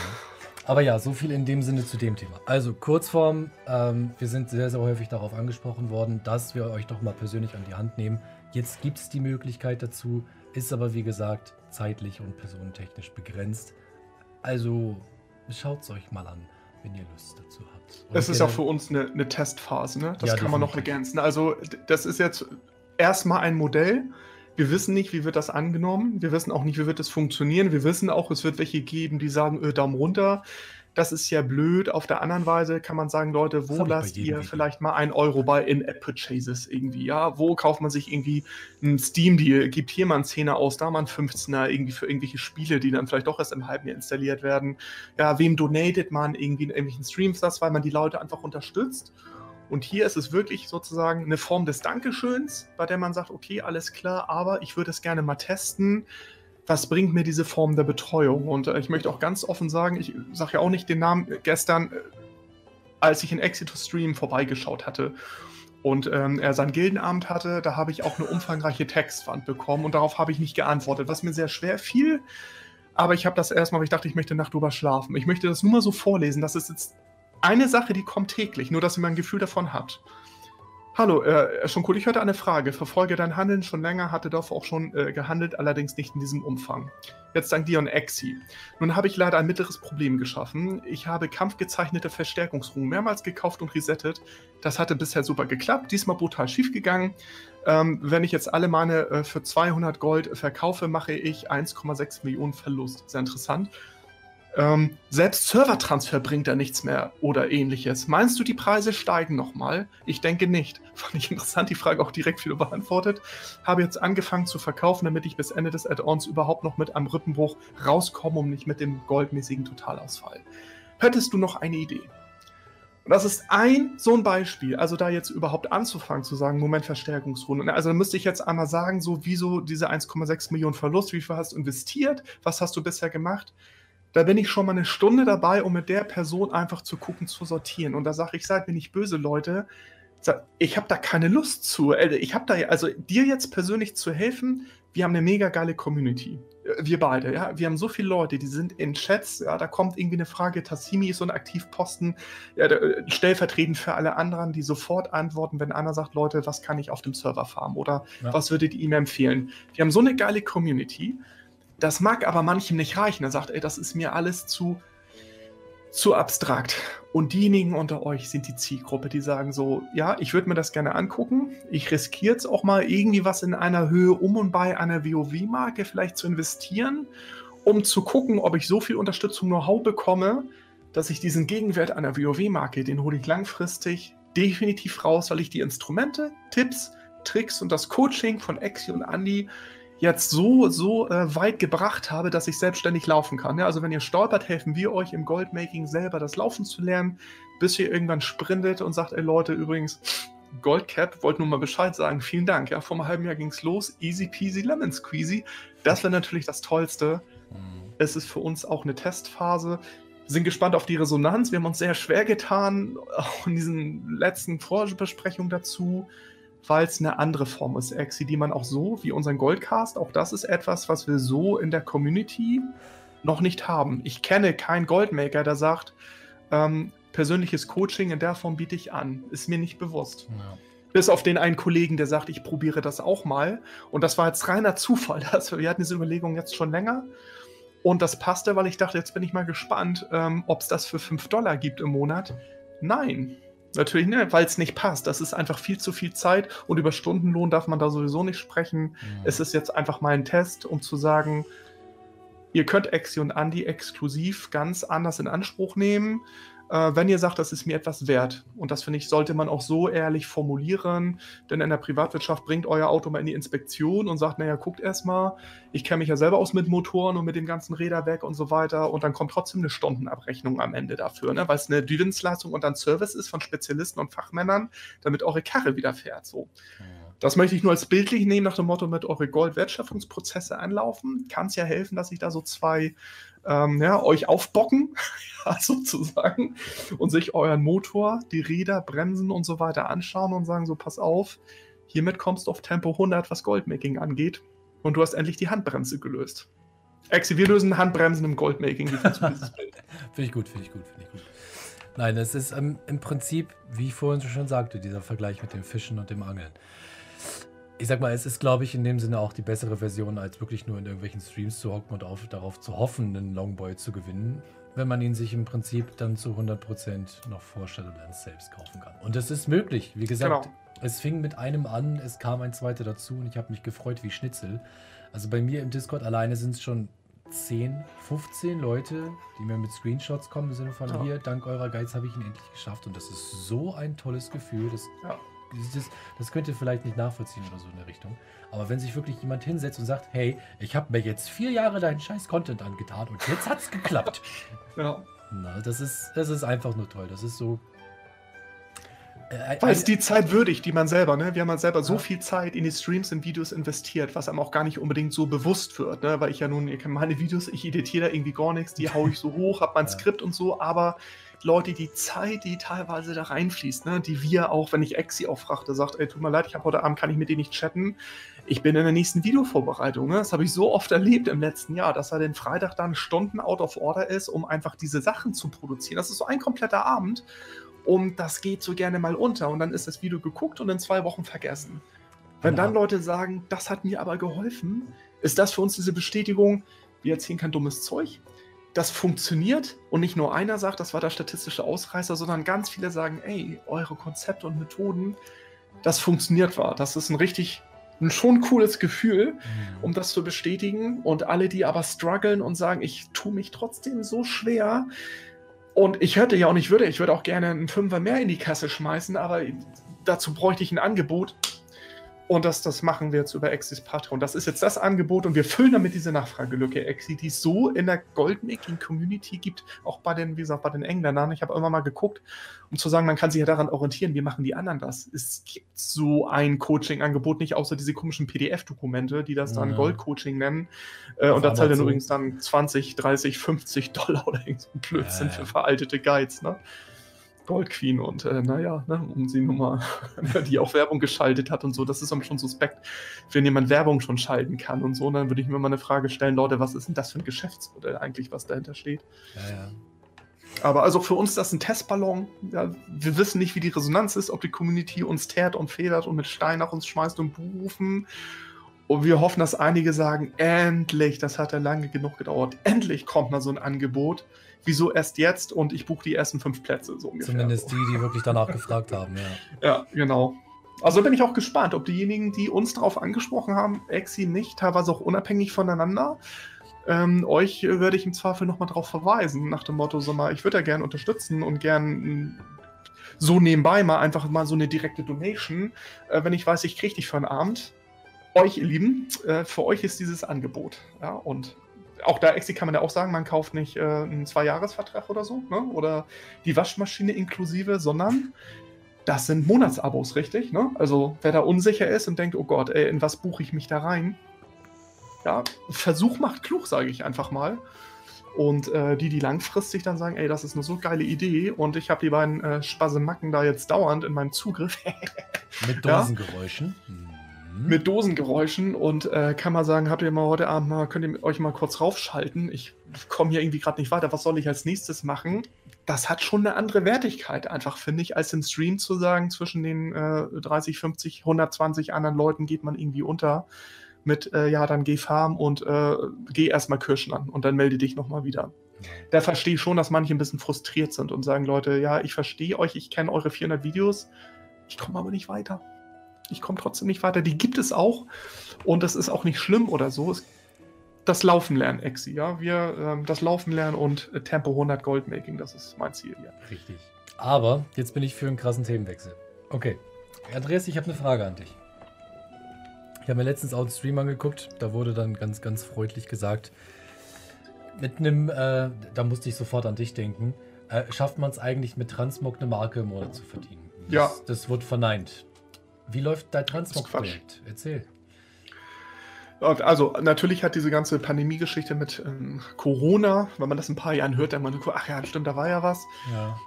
[SPEAKER 2] Aber ja, so viel in dem Sinne zu dem Thema. Also Kurzform, ähm, wir sind sehr, sehr häufig darauf angesprochen worden, dass wir euch doch mal persönlich an die Hand nehmen. Jetzt gibt es die Möglichkeit dazu, ist aber wie gesagt zeitlich und personentechnisch begrenzt. Also schaut es euch mal an, wenn ihr Lust dazu habt.
[SPEAKER 1] Und das ist auch für uns eine, eine Testphase, ne? Das ja, kann man noch ergänzen. Also, das ist jetzt erstmal ein Modell. Wir wissen nicht, wie wird das angenommen. Wir wissen auch nicht, wie wird das funktionieren. Wir wissen auch, es wird welche geben, die sagen, öh, Daumen runter. Das ist ja blöd. Auf der anderen Weise kann man sagen, Leute, wo lasst ihr Video. vielleicht mal ein Euro bei In-App-Purchases irgendwie? Ja, wo kauft man sich irgendwie ein Steam-Deal? Gibt hier mal einen Zehner aus, da mal einen 15er irgendwie für irgendwelche Spiele, die dann vielleicht doch erst im halben Jahr installiert werden. Ja, wem donatet man irgendwie in irgendwelchen Streams das, weil man die Leute einfach unterstützt? Und hier ist es wirklich sozusagen eine Form des Dankeschöns, bei der man sagt, okay, alles klar, aber ich würde es gerne mal testen was bringt mir diese Form der Betreuung? Und äh, ich möchte auch ganz offen sagen, ich sage ja auch nicht den Namen, äh, gestern, äh, als ich in Exitus Stream vorbeigeschaut hatte und ähm, er sein Gildenabend hatte, da habe ich auch eine umfangreiche Textwand bekommen und darauf habe ich nicht geantwortet, was mir sehr schwer fiel. Aber ich habe das erstmal, weil ich dachte, ich möchte Nacht drüber schlafen. Ich möchte das nur mal so vorlesen. Das ist jetzt eine Sache, die kommt täglich, nur dass ihr mal ein Gefühl davon habt. Hallo, äh, schon cool. Ich hörte eine Frage. Verfolge dein Handeln schon länger, hatte Dorf auch schon äh, gehandelt, allerdings nicht in diesem Umfang. Jetzt dank Dion Exi. Nun habe ich leider ein mittleres Problem geschaffen. Ich habe kampfgezeichnete Verstärkungsruhen mehrmals gekauft und resettet. Das hatte bisher super geklappt, diesmal brutal schiefgegangen. Ähm, wenn ich jetzt alle meine äh, für 200 Gold verkaufe, mache ich 1,6 Millionen Verlust. Sehr interessant. Ähm, selbst Servertransfer bringt da nichts mehr oder ähnliches. Meinst du, die Preise steigen nochmal? Ich denke nicht. [laughs] Fand ich interessant, die Frage auch direkt wieder beantwortet. Habe jetzt angefangen zu verkaufen, damit ich bis Ende des Add-ons überhaupt noch mit einem Rippenbruch rauskomme und nicht mit dem goldmäßigen Totalausfall. Hättest du noch eine Idee? das ist ein so ein Beispiel, also da jetzt überhaupt anzufangen zu sagen, Moment, Verstärkungsrunde. Also da müsste ich jetzt einmal sagen, so wieso diese 1,6 Millionen Verlust, wie viel hast du investiert, was hast du bisher gemacht? Da bin ich schon mal eine Stunde dabei, um mit der Person einfach zu gucken, zu sortieren. Und da sage ich, seid mir nicht böse, Leute. Ich habe da keine Lust zu. Äh, ich habe da, also dir jetzt persönlich zu helfen, wir haben eine mega geile Community. Äh, wir beide, ja. Wir haben so viele Leute, die sind in Chats, ja, da kommt irgendwie eine Frage, Tassimi ist so ein Aktivposten, ja, äh, stellvertretend für alle anderen, die sofort antworten, wenn einer sagt, Leute, was kann ich auf dem Server farmen oder ja. was würdet ihr ihm empfehlen? Wir haben so eine geile Community das mag aber manchem nicht reichen. Er sagt, ey, das ist mir alles zu, zu abstrakt. Und diejenigen unter euch sind die Zielgruppe, die sagen so, ja, ich würde mir das gerne angucken. Ich riskiere jetzt auch mal irgendwie was in einer Höhe um und bei einer WoW-Marke vielleicht zu investieren, um zu gucken, ob ich so viel Unterstützung Know-how bekomme, dass ich diesen Gegenwert einer WoW-Marke, den hole ich langfristig definitiv raus, weil ich die Instrumente, Tipps, Tricks und das Coaching von Exi und Andy jetzt so, so äh, weit gebracht habe, dass ich selbstständig laufen kann. Ja, also wenn ihr stolpert, helfen wir euch im Goldmaking selber das Laufen zu lernen, bis ihr irgendwann sprintet und sagt, ey Leute, übrigens, Goldcap, wollte nur mal Bescheid sagen, vielen Dank. Ja, vor einem halben Jahr ging es los, easy peasy lemon squeezy. Das wäre natürlich das Tollste. Mhm. Es ist für uns auch eine Testphase. Sind gespannt auf die Resonanz. Wir haben uns sehr schwer getan, auch in diesen letzten Vorbesprechungen dazu weil es eine andere Form ist, Exi, die man auch so, wie unseren Goldcast, auch das ist etwas, was wir so in der Community noch nicht haben. Ich kenne keinen Goldmaker, der sagt, ähm, persönliches Coaching in der Form biete ich an. Ist mir nicht bewusst. Ja. Bis auf den einen Kollegen, der sagt, ich probiere das auch mal. Und das war jetzt reiner [laughs] Zufall. Das, wir hatten diese Überlegung jetzt schon länger. Und das passte, weil ich dachte, jetzt bin ich mal gespannt, ähm, ob es das für 5 Dollar gibt im Monat. Nein, Natürlich, ne, weil es nicht passt. Das ist einfach viel zu viel Zeit und über Stundenlohn darf man da sowieso nicht sprechen. Mhm. Es ist jetzt einfach mal ein Test, um zu sagen, ihr könnt Exi und Andy exklusiv ganz anders in Anspruch nehmen äh, wenn ihr sagt, das ist mir etwas wert. Und das finde ich, sollte man auch so ehrlich formulieren, denn in der Privatwirtschaft bringt euer Auto mal in die Inspektion und sagt, naja, guckt erstmal, ich kenne mich ja selber aus mit Motoren und mit dem ganzen Räderwerk und so weiter und dann kommt trotzdem eine Stundenabrechnung am Ende dafür, ne? weil es eine Dienstleistung und ein Service ist von Spezialisten und Fachmännern, damit eure Karre wieder fährt. So. Das möchte ich nur als bildlich nehmen, nach dem Motto, mit eure Gold-Wertschöpfungsprozesse anlaufen. Kann es ja helfen, dass ich da so zwei ähm, ja, euch aufbocken, [laughs] ja, sozusagen, und sich euren Motor, die Räder, Bremsen und so weiter anschauen und sagen so, pass auf, hiermit kommst du auf Tempo 100, was Goldmaking angeht. Und du hast endlich die Handbremse gelöst. Exi, wir lösen Handbremsen im Goldmaking. [laughs]
[SPEAKER 2] finde ich gut, finde ich gut, finde ich gut. Nein, es ist ähm, im Prinzip, wie ich vorhin schon sagte, dieser Vergleich mit dem Fischen und dem Angeln ich sag mal, es ist, glaube ich, in dem Sinne auch die bessere Version, als wirklich nur in irgendwelchen Streams zu hocken und auf, darauf zu hoffen, einen Longboy zu gewinnen, wenn man ihn sich im Prinzip dann zu 100% noch vor Shadowlands selbst kaufen kann. Und es ist möglich. Wie gesagt, genau. es fing mit einem an, es kam ein zweiter dazu und ich habe mich gefreut wie Schnitzel. Also bei mir im Discord alleine sind es schon 10, 15 Leute, die mir mit Screenshots kommen, im Sinne von ja. hier, dank eurer Guides habe ich ihn endlich geschafft. Und das ist so ein tolles Gefühl. Das ja das, das könnt ihr vielleicht nicht nachvollziehen oder so in der Richtung. Aber wenn sich wirklich jemand hinsetzt und sagt, hey, ich habe mir jetzt vier Jahre deinen scheiß Content angetan und jetzt hat es geklappt. [laughs] ja. Na, das ist, das ist einfach nur toll. Das ist so.
[SPEAKER 1] Äh, Weil es die Zeit würdigt, die man selber, ne? Wir haben halt selber so viel Zeit in die Streams und Videos investiert, was einem auch gar nicht unbedingt so bewusst wird, ne? Weil ich ja nun, ihr kennt meine Videos, ich editiere da irgendwie gar nichts, die [laughs] haue ich so hoch, hab mein ja. Skript und so, aber Leute, die Zeit, die teilweise da reinfließt, ne, die wir auch, wenn ich Exi auffrachte, sagt, ey, tut mir leid, ich habe heute Abend, kann ich mit dir nicht chatten. Ich bin in der nächsten Videovorbereitung. Ne? Das habe ich so oft erlebt im letzten Jahr, dass er den Freitag dann Stunden out of order ist, um einfach diese Sachen zu produzieren. Das ist so ein kompletter Abend. und das geht so gerne mal unter und dann ist das Video geguckt und in zwei Wochen vergessen. Wenn dann Leute sagen, das hat mir aber geholfen, ist das für uns diese Bestätigung, wir erzählen kein dummes Zeug. Das funktioniert und nicht nur einer sagt, das war der statistische Ausreißer, sondern ganz viele sagen, ey, eure Konzepte und Methoden, das funktioniert war. Das ist ein richtig, ein schon cooles Gefühl, mhm. um das zu bestätigen. Und alle, die aber strugglen und sagen, ich tue mich trotzdem so schwer, und ich hätte ja auch nicht würde, ich würde auch gerne einen Fünfer mehr in die Kasse schmeißen, aber dazu bräuchte ich ein Angebot. Und das, das machen wir jetzt über Exis Patreon. Das ist jetzt das Angebot und wir füllen damit diese Nachfragelücke, Exi, die es so in der Goldmaking-Community gibt, auch bei den, wie gesagt, bei den Engländern. Ich habe immer mal geguckt, um zu sagen, man kann sich ja daran orientieren, wie machen die anderen das. Es gibt so ein Coaching-Angebot nicht, außer diese komischen PDF-Dokumente, die das dann ja. Gold-Coaching nennen. Äh, und da zahlt dann übrigens dann 20, 30, 50 Dollar oder irgend so ein Blödsinn ja, ja. für veraltete Guides, ne? Gold Queen und äh, naja, ne, um sie nun mal, [laughs] die auch Werbung geschaltet hat und so, das ist dann schon suspekt, wenn jemand Werbung schon schalten kann und so, und dann würde ich mir mal eine Frage stellen, Leute, was ist denn das für ein Geschäftsmodell eigentlich, was dahinter steht? Ja, ja. Aber also für uns ist das ein Testballon. Ja, wir wissen nicht, wie die Resonanz ist, ob die Community uns teert und federt und mit Stein nach uns schmeißt und berufen. Und wir hoffen, dass einige sagen, endlich, das hat ja lange genug gedauert, endlich kommt mal so ein Angebot wieso erst jetzt und ich buche die ersten fünf Plätze, so
[SPEAKER 2] ungefähr. Zumindest die, die wirklich danach [laughs] gefragt haben, ja.
[SPEAKER 1] Ja, genau. Also bin ich auch gespannt, ob diejenigen, die uns darauf angesprochen haben, Exi nicht, teilweise auch unabhängig voneinander, ähm, euch werde ich im Zweifel nochmal darauf verweisen, nach dem Motto, so mal, ich würde ja gerne unterstützen und gern so nebenbei mal einfach mal so eine direkte Donation, äh, wenn ich weiß, ich kriege dich für einen Abend. Euch, ihr Lieben, äh, für euch ist dieses Angebot. Ja, und auch da Exi kann man ja auch sagen, man kauft nicht äh, einen Zwei-Jahres-Vertrag oder so, ne? oder die Waschmaschine inklusive, sondern das sind Monatsabos, richtig? Ne? Also wer da unsicher ist und denkt, oh Gott, ey, in was buche ich mich da rein? Ja, Versuch macht klug, sage ich einfach mal. Und äh, die, die langfristig dann sagen, ey, das ist eine so geile Idee und ich habe die beiden äh, Spasemacken da jetzt dauernd in meinem Zugriff. [laughs]
[SPEAKER 2] Mit Dosengeräuschen. Ja? Hm
[SPEAKER 1] mit Dosengeräuschen und äh, kann mal sagen, habt ihr mal heute Abend mal, könnt ihr euch mal kurz raufschalten? Ich komme hier irgendwie gerade nicht weiter, was soll ich als nächstes machen? Das hat schon eine andere Wertigkeit, einfach finde ich, als im Stream zu sagen, zwischen den äh, 30, 50, 120 anderen Leuten geht man irgendwie unter mit, äh, ja, dann geh farm und äh, geh erstmal Kirschen an und dann melde dich nochmal wieder. Da verstehe ich schon, dass manche ein bisschen frustriert sind und sagen, Leute, ja, ich verstehe euch, ich kenne eure 400 Videos, ich komme aber nicht weiter ich komme trotzdem nicht weiter. Die gibt es auch und das ist auch nicht schlimm oder so. Es, das Laufen lernen, Exi, ja. Wir, ähm, das Laufen lernen und äh, Tempo 100 Goldmaking, das ist mein Ziel hier.
[SPEAKER 2] Richtig. Aber jetzt bin ich für einen krassen Themenwechsel. Okay. Andreas, ich habe eine Frage an dich. Ich habe mir letztens auch einen Stream angeguckt, da wurde dann ganz, ganz freundlich gesagt, mit einem, äh, da musste ich sofort an dich denken, äh, schafft man es eigentlich mit Transmog eine Marke im Monat zu verdienen? Das,
[SPEAKER 1] ja.
[SPEAKER 2] Das wird verneint. Wie läuft dein Transmog-Projekt? Erzähl.
[SPEAKER 1] Also natürlich hat diese ganze Pandemie-Geschichte mit ähm, Corona, wenn man das ein paar Jahren hört, dann man, ach ja, stimmt, da war ja was. Ja.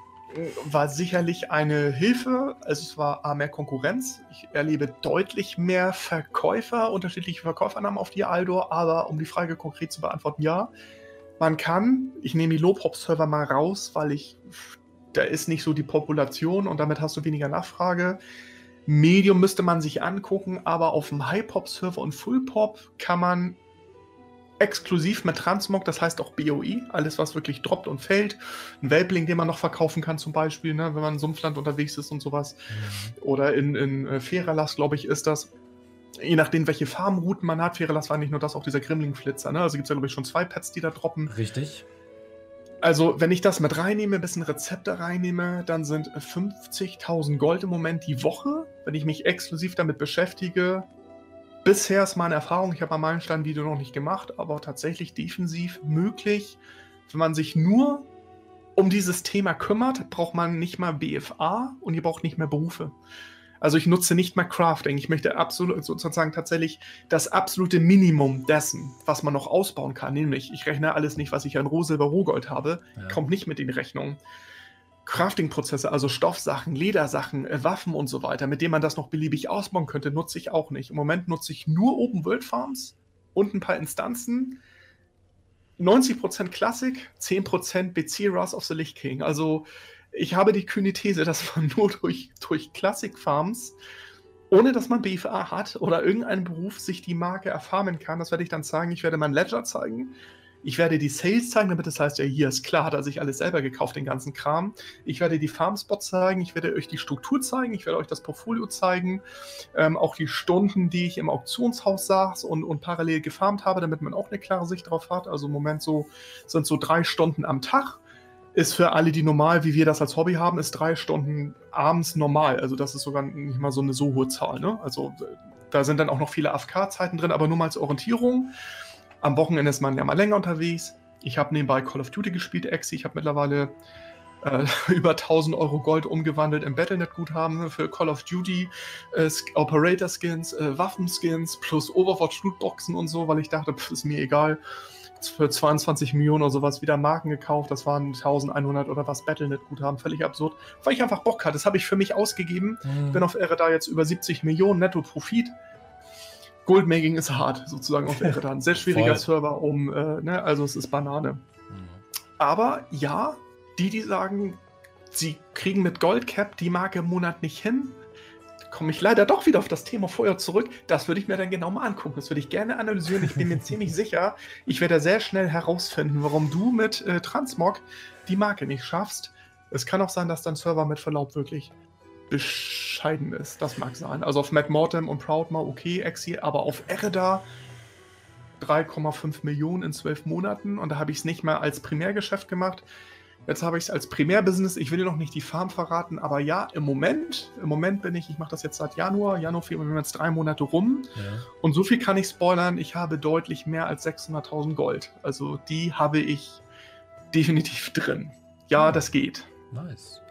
[SPEAKER 1] War sicherlich eine Hilfe. Also es war A, mehr Konkurrenz. Ich erlebe deutlich mehr Verkäufer, unterschiedliche Verkäufernamen auf die Aldor, aber um die Frage konkret zu beantworten, ja. Man kann, ich nehme die Lobhop-Server mal raus, weil ich, da ist nicht so die Population und damit hast du weniger Nachfrage. Medium müsste man sich angucken, aber auf dem High-Pop-Server und Full-Pop kann man exklusiv mit Transmog, das heißt auch BOE, alles was wirklich droppt und fällt. Ein Welpling, den man noch verkaufen kann zum Beispiel, ne, wenn man in Sumpfland unterwegs ist und sowas. Mhm. Oder in, in äh, Feralas, glaube ich, ist das. Je nachdem, welche Farmrouten man hat. Feralas war nicht nur das, auch dieser Grimling-Flitzer. Ne? Also gibt es ja, glaube ich, schon zwei Pets, die da droppen.
[SPEAKER 2] Richtig.
[SPEAKER 1] Also, wenn ich das mit reinnehme, ein bisschen Rezepte reinnehme, dann sind 50.000 Gold im Moment die Woche, wenn ich mich exklusiv damit beschäftige. Bisher ist meine Erfahrung, ich habe am Meilenstein-Video noch nicht gemacht, aber tatsächlich defensiv möglich. Wenn man sich nur um dieses Thema kümmert, braucht man nicht mal BFA und ihr braucht nicht mehr Berufe. Also ich nutze nicht mehr Crafting. Ich möchte absolut sozusagen tatsächlich das absolute Minimum dessen, was man noch ausbauen kann. Nämlich, ich rechne alles nicht, was ich an Roh, Silber, Rohgold habe, ja. kommt nicht mit in die Rechnung. Crafting-Prozesse, also Stoffsachen, Ledersachen, äh, Waffen und so weiter, mit denen man das noch beliebig ausbauen könnte, nutze ich auch nicht. Im Moment nutze ich nur Open World Farms und ein paar Instanzen. 90% Klassik, 10% BC Wrath of the Lich King. Also ich habe die kühne These, dass man [laughs] nur durch, durch Classic Farms, ohne dass man BFA hat oder irgendeinen Beruf, sich die Marke erfarmen kann. Das werde ich dann zeigen. Ich werde mein Ledger zeigen. Ich werde die Sales zeigen, damit das heißt, ja, hier ist klar, hat er sich alles selber gekauft, den ganzen Kram. Ich werde die Farmspot zeigen, ich werde euch die Struktur zeigen, ich werde euch das Portfolio zeigen, ähm, auch die Stunden, die ich im Auktionshaus saß und, und parallel gefarmt habe, damit man auch eine klare Sicht drauf hat. Also im Moment so sind so drei Stunden am Tag ist für alle, die normal, wie wir das als Hobby haben, ist drei Stunden abends normal. Also das ist sogar nicht mal so eine so hohe Zahl. Ne? Also da sind dann auch noch viele AFK-Zeiten drin, aber nur mal als Orientierung. Am Wochenende ist man ja mal länger unterwegs. Ich habe nebenbei Call of Duty gespielt, Exi. Ich habe mittlerweile äh, [laughs] über 1000 Euro Gold umgewandelt im Battlenet-Guthaben für Call of Duty, äh, Operator-Skins, äh, Waffenskins plus Overwatch-Lootboxen und so, weil ich dachte, pff, ist mir egal für 22 Millionen oder sowas wieder Marken gekauft. Das waren 1100 oder was Battlenet-Guthaben. Völlig absurd. Weil ich einfach Bock hatte. Das habe ich für mich ausgegeben. Mhm. Bin auf Ehre da jetzt über 70 Millionen Netto-Profit. Goldmaking ist hart, sozusagen auf Ehre da. sehr [laughs] schwieriger Server, um, äh, ne, also es ist Banane. Mhm. Aber ja, die, die sagen, sie kriegen mit Goldcap die Marke im Monat nicht hin, komme ich leider doch wieder auf das Thema Feuer zurück. Das würde ich mir dann genau mal angucken. Das würde ich gerne analysieren. Ich bin mir [laughs] ziemlich sicher, ich werde sehr schnell herausfinden, warum du mit äh, Transmog die Marke nicht schaffst. Es kann auch sein, dass dein Server mit Verlaub wirklich bescheiden ist. Das mag sein. Also auf Matt Mortem und Proudmore okay, Exi, aber auf Erda 3,5 Millionen in zwölf Monaten und da habe ich es nicht mehr als Primärgeschäft gemacht. Jetzt habe ich es als Primärbusiness. Ich will dir noch nicht die Farm verraten, aber ja, im Moment, im Moment bin ich, ich mache das jetzt seit Januar, Januar, Februar, wir haben jetzt drei Monate rum. Ja. Und so viel kann ich spoilern, ich habe deutlich mehr als 600.000 Gold. Also die habe ich definitiv drin. Ja, hm. das geht.
[SPEAKER 2] Nice.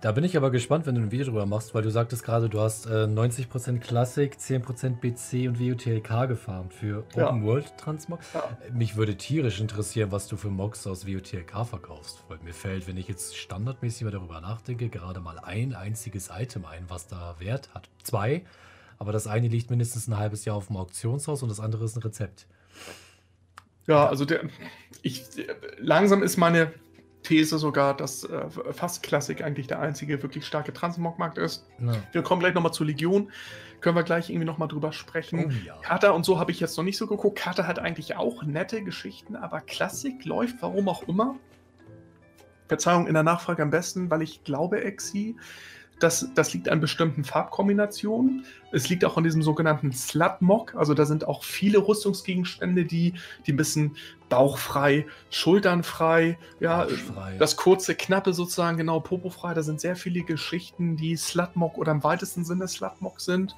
[SPEAKER 2] Da bin ich aber gespannt, wenn du ein Video drüber machst, weil du sagtest gerade, du hast äh, 90% Classic, 10% BC und WUTLK gefarmt für ja. Open World Transmog. Ja. Mich würde tierisch interessieren, was du für Mogs aus WUTLK verkaufst. Weil mir fällt, wenn ich jetzt standardmäßig mal darüber nachdenke, gerade mal ein einziges Item ein, was da Wert hat. Zwei, aber das eine liegt mindestens ein halbes Jahr auf dem Auktionshaus und das andere ist ein Rezept.
[SPEAKER 1] Ja, also der, ich, langsam ist meine These sogar, dass äh, fast Klassik eigentlich der einzige wirklich starke Transmog-Markt ist. Ja. Wir kommen gleich nochmal zur Legion. Können wir gleich irgendwie nochmal drüber sprechen. Oh, ja. Kata und so habe ich jetzt noch nicht so geguckt. Kata hat eigentlich auch nette Geschichten, aber Klassik läuft, warum auch immer. Verzeihung in der Nachfrage am besten, weil ich glaube, Exi, das, das liegt an bestimmten Farbkombinationen. Es liegt auch an diesem sogenannten Slut-Mock. Also da sind auch viele Rüstungsgegenstände, die, die ein bisschen bauchfrei, schulternfrei, ja, das kurze, knappe sozusagen, genau, popofrei. Da sind sehr viele Geschichten, die Slutmock oder im weitesten Sinne Slutmock sind.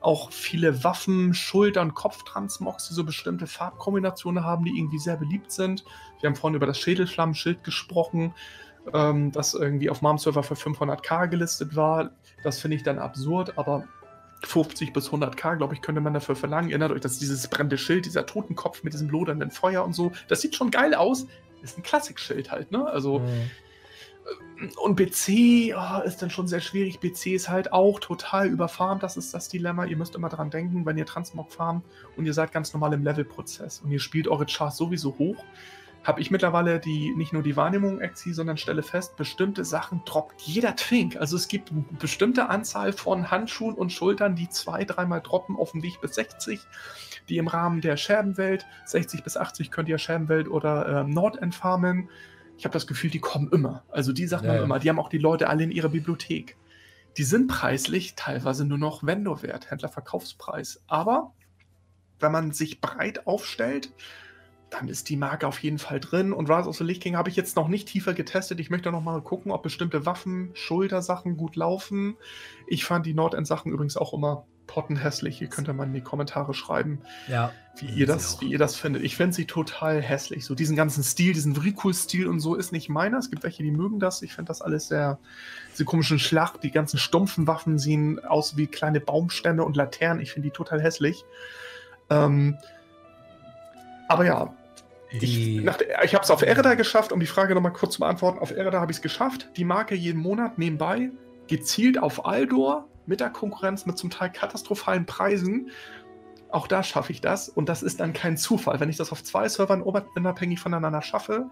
[SPEAKER 1] Auch viele Waffen, Schultern, Kopftransmocks, die so bestimmte Farbkombinationen haben, die irgendwie sehr beliebt sind. Wir haben vorhin über das Schädelflammenschild gesprochen ähm, das irgendwie auf meinem Server für 500k gelistet war. Das finde ich dann absurd, aber 50 bis 100k, glaube ich, könnte man dafür verlangen. Erinnert euch, dass dieses brennende Schild, dieser Totenkopf mit diesem lodernden Feuer und so, das sieht schon geil aus. Ist ein Klassikschild halt, ne? Also. Mhm. Und BC oh, ist dann schon sehr schwierig. BC ist halt auch total überfarmt. Das ist das Dilemma. Ihr müsst immer dran denken, wenn ihr Transmog farmt und ihr seid ganz normal im Levelprozess und ihr spielt eure Chars sowieso hoch, habe ich mittlerweile die nicht nur die Wahrnehmung Exi, sondern stelle fest, bestimmte Sachen droppt jeder Twink. Also es gibt eine bestimmte Anzahl von Handschuhen und Schultern, die zwei, dreimal droppen auf dem Weg bis 60, die im Rahmen der Scherbenwelt, 60 bis 80 könnt ihr Scherbenwelt oder äh, Nordend farmen. Ich habe das Gefühl, die kommen immer. Also die Sachen ja, immer. Die haben auch die Leute alle in ihrer Bibliothek. Die sind preislich teilweise nur noch Vendorwert, Händlerverkaufspreis. Aber wenn man sich breit aufstellt, dann ist die Marke auf jeden Fall drin. Und Rise of the Lich King habe ich jetzt noch nicht tiefer getestet. Ich möchte noch mal gucken, ob bestimmte Waffen, Schultersachen gut laufen. Ich fand die Nordend-Sachen übrigens auch immer pottenhässlich. Ihr könnt ja mal in die Kommentare schreiben,
[SPEAKER 2] ja,
[SPEAKER 1] wie, ihr das, wie ihr das findet. Ich finde sie total hässlich. So diesen ganzen Stil, diesen Vrikul-Stil und so ist nicht meiner. Es gibt welche, die mögen das. Ich finde das alles sehr, diese komischen Schlacht, die ganzen stumpfen Waffen sehen aus wie kleine Baumstämme und Laternen. Ich finde die total hässlich. Ähm, aber ja, ich, ich habe es auf Ereda geschafft, um die Frage nochmal kurz zu beantworten. Auf Ereda habe ich es geschafft, die Marke jeden Monat nebenbei, gezielt auf Aldor, mit der Konkurrenz, mit zum Teil katastrophalen Preisen. Auch da schaffe ich das und das ist dann kein Zufall. Wenn ich das auf zwei Servern unabhängig voneinander schaffe,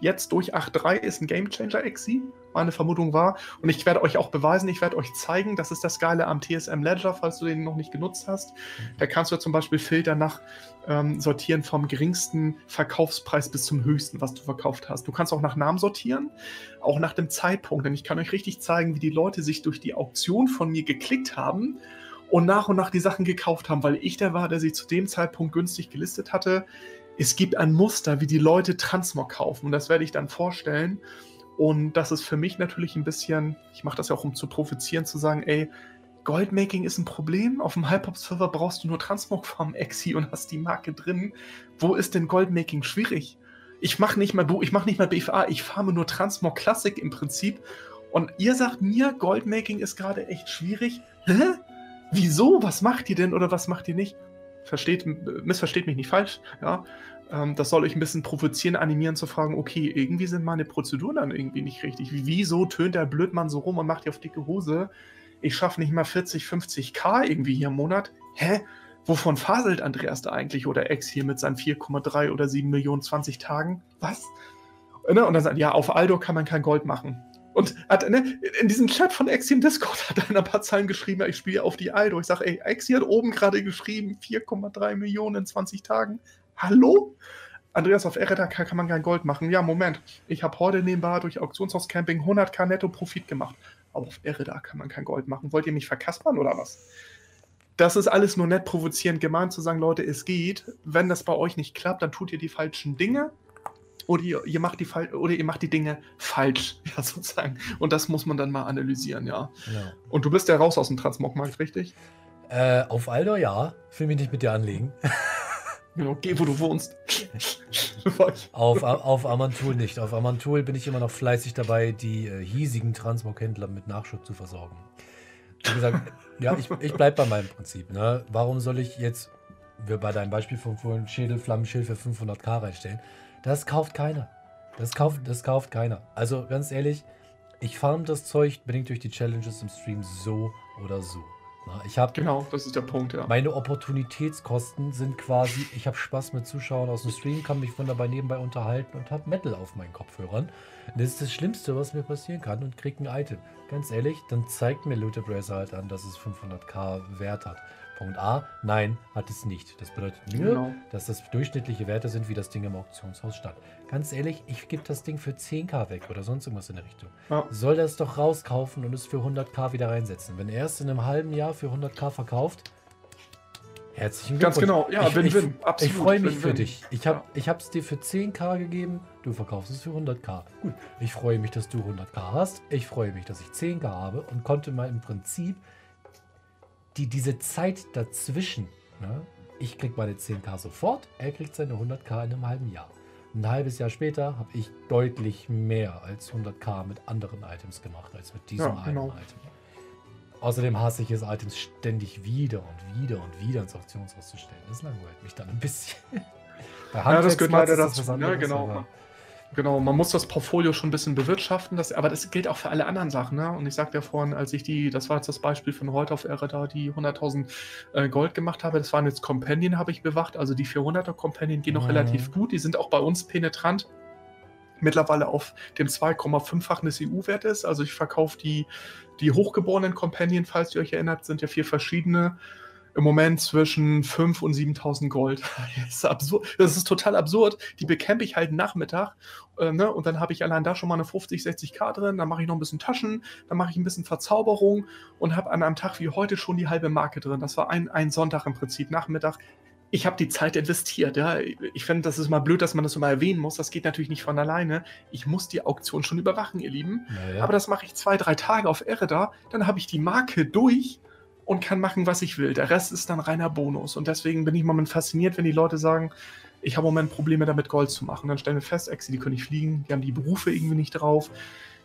[SPEAKER 1] jetzt durch 8.3 ist ein Gamechanger Exi. Meine Vermutung war. Und ich werde euch auch beweisen, ich werde euch zeigen, das ist das Geile am TSM Ledger, falls du den noch nicht genutzt hast. Da kannst du zum Beispiel Filter nach ähm, sortieren vom geringsten Verkaufspreis bis zum höchsten, was du verkauft hast. Du kannst auch nach Namen sortieren, auch nach dem Zeitpunkt. Denn ich kann euch richtig zeigen, wie die Leute sich durch die Auktion von mir geklickt haben und nach und nach die Sachen gekauft haben, weil ich der war, der sie zu dem Zeitpunkt günstig gelistet hatte es gibt ein Muster, wie die Leute Transmog kaufen. Und das werde ich dann vorstellen. Und das ist für mich natürlich ein bisschen, ich mache das ja auch, um zu provozieren, zu sagen, ey, Goldmaking ist ein Problem. Auf dem Hypop-Server brauchst du nur Transmog vom Exi und hast die Marke drin. Wo ist denn Goldmaking schwierig? Ich mache nicht mal ich mache nicht mal BFA, ich farme nur Transmog Classic im Prinzip. Und ihr sagt mir, Goldmaking ist gerade echt schwierig. Hä? Wieso? Was macht ihr denn oder was macht ihr nicht? Versteht, missversteht mich nicht falsch, ja. Ähm, das soll euch ein bisschen provozieren, animieren zu fragen, okay, irgendwie sind meine Prozeduren dann irgendwie nicht richtig. Wieso tönt der Blödmann so rum und macht die auf dicke Hose? Ich schaffe nicht mal 40, 50k irgendwie hier im Monat. Hä? Wovon faselt Andreas da eigentlich oder Ex hier mit seinen 4,3 oder 7 Millionen 20 Tagen? Was? Ne, und dann sagt, ja, auf Aldo kann man kein Gold machen. Und hat, ne, in diesem Chat von Exi im Discord hat einer ein paar Zeilen geschrieben, ich spiele auf die Aldo. Ich sage, ey, Exi hat oben gerade geschrieben, 4,3 Millionen in 20 Tagen. Hallo? Andreas, auf Ereda kann man kein Gold machen. Ja, Moment. Ich habe heute nebenbei durch Auktionshaus-Camping 100k Netto-Profit gemacht. Aber auf Ereda kann man kein Gold machen. Wollt ihr mich verkaspern oder was? Das ist alles nur nett provozierend gemeint zu sagen, Leute, es geht. Wenn das bei euch nicht klappt, dann tut ihr die falschen Dinge oder ihr, ihr, macht die oder ihr macht die Dinge falsch, [laughs] ja, sozusagen. Und das muss man dann mal analysieren, ja. ja. Und du bist ja raus aus dem Transmogmarkt, richtig?
[SPEAKER 2] Äh, auf Aldo ja. Ich will mich nicht mit dir anlegen. [laughs]
[SPEAKER 1] Genau, geh, wo du wohnst. [laughs]
[SPEAKER 2] auf, auf Amantul nicht. Auf Amantul bin ich immer noch fleißig dabei, die äh, hiesigen Transmog-Händler mit Nachschub zu versorgen. Wie gesagt, ja, ich, ich bleibe bei meinem Prinzip. Ne? Warum soll ich jetzt, wir bei deinem Beispiel von vorhin, Schädelflammenschild für 500k reinstellen? Das kauft keiner. Das kauft, das kauft keiner. Also ganz ehrlich, ich farm das Zeug bedingt durch die Challenges im Stream so oder so. Na, ich habe
[SPEAKER 1] genau, das ist der Punkt, ja.
[SPEAKER 2] Meine Opportunitätskosten sind quasi, ich habe Spaß mit Zuschauern aus dem Stream, kann mich wunderbar nebenbei unterhalten und habe Metal auf meinen Kopfhörern. Das ist das Schlimmste, was mir passieren kann und krieg ein Item. Ganz ehrlich, dann zeigt mir Luther Bracer halt an, dass es 500k Wert hat. Punkt A, nein, hat es nicht. Das bedeutet nur, genau. dass das durchschnittliche Werte sind, wie das Ding im Auktionshaus stand. Ganz ehrlich, ich gebe das Ding für 10k weg oder sonst irgendwas in der Richtung. Ja. Soll das doch rauskaufen und es für 100k wieder reinsetzen. Wenn er es in einem halben Jahr für 100k verkauft, herzlichen
[SPEAKER 1] Glückwunsch. Ganz genau, ja,
[SPEAKER 2] win-win. Ich, ich freue mich win -win. für dich. Ich habe es dir für 10k gegeben, du verkaufst es für 100k. Gut, ich freue mich, dass du 100k hast. Ich freue mich, dass ich 10k habe und konnte mal im Prinzip die, diese Zeit dazwischen, ne? ich krieg meine 10k sofort, er kriegt seine 100k in einem halben Jahr. Ein halbes Jahr später habe ich deutlich mehr als 100k mit anderen Items gemacht, als mit diesem ja, genau. Item. Außerdem hasse ich es, Items ständig wieder und wieder und wieder ins Auktionshaus zu stellen. Das langweilt mich dann ein bisschen. [laughs]
[SPEAKER 1] Bei ja, das gehört leider dazu. Ja, genau. Genau, man muss das Portfolio schon ein bisschen bewirtschaften, das, aber das gilt auch für alle anderen Sachen. Ne? Und ich sagte ja vorhin, als ich die, das war jetzt das Beispiel von heute auf Ehre da, die 100.000 äh, Gold gemacht habe, das waren jetzt Companion, habe ich bewacht. Also die 400er Companion gehen noch mhm. relativ gut, die sind auch bei uns penetrant. Mittlerweile auf dem 2,5-fachen des EU-Wertes. Also ich verkaufe die, die hochgeborenen Companion, falls ihr euch erinnert, sind ja vier verschiedene im Moment zwischen 5.000 und 7.000 Gold. [laughs] Das ist, absurd. das ist total absurd. Die bekämpfe ich halt Nachmittag äh, ne? und dann habe ich allein da schon mal eine 50, 60k drin. Dann mache ich noch ein bisschen Taschen, dann mache ich ein bisschen Verzauberung und habe an einem Tag wie heute schon die halbe Marke drin. Das war ein, ein Sonntag im Prinzip, Nachmittag. Ich habe die Zeit investiert. Ja? Ich finde, das ist mal blöd, dass man das immer erwähnen muss. Das geht natürlich nicht von alleine. Ich muss die Auktion schon überwachen, ihr Lieben. Ja, ja. Aber das mache ich zwei, drei Tage auf Ereda. Dann habe ich die Marke durch und kann machen, was ich will. Der Rest ist dann reiner Bonus. Und deswegen bin ich momentan fasziniert, wenn die Leute sagen, ich habe im Moment Probleme damit, Gold zu machen. Dann stellen wir fest, Exi, die können nicht fliegen, die haben die Berufe irgendwie nicht drauf.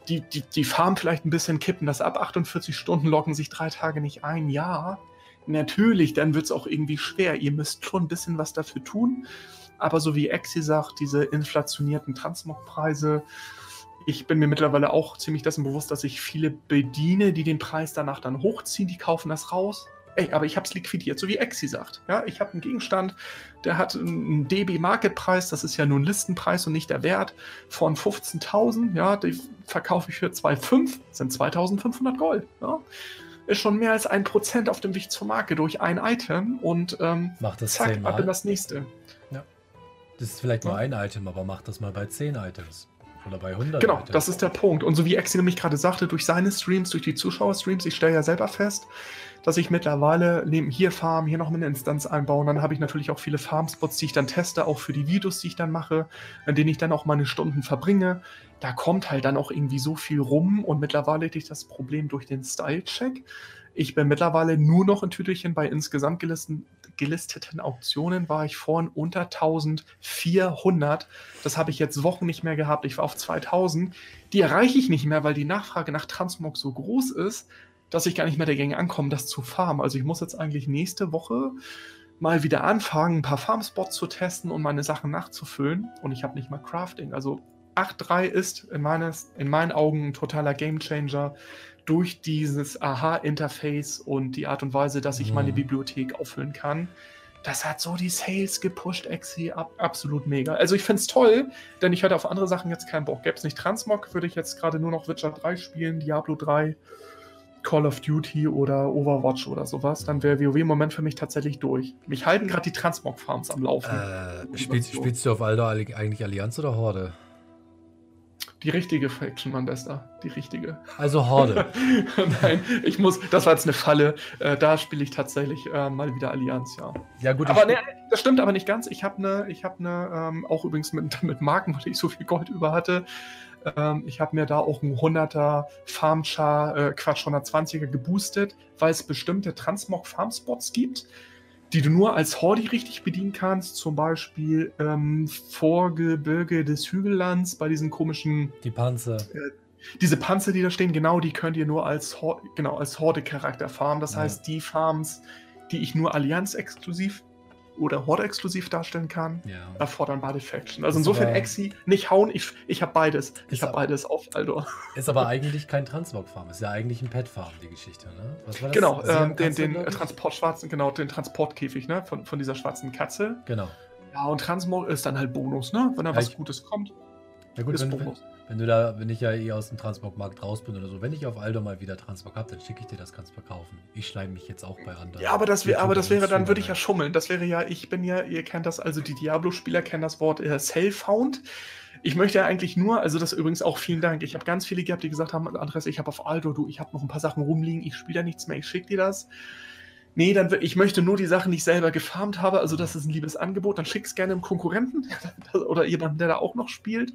[SPEAKER 1] Die, die, die Farm vielleicht ein bisschen kippen, das ab 48 Stunden locken sich drei Tage nicht ein. Ja, natürlich, dann wird es auch irgendwie schwer. Ihr müsst schon ein bisschen was dafür tun. Aber so wie Exi sagt, diese inflationierten Transmog-Preise, ich bin mir mittlerweile auch ziemlich dessen bewusst, dass ich viele bediene, die den Preis danach dann hochziehen, die kaufen das raus. Ey, aber ich habe es liquidiert, so wie Exi sagt. Ja, ich habe einen Gegenstand, der hat einen DB Marketpreis, das ist ja nur ein Listenpreis und nicht der Wert von 15.000. Ja, die verkaufe ich für 2,5, sind 2.500 Gold. Ja. Ist schon mehr als ein Prozent auf dem Weg zur Marke durch ein Item und ähm,
[SPEAKER 2] Macht das
[SPEAKER 1] zack, ab in das nächste.
[SPEAKER 2] Das ist vielleicht nur
[SPEAKER 1] Ja.
[SPEAKER 2] ein Item, aber mach das mal bei 10 Items. Oder bei 100
[SPEAKER 1] Genau,
[SPEAKER 2] Items.
[SPEAKER 1] das ist der Punkt. Und so wie Exi nämlich gerade sagte, durch seine Streams, durch die Zuschauerstreams, ich stelle ja selber fest, dass ich mittlerweile neben hier Farm, hier noch eine Instanz einbaue. Und dann habe ich natürlich auch viele Farmspots, die ich dann teste, auch für die Videos, die ich dann mache, in denen ich dann auch meine Stunden verbringe. Da kommt halt dann auch irgendwie so viel rum. Und mittlerweile hätte ich das Problem durch den Style-Check. Ich bin mittlerweile nur noch in Tütelchen bei insgesamt gelisten, gelisteten Auktionen war ich vorhin unter 1400. Das habe ich jetzt Wochen nicht mehr gehabt. Ich war auf 2000. Die erreiche ich nicht mehr, weil die Nachfrage nach Transmog so groß ist, dass ich gar nicht mehr der Gänge ankomme, das zu farmen. Also ich muss jetzt eigentlich nächste Woche mal wieder anfangen, ein paar Farmspots zu testen und meine Sachen nachzufüllen. Und ich habe nicht mal Crafting. Also 8.3 ist in, meines, in meinen Augen ein totaler Gamechanger durch dieses Aha-Interface und die Art und Weise, dass ich
[SPEAKER 2] Mhm.
[SPEAKER 1] meine Bibliothek auffüllen kann. Das hat so die Sales gepusht, Exi, ab, absolut mega. Also ich finde es toll, denn ich hatte auf andere Sachen jetzt keinen Bock. Gäbe es nicht Transmog, würde ich jetzt gerade nur noch Witcher 3 spielen, Diablo 3, Call of Duty oder Overwatch oder sowas. Dann wäre WoW im Moment für mich tatsächlich durch. Mich halten gerade die Transmog-Farms am Laufen.
[SPEAKER 2] Äh, spielst, spielst du auf Aldo eigentlich Allianz oder Horde?
[SPEAKER 1] Die richtige Faction, mein Bester. Die richtige.
[SPEAKER 2] Also Horde. [laughs]
[SPEAKER 1] Nein, ich muss, das war jetzt eine Falle. Äh, da spiele ich tatsächlich äh, mal wieder Allianz, ja.
[SPEAKER 2] ja gut,
[SPEAKER 1] Aber ne, das stimmt aber nicht ganz. Ich habe eine, ich habe eine, ähm, auch übrigens mit, [laughs] mit Marken, weil ich so viel Gold über hatte. Ähm, ich habe mir da auch ein 100er Farmchar, äh, Quatsch, 120er geboostet, weil es bestimmte Transmog Farmspots gibt, die du nur als Hordi richtig bedienen kannst. Zum Beispiel ähm, Vorgebirge des Hügellands bei diesen komischen
[SPEAKER 2] die Panzer.
[SPEAKER 1] diese Panzer, die da stehen, genau, die könnt ihr nur als, Hor genau, als Horde-Charakter farmen. Das
[SPEAKER 2] Ja.
[SPEAKER 1] heißt, die Farms, die ich nur Allianz-exklusiv oder Horde-exklusiv darstellen kann,
[SPEAKER 2] Ja.
[SPEAKER 1] erfordern beide Faction. Also
[SPEAKER 2] Ist
[SPEAKER 1] insofern Exi, nicht hauen, ich, ich habe beides. Ich habe beides auf Aldor.
[SPEAKER 2] Ist aber eigentlich kein Transmog-Farm. Ist ja eigentlich ein Pet-Farm, die Geschichte, ne? Was war das?
[SPEAKER 1] Genau, ähm, den, den? Transportschwarzen, genau, den Transportkäfig, ne, von, von dieser schwarzen Katze.
[SPEAKER 2] Genau.
[SPEAKER 1] Ja, und Transmog ist dann halt Bonus, ne? Wenn da
[SPEAKER 2] Ja,
[SPEAKER 1] was Gutes kommt,
[SPEAKER 2] Ja gut,
[SPEAKER 1] ist
[SPEAKER 2] wenn,
[SPEAKER 1] Bonus.
[SPEAKER 2] wenn du da, wenn ich ja eh aus dem Transmog-Markt raus bin oder so, wenn ich auf Aldo mal wieder Transmog habe, dann schicke ich dir das, kannst verkaufen. Ich schneide mich jetzt auch bei anderen.
[SPEAKER 1] Ja, aber das, wär, aber das wäre, dann würde ich ja schummeln. Das wäre ja, ich bin ja, ihr kennt das, also die Diablo-Spieler kennen das Wort äh, Self-Found. Ich möchte ja eigentlich nur, also das übrigens auch vielen Dank. Ich habe ganz viele gehabt, die gesagt haben, Andres, ich habe auf Aldo, du, ich habe noch ein paar Sachen rumliegen, ich spiele da nichts mehr, ich schicke dir das. Nee, dann ich möchte nur die Sachen, die ich selber gefarmt habe, also das ist ein liebes Angebot, dann schick's gerne einem Konkurrenten [laughs] oder jemanden, der da auch noch spielt.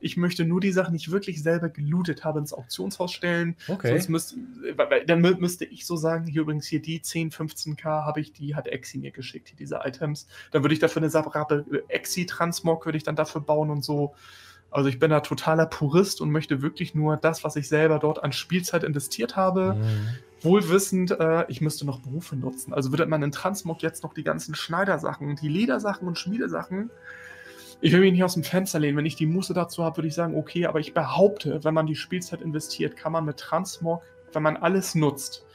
[SPEAKER 1] Ich möchte nur die Sachen, die ich wirklich selber gelootet habe, ins Auktionshaus stellen.
[SPEAKER 2] Okay.
[SPEAKER 1] Sonst müsste, weil- weil- dann mü- müsste ich so sagen, hier übrigens hier die 10, 15k habe ich, die hat Exi mir geschickt, hier diese Items. Dann würde ich dafür eine separate Exi-Transmog würde ich dann dafür bauen und so. Also ich bin da totaler Purist und möchte wirklich nur das, was ich selber dort an Spielzeit investiert habe,
[SPEAKER 2] Mhm.
[SPEAKER 1] wohl wissend, äh, ich müsste noch Berufe nutzen. Also würde man in Transmog jetzt noch die ganzen Schneidersachen, die Ledersachen und Schmiedesachen. Ich will mich nicht aus dem Fenster lehnen. Wenn ich die Muße dazu habe, würde ich sagen, okay, aber ich behaupte, wenn man die Spielzeit investiert, kann man mit Transmog, wenn man alles nutzt,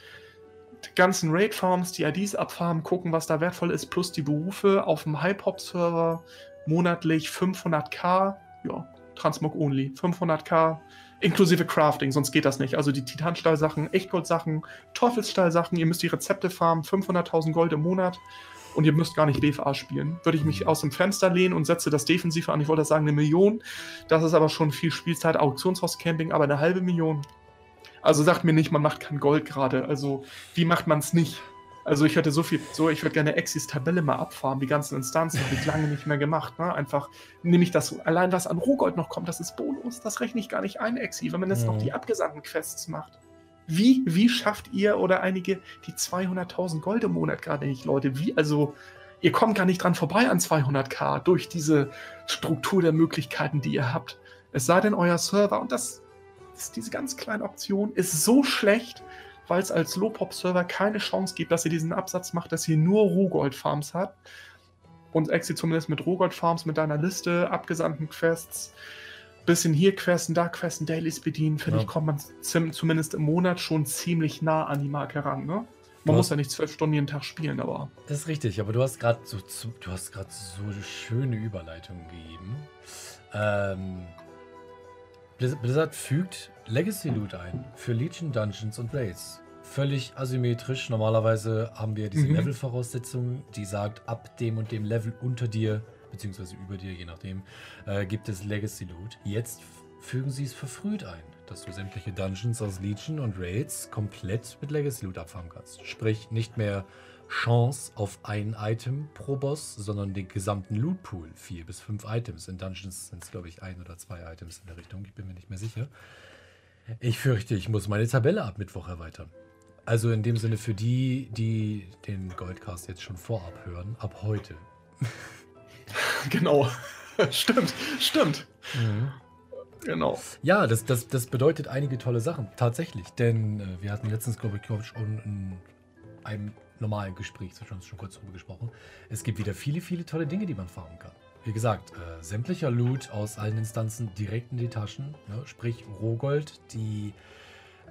[SPEAKER 1] die ganzen Raid-Farms, die IDs abfarmen, gucken, was da wertvoll ist, plus die Berufe auf dem Hype-Hop-Server monatlich 500k, ja, Transmog only, 500k, inklusive Crafting, sonst geht das nicht. Also die Titanstahl-Sachen, Echtgold-Sachen, Teufelsstahl-Sachen, ihr müsst die Rezepte farmen, 500.000 Gold im Monat und ihr müsst gar nicht BFA spielen. Würde ich mich aus dem Fenster lehnen und setze das defensiv an, ich wollte sagen eine Million, das ist aber schon viel Spielzeit, Auktionshaus-Camping, aber eine halbe Million. Also sagt mir nicht, man macht kein Gold gerade. Also wie macht man es nicht? Also ich hätte so viel, so ich würde gerne Exis Tabelle mal abfahren, die ganzen Instanzen habe ich lange nicht mehr gemacht. Ne? Einfach nehme ich das, allein was an Rohgold noch kommt, das ist Bonus, das rechne ich gar nicht ein, Exi, wenn man jetzt noch
[SPEAKER 2] Mhm.
[SPEAKER 1] die abgesandten Quests macht. Wie, wie schafft ihr oder einige die 200.000 Gold im Monat gerade nicht, Leute? Wie, also ihr kommt gar nicht dran vorbei an 200k durch diese Struktur der Möglichkeiten, die ihr habt. Es sei denn, euer Server, und das ist diese ganz kleine Option, ist so schlecht, weil es als Low-Pop-Server keine Chance gibt, dass ihr diesen Absatz macht, dass ihr nur Rohgold-Farms habt. Und Exi zumindest mit Rohgold-Farms, mit deiner Liste, abgesandten Quests, bisschen hier Questen, da Questen, Dailies bedienen, finde
[SPEAKER 2] Ja.
[SPEAKER 1] ich, kommt man zumindest im Monat schon ziemlich nah an die Marke ran. Ne? Man muss ja nicht zwölf Stunden jeden Tag spielen, aber.
[SPEAKER 2] Das ist richtig, aber du hast gerade so, du hast gerade so schöne Überleitung gegeben. Ähm, Blizzard fügt Legacy Loot ein für Legion Dungeons und Raids. Völlig asymmetrisch. Normalerweise haben wir diese mhm. Level-Voraussetzung, die sagt, ab dem und dem Level unter dir, beziehungsweise über dir, je nachdem, äh, gibt es Legacy Loot. Jetzt fügen sie es verfrüht ein, dass du sämtliche Dungeons aus Legion und Raids komplett mit Legacy Loot abfahren kannst. Sprich, nicht mehr Chance auf ein Item pro Boss, sondern den gesamten Loot Pool. Vier bis fünf Items. In Dungeons sind es, glaube ich, ein oder zwei Items in der Richtung. Ich bin mir nicht mehr sicher. Ich fürchte, ich muss meine Tabelle ab Mittwoch erweitern. Also in dem Sinne für die, die den Goldcast jetzt schon vorab hören, ab heute. [laughs] [laughs]
[SPEAKER 1] Genau. [laughs] stimmt, stimmt. Mhm. Genau.
[SPEAKER 2] Ja, das, das, das bedeutet einige tolle Sachen, tatsächlich. Denn äh, wir hatten letztens, glaube ich, schon in einem normalen Gespräch zwischen uns schon kurz darüber gesprochen. Es gibt wieder viele, viele tolle Dinge, die man farmen kann. Wie gesagt, äh, sämtlicher Loot aus allen Instanzen direkt in die Taschen, ne? sprich Rohgold. Die,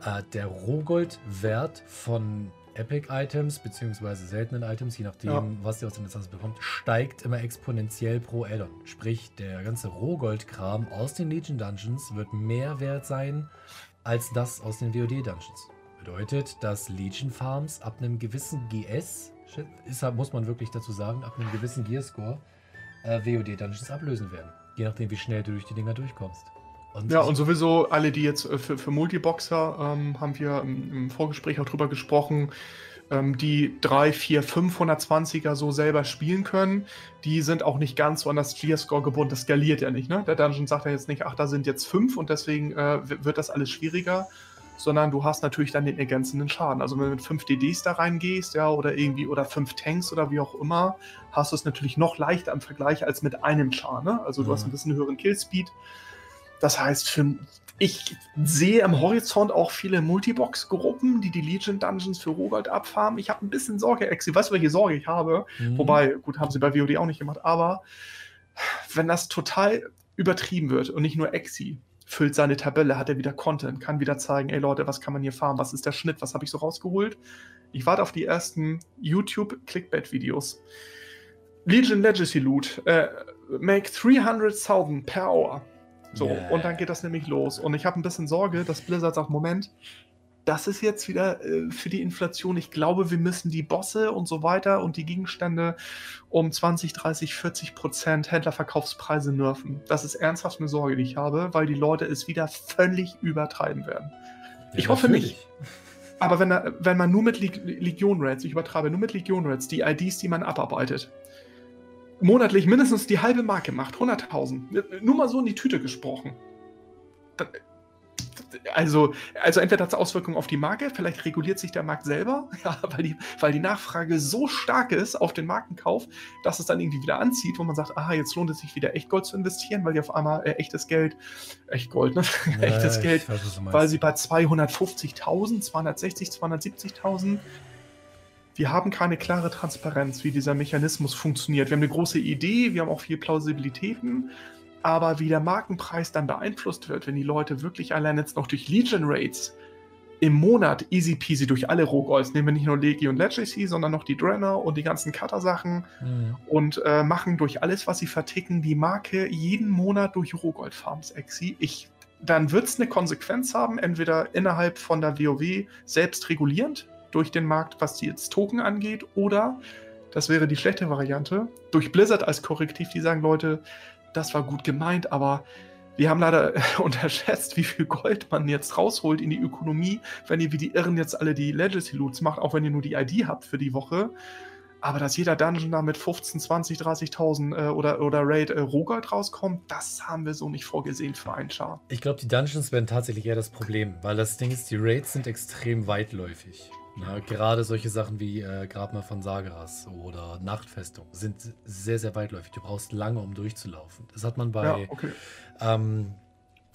[SPEAKER 2] äh, der Rohgoldwert von Epic-Items bzw. seltenen Items, je nachdem, ja. was ihr aus den Instanzen bekommt, steigt immer exponentiell pro Addon. Sprich, der ganze Rohgold-Kram aus den Legion Dungeons wird mehr wert sein als das aus den WoD Dungeons. Bedeutet, dass Legion Farms ab einem gewissen GS, ist, muss man wirklich dazu sagen, ab einem gewissen Gear-Score äh, WoD Dungeons ablösen werden. Je nachdem, wie schnell du durch die Dinger durchkommst.
[SPEAKER 1] Und ja, und sowieso alle, die jetzt äh, für, für Multiboxer, ähm, haben wir im, im, Vorgespräch auch drüber gesprochen, ähm, die 3, 4, 520er so selber spielen können, die sind auch nicht ganz so an das Gear-Score gebunden. Das skaliert ja nicht, ne? Der Dungeon sagt ja jetzt nicht, ach, da sind jetzt 5 und deswegen äh, wird das alles schwieriger, sondern du hast natürlich dann den ergänzenden Schaden. Also wenn du mit fünf DDs da reingehst, ja, oder irgendwie, oder fünf Tanks oder wie auch immer, hast du es natürlich noch leichter im Vergleich als mit einem Char, ne? Also du mhm. hast ein bisschen höheren Killspeed. Das heißt, für, ich sehe am Horizont auch viele Multibox-Gruppen, die die Legion Dungeons für Rogold abfarmen. Ich habe ein bisschen Sorge, Exi. Weißt du, welche Sorge ich habe? Mhm. Wobei, gut, haben sie bei WoD auch nicht gemacht, aber wenn das total übertrieben wird und nicht nur Exi, füllt seine Tabelle, hat er wieder Content, kann wieder zeigen, ey Leute, was kann man hier farmen, was ist der Schnitt, was habe ich so rausgeholt. Ich warte auf die ersten YouTube-Clickbait-Videos. Legion Legacy Loot, äh, make 300.000 per hour. So, yeah. und dann geht das nämlich los. Und ich habe ein bisschen Sorge, dass Blizzard sagt, Moment, das ist jetzt wieder äh, für die Inflation. Ich glaube, wir müssen die Bosse und so weiter und die Gegenstände um 20, 30, 40 Prozent Händlerverkaufspreise nerven. Das ist ernsthaft eine Sorge, die ich habe, weil die Leute es wieder völlig übertreiben werden. Ja, ich hoffe natürlich. nicht. Aber wenn, wenn man nur mit Legion Reds, ich übertreibe, nur mit Legion Reds die IDs, die man abarbeitet, monatlich mindestens die halbe Marke macht, 100.000, nur mal so in die Tüte gesprochen, also, also entweder hat es Auswirkungen auf die Marke, vielleicht reguliert sich der Markt selber, [laughs] ja, weil, die, weil die Nachfrage so stark ist auf den Markenkauf, dass es dann irgendwie wieder anzieht, wo man sagt, aha, jetzt lohnt es sich wieder echt Gold zu investieren, weil die auf einmal äh, echtes Geld, echt Gold, ne? [laughs] Ja, echtes Geld, weiß, weil sie bei 250.000, 260, 270.000 wir haben keine klare Transparenz, wie dieser Mechanismus funktioniert. Wir haben eine große Idee, wir haben auch viel Plausibilitäten, aber wie der Markenpreis dann beeinflusst wird, wenn die Leute wirklich allein jetzt noch durch Legion Rates im Monat easy peasy durch alle Rohgolds, nehmen wir nicht nur Legi und Legacy, sondern noch die Drenner und die ganzen Cutter-Sachen mhm. und äh, machen durch alles, was sie verticken, die Marke jeden Monat durch Rohgold-Farms exi. Ich, dann wird es eine Konsequenz haben, entweder innerhalb von der WoW selbst regulierend durch den Markt, was die jetzt Token angeht, oder, das wäre die schlechte Variante, durch Blizzard als Korrektiv, die sagen, Leute, das war gut gemeint, aber wir haben leider [laughs] unterschätzt, wie viel Gold man jetzt rausholt in die Ökonomie, wenn ihr wie die Irren jetzt alle die Legacy Loots macht, auch wenn ihr nur die ID habt für die Woche. Aber dass jeder Dungeon da mit 15, 20, 30.000 äh, oder, oder Raid äh, Rohgold rauskommt, das haben wir so nicht vorgesehen für einen Char.
[SPEAKER 2] Ich glaube, die Dungeons werden tatsächlich eher das Problem, weil das Ding ist, die Raids sind extrem weitläufig. Na, gerade solche Sachen wie äh, Grabmal von Sageras oder Nachtfestung sind sehr, sehr weitläufig. Du brauchst lange, um durchzulaufen. Das hat man bei, ja, okay. ähm,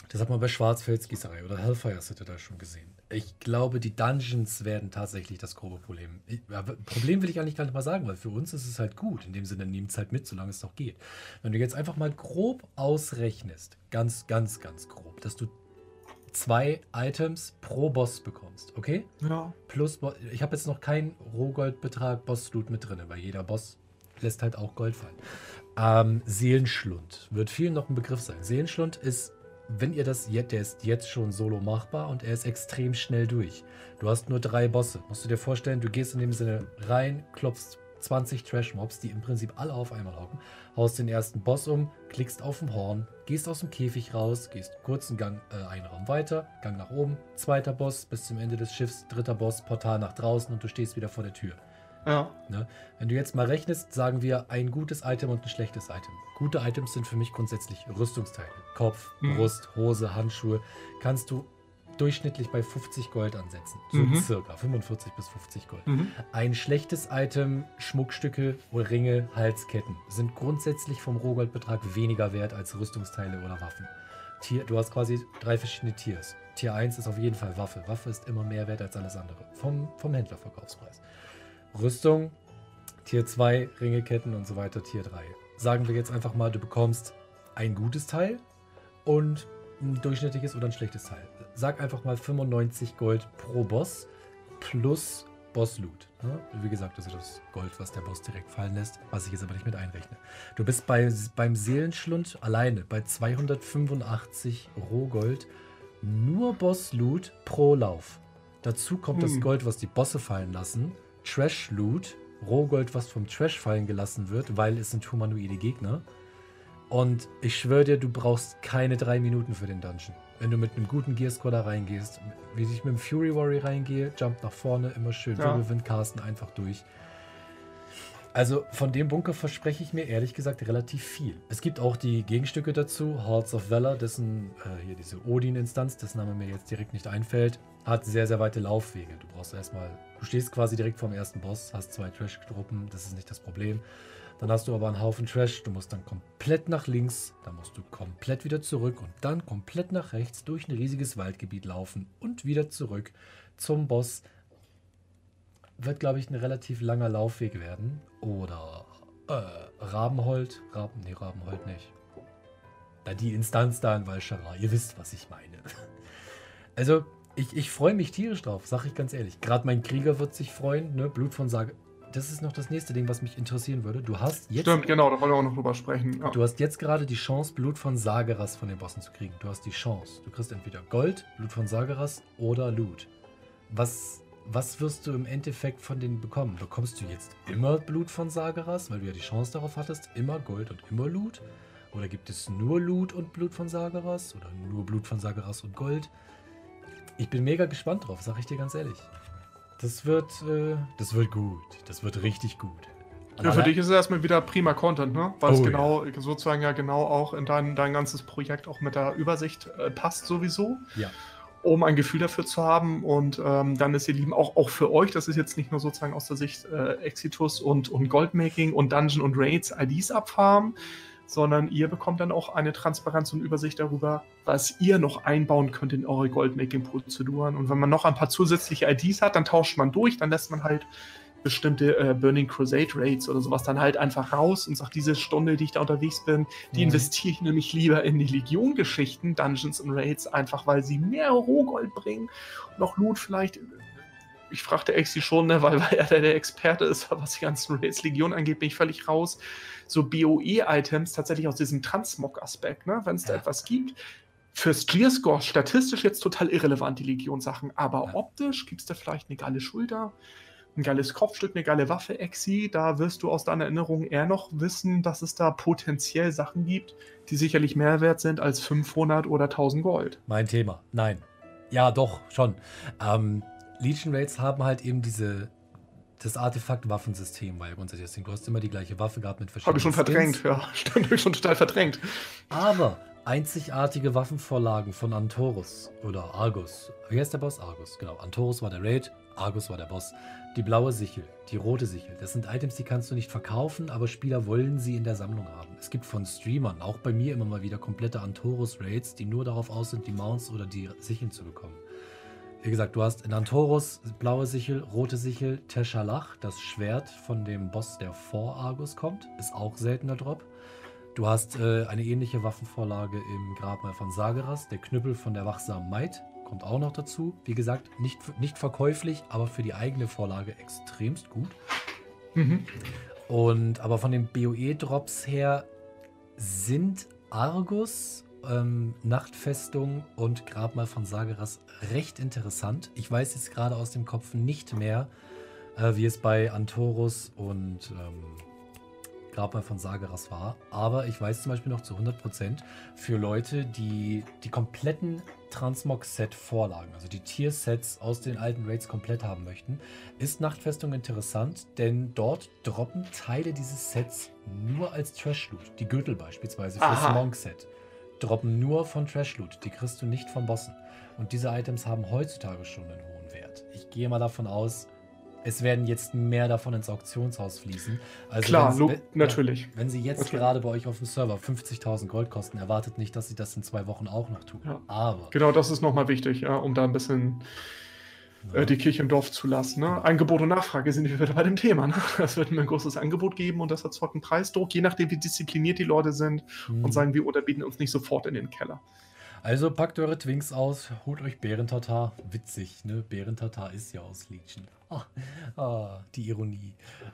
[SPEAKER 2] das hat man bei Schwarzfelsgießerei oder Hellfire City da schon gesehen. Ich glaube, die Dungeons werden tatsächlich das grobe Problem. Ich, ja, Problem will ich eigentlich gar nicht mal sagen, weil für uns ist es halt gut. In dem Sinne, nehmen es halt mit, solange es noch geht. Wenn du jetzt einfach mal grob ausrechnest, ganz, ganz, ganz grob, dass du zwei Items pro Boss bekommst, okay?
[SPEAKER 1] Ja.
[SPEAKER 2] Plus, Bo- ich habe jetzt noch keinen Rohgoldbetrag Boss-Loot mit drin, weil jeder Boss lässt halt auch Gold fallen. Ähm, Seelenschlund wird vielen noch ein Begriff sein. Seelenschlund ist, wenn ihr das jetzt, der ist jetzt schon solo machbar und er ist extrem schnell durch. Du hast nur drei Bosse. Musst du dir vorstellen, du gehst in dem Sinne rein, klopfst 20 Trash-Mobs, die im Prinzip alle auf einmal hocken, haust den ersten Boss um, klickst auf dem Horn, gehst aus dem Käfig raus, gehst kurzen Gang, äh, einen Raum weiter, Gang nach oben, zweiter Boss bis zum Ende des Schiffs, dritter Boss, Portal nach draußen und du stehst wieder vor der Tür.
[SPEAKER 1] Ja.
[SPEAKER 2] Ne? Wenn du jetzt mal rechnest, sagen wir ein gutes Item und ein schlechtes Item. Gute Items sind für mich grundsätzlich Rüstungsteile. Kopf,
[SPEAKER 1] Mhm.
[SPEAKER 2] Brust, Hose, Handschuhe. Kannst du durchschnittlich bei 50 Gold ansetzen. So
[SPEAKER 1] Mhm.
[SPEAKER 2] circa 45 bis 50 Gold.
[SPEAKER 1] Mhm.
[SPEAKER 2] Ein schlechtes Item, Schmuckstücke, Ringe, Halsketten sind grundsätzlich vom Rohgoldbetrag weniger wert als Rüstungsteile oder Waffen. Tier, du hast quasi drei verschiedene Tiers. Tier 1 ist auf jeden Fall Waffe. Waffe ist immer mehr wert als alles andere. Vom, vom Händlerverkaufspreis. Rüstung, Tier 2, Ringe, Ketten und so weiter, Tier 3. Sagen wir jetzt einfach mal, du bekommst ein gutes Teil und ein durchschnittliches oder ein schlechtes Teil. Sag einfach mal 95 Gold pro Boss plus Boss-Loot. Ne? Wie gesagt, das ist das Gold, was der Boss direkt fallen lässt, was ich jetzt aber nicht mit einrechne. Du bist bei, beim Seelenschlund alleine bei 285 Rohgold nur Boss-Loot pro Lauf. Dazu kommt das
[SPEAKER 1] Hm.
[SPEAKER 2] Gold, was die Bosse fallen lassen, Trash-Loot, Rohgold, was vom Trash fallen gelassen wird, weil es sind humanoide Gegner. Und ich schwöre dir, du brauchst keine drei Minuten für den Dungeon. Wenn du mit einem guten Gearscore da reingehst, wie ich mit dem Fury Warrior reingehe, jump nach vorne, immer schön
[SPEAKER 1] Ja.
[SPEAKER 2] Wirbelwind casten, einfach durch. Also von dem Bunker verspreche ich mir ehrlich gesagt relativ viel. Es gibt auch die Gegenstücke dazu, Hearts of Valor, dessen, äh, hier diese Odin-Instanz, dessen Name mir jetzt direkt nicht einfällt, hat sehr, sehr weite Laufwege. Du brauchst erstmal, du stehst quasi direkt vorm ersten Boss, hast zwei Trash-Truppen, das ist nicht das Problem. Dann hast du aber einen Haufen Trash, du musst dann komplett nach links, dann musst du komplett wieder zurück und dann komplett nach rechts durch ein riesiges Waldgebiet laufen und wieder zurück zum Boss. Wird, glaube ich, ein relativ langer Laufweg werden. Oder äh, Rabenhold. Raben, nee, Rabenhold nicht. Da die Instanz da in Valschara. Ihr wisst, was ich meine. Also, ich, ich freue mich tierisch drauf, sag ich ganz ehrlich. Gerade mein Krieger wird sich freuen, ne? Blut von Sage. Das ist noch das nächste Ding, was mich interessieren würde. Du hast jetzt
[SPEAKER 1] Stimmt, genau, da wollen wir auch noch drüber sprechen. Ja.
[SPEAKER 2] Du hast jetzt gerade die Chance, Blut von Sageras von den Bossen zu kriegen. Du hast die Chance. Du kriegst entweder Gold, Blut von Sageras oder Loot. Was, was wirst du im Endeffekt von denen bekommen? Bekommst du jetzt immer Blut von Sageras, weil du ja die Chance darauf hattest, immer Gold und immer Loot? Oder gibt es nur Loot und Blut von Sageras? Oder nur Blut von Sageras und Gold? Ich bin mega gespannt drauf, sag ich dir ganz ehrlich. Das wird, äh, das wird gut. Das wird richtig gut.
[SPEAKER 1] Ja, für dich ist es erstmal wieder prima Content, ne? Weil es
[SPEAKER 2] Oh,
[SPEAKER 1] genau, sozusagen ja genau auch in dein, dein ganzes Projekt auch mit der Übersicht äh, passt sowieso.
[SPEAKER 2] Ja.
[SPEAKER 1] Um ein Gefühl dafür zu haben. Und ähm, dann ist ihr Lieben auch, auch für euch, das ist jetzt nicht nur sozusagen aus der Sicht äh, Exitus und, und Goldmaking und Dungeon und Raids IDs abfarmen, sondern ihr bekommt dann auch eine Transparenz und Übersicht darüber, was ihr noch einbauen könnt in eure Goldmaking-Prozeduren. Und wenn man noch ein paar zusätzliche IDs hat, dann tauscht man durch, dann lässt man halt bestimmte äh, Burning Crusade Raids oder sowas dann halt einfach raus und sagt, diese Stunde, die ich da unterwegs bin, die
[SPEAKER 2] Mhm.
[SPEAKER 1] investiere ich nämlich lieber in die Legion-Geschichten, Dungeons und Raids, einfach weil sie mehr Rohgold bringen. Noch Loot vielleicht. Ich fragte Exi schon, ne, weil, weil er der, Experte ist, was die ganzen Raids Legion angeht, bin ich völlig raus. So BOE-Items tatsächlich aus diesem Transmog-Aspekt, ne, wenn es da
[SPEAKER 2] Ja.
[SPEAKER 1] etwas gibt. Fürs Clear-Score statistisch jetzt total irrelevant, die Legion-Sachen, aber
[SPEAKER 2] Ja.
[SPEAKER 1] optisch gibt es da vielleicht eine geile Schulter, ein geiles Kopfstück, eine geile Waffe, Exi. Da wirst du aus deiner Erinnerung eher noch wissen, dass es da potenziell Sachen gibt, die sicherlich mehr wert sind als 500 oder 1000 Gold.
[SPEAKER 2] Mein Thema. Nein. Ja, doch, schon. Ähm, Legion Raids haben halt eben diese das Artefakt-Waffensystem, weil grundsätzlich das Ding, du hast immer die gleiche Waffe gehabt mit verschiedenen
[SPEAKER 1] Habe ich schon
[SPEAKER 2] Skins.
[SPEAKER 1] verdrängt, ja. [laughs] Stimmt, ich schon total verdrängt.
[SPEAKER 2] Aber einzigartige Waffenvorlagen von Antorus oder Argus. Wie heißt der Boss? Argus, genau. Antorus war der Raid, Argus war der Boss. Die blaue Sichel, die rote Sichel. Das sind Items, die kannst du nicht verkaufen, aber Spieler wollen sie in der Sammlung haben. Es gibt von Streamern, auch bei mir immer mal wieder komplette Antorus-Raids, die nur darauf aus sind, die Mounts oder die Sicheln zu bekommen. Wie gesagt, du hast in Antorus blaue Sichel, rote Sichel, Teshalach, das Schwert von dem Boss, der vor Argus kommt, ist auch seltener Drop. Du hast äh, eine ähnliche Waffenvorlage im Grabmal von Sageras. Der Knüppel von der wachsamen Maid kommt auch noch dazu. Wie gesagt, nicht, nicht verkäuflich, aber für die eigene Vorlage extremst gut. Mhm. Und aber von den BOE-Drops her sind Argus, ähm, Nachtfestung und Grabmal von Sageras recht interessant. Ich weiß jetzt gerade aus dem Kopf nicht mehr, äh, wie es bei Antorus und ähm, Grabmal von Sageras war. Aber ich weiß zum Beispiel noch zu 100% für Leute, die die kompletten Transmog-Set-Vorlagen, also die Tier-Sets aus den alten Raids komplett haben möchten, ist Nachtfestung interessant, denn dort droppen Teile dieses Sets nur als Trash-Loot. Die Gürtel beispielsweise fürs Monk-Set droppen nur von Trash-Loot. Die kriegst du nicht von Bossen. Und diese Items haben heutzutage schon einen hohen Wert. Ich gehe mal davon aus, es werden jetzt mehr davon ins Auktionshaus fließen.
[SPEAKER 1] Also Klar, wenn, natürlich.
[SPEAKER 2] Wenn sie jetzt natürlich. gerade bei euch auf dem Server 50.000 Gold kosten, erwartet nicht, dass sie das in zwei Wochen auch noch tun.
[SPEAKER 1] Ja. Aber. Genau, das ist nochmal wichtig, ja, um da ein bisschen ja. äh, die Kirche im Dorf zu lassen. Ne? Angebot und Nachfrage sind wir wieder bei dem Thema. Ne? [laughs] Das wird mir ein großes Angebot geben und das erzeugt einen Preisdruck, je nachdem, wie diszipliniert die Leute sind hm. und sagen, wir unterbieten uns nicht sofort in den Keller.
[SPEAKER 2] Also packt eure Twinks aus, holt euch Bärentatar. Witzig, ne? Bärentatar ist ja aus Legion. Ah, ah, die Ironie.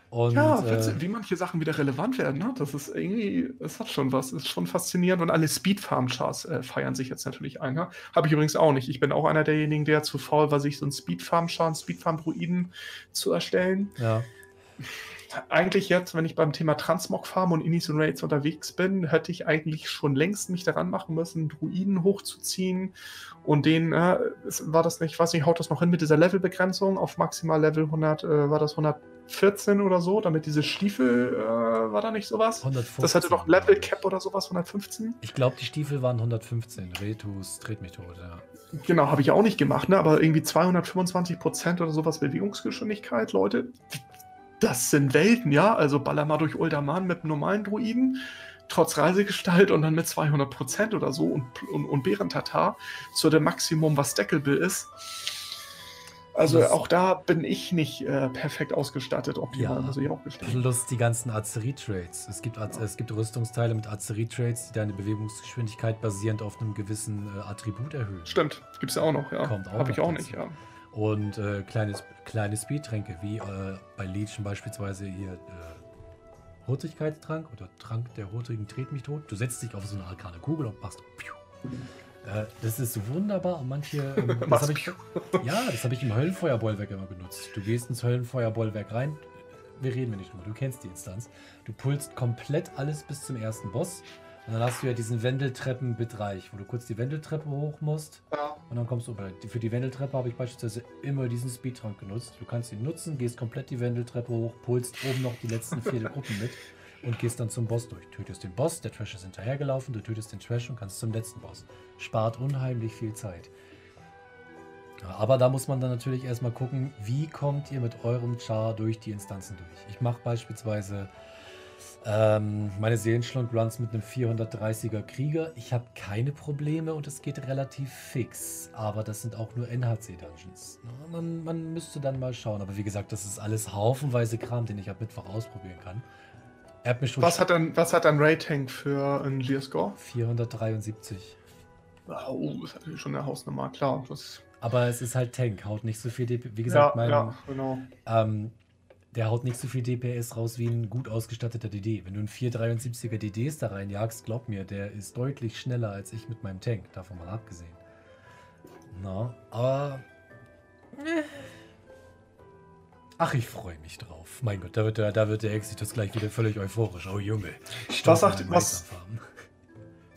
[SPEAKER 1] Und, ja, äh, wie manche Sachen wieder relevant werden, ne? Das ist irgendwie, es hat schon was, ist schon faszinierend und alle Speedfarm-Chars äh, feiern sich jetzt natürlich ein. Ne? Habe ich übrigens auch nicht. Ich bin auch einer derjenigen, der zu faul war, sich so einen Speedfarm-Char, einen Speedfarm-Druiden zu erstellen.
[SPEAKER 2] Ja
[SPEAKER 1] eigentlich jetzt, wenn ich beim Thema Transmog Farm und Inis und Raids unterwegs bin, hätte ich eigentlich schon längst mich daran machen müssen, Druiden hochzuziehen und den, äh, war das nicht, ich weiß nicht, haut das noch hin mit dieser Levelbegrenzung auf maximal Level 100, äh, war das 114 oder so, damit diese Stiefel, äh, war da nicht sowas? 115. Das hatte doch Level Cap oder sowas, 115?
[SPEAKER 2] Ich glaube, die Stiefel waren 115, Retus, dreht mich tot, ja.
[SPEAKER 1] Genau, habe ich auch nicht gemacht, ne? aber irgendwie 225 Prozent oder sowas Bewegungsgeschwindigkeit, Leute, das sind Welten, ja. Also baller mal durch Uldaman mit einem normalen Druiden, trotz Reisegestalt und dann mit 200 Prozent oder so und, und, und Bärentatar zu dem Maximum, was deckable ist. Also das auch da bin ich nicht äh, perfekt ausgestattet, optimal,
[SPEAKER 2] ja, muss ich auch gestehen. Plus die ganzen Azerie-Trades. Es gibt, es gibt Rüstungsteile mit Azerie-Trades, die deine Bewegungsgeschwindigkeit basierend auf einem gewissen äh, Attribut erhöhen.
[SPEAKER 1] Stimmt, gibt es ja auch noch, ja.
[SPEAKER 2] Kommt auch
[SPEAKER 1] Habe ich auch dazu. nicht, ja.
[SPEAKER 2] Und äh, kleine, kleine Speedtränke, wie äh, bei Legion beispielsweise hier äh, Hurtigkeitstrank oder Trank der hurtigen Tret mich tot. Du setzt dich auf so eine arkane Kugel und machst. Piu. Äh, das ist wunderbar und manche. Ähm, [laughs] das hab ich, ja, das habe ich im Höllenfeuerbollwerk immer benutzt. Du gehst ins Höllenfeuerbollwerk rein. Wir reden nicht drüber, du kennst die Instanz. Du pulst komplett alles bis zum ersten Boss und dann hast du ja diesen Wendeltreppenbereich, wo du kurz die Wendeltreppe hoch musst. Ja. Und dann kommst du über. Für die Wendeltreppe habe ich beispielsweise immer diesen Speedtrank genutzt. Du kannst ihn nutzen, gehst komplett die Wendeltreppe hoch, pulst oben noch die letzten vier [laughs] Gruppen mit und gehst dann zum Boss durch. Tötest den Boss, der Trash ist hinterhergelaufen, du tötest den Trash und kannst zum letzten Boss. Spart unheimlich viel Zeit. aber da muss man dann natürlich erstmal gucken, wie kommt ihr mit eurem Char durch die Instanzen durch. Ich mache beispielsweise ähm, meine Seelenschlund-Runs mit einem 430er Krieger. Ich habe keine Probleme und es geht relativ fix. Aber das sind auch nur NHC-Dungeons. Man, man müsste dann mal schauen. Aber wie gesagt, das ist alles haufenweise Kram, den ich ab Mittwoch ausprobieren kann.
[SPEAKER 1] Er hat mich was, hat dann, was hat dann Rating für einen Lear-Score?
[SPEAKER 2] 473.
[SPEAKER 1] Oh, das ist natürlich schon eine Hausnummer, klar. Das
[SPEAKER 2] aber es ist halt Tank, haut nicht so viel DP. Wie gesagt,
[SPEAKER 1] ja, mein, ja, genau.
[SPEAKER 2] ähm, der haut nicht so viel DPS raus wie ein gut ausgestatteter DD. Wenn du einen 473er DDs da reinjagst, glaub mir, der ist deutlich schneller als ich mit meinem Tank, davon mal abgesehen. Na, aber. Äh. Ach, ich freue mich drauf. Mein Gott, da wird der, da wird der Exitus gleich wieder völlig euphorisch. Oh Junge.
[SPEAKER 1] Was sagt, was,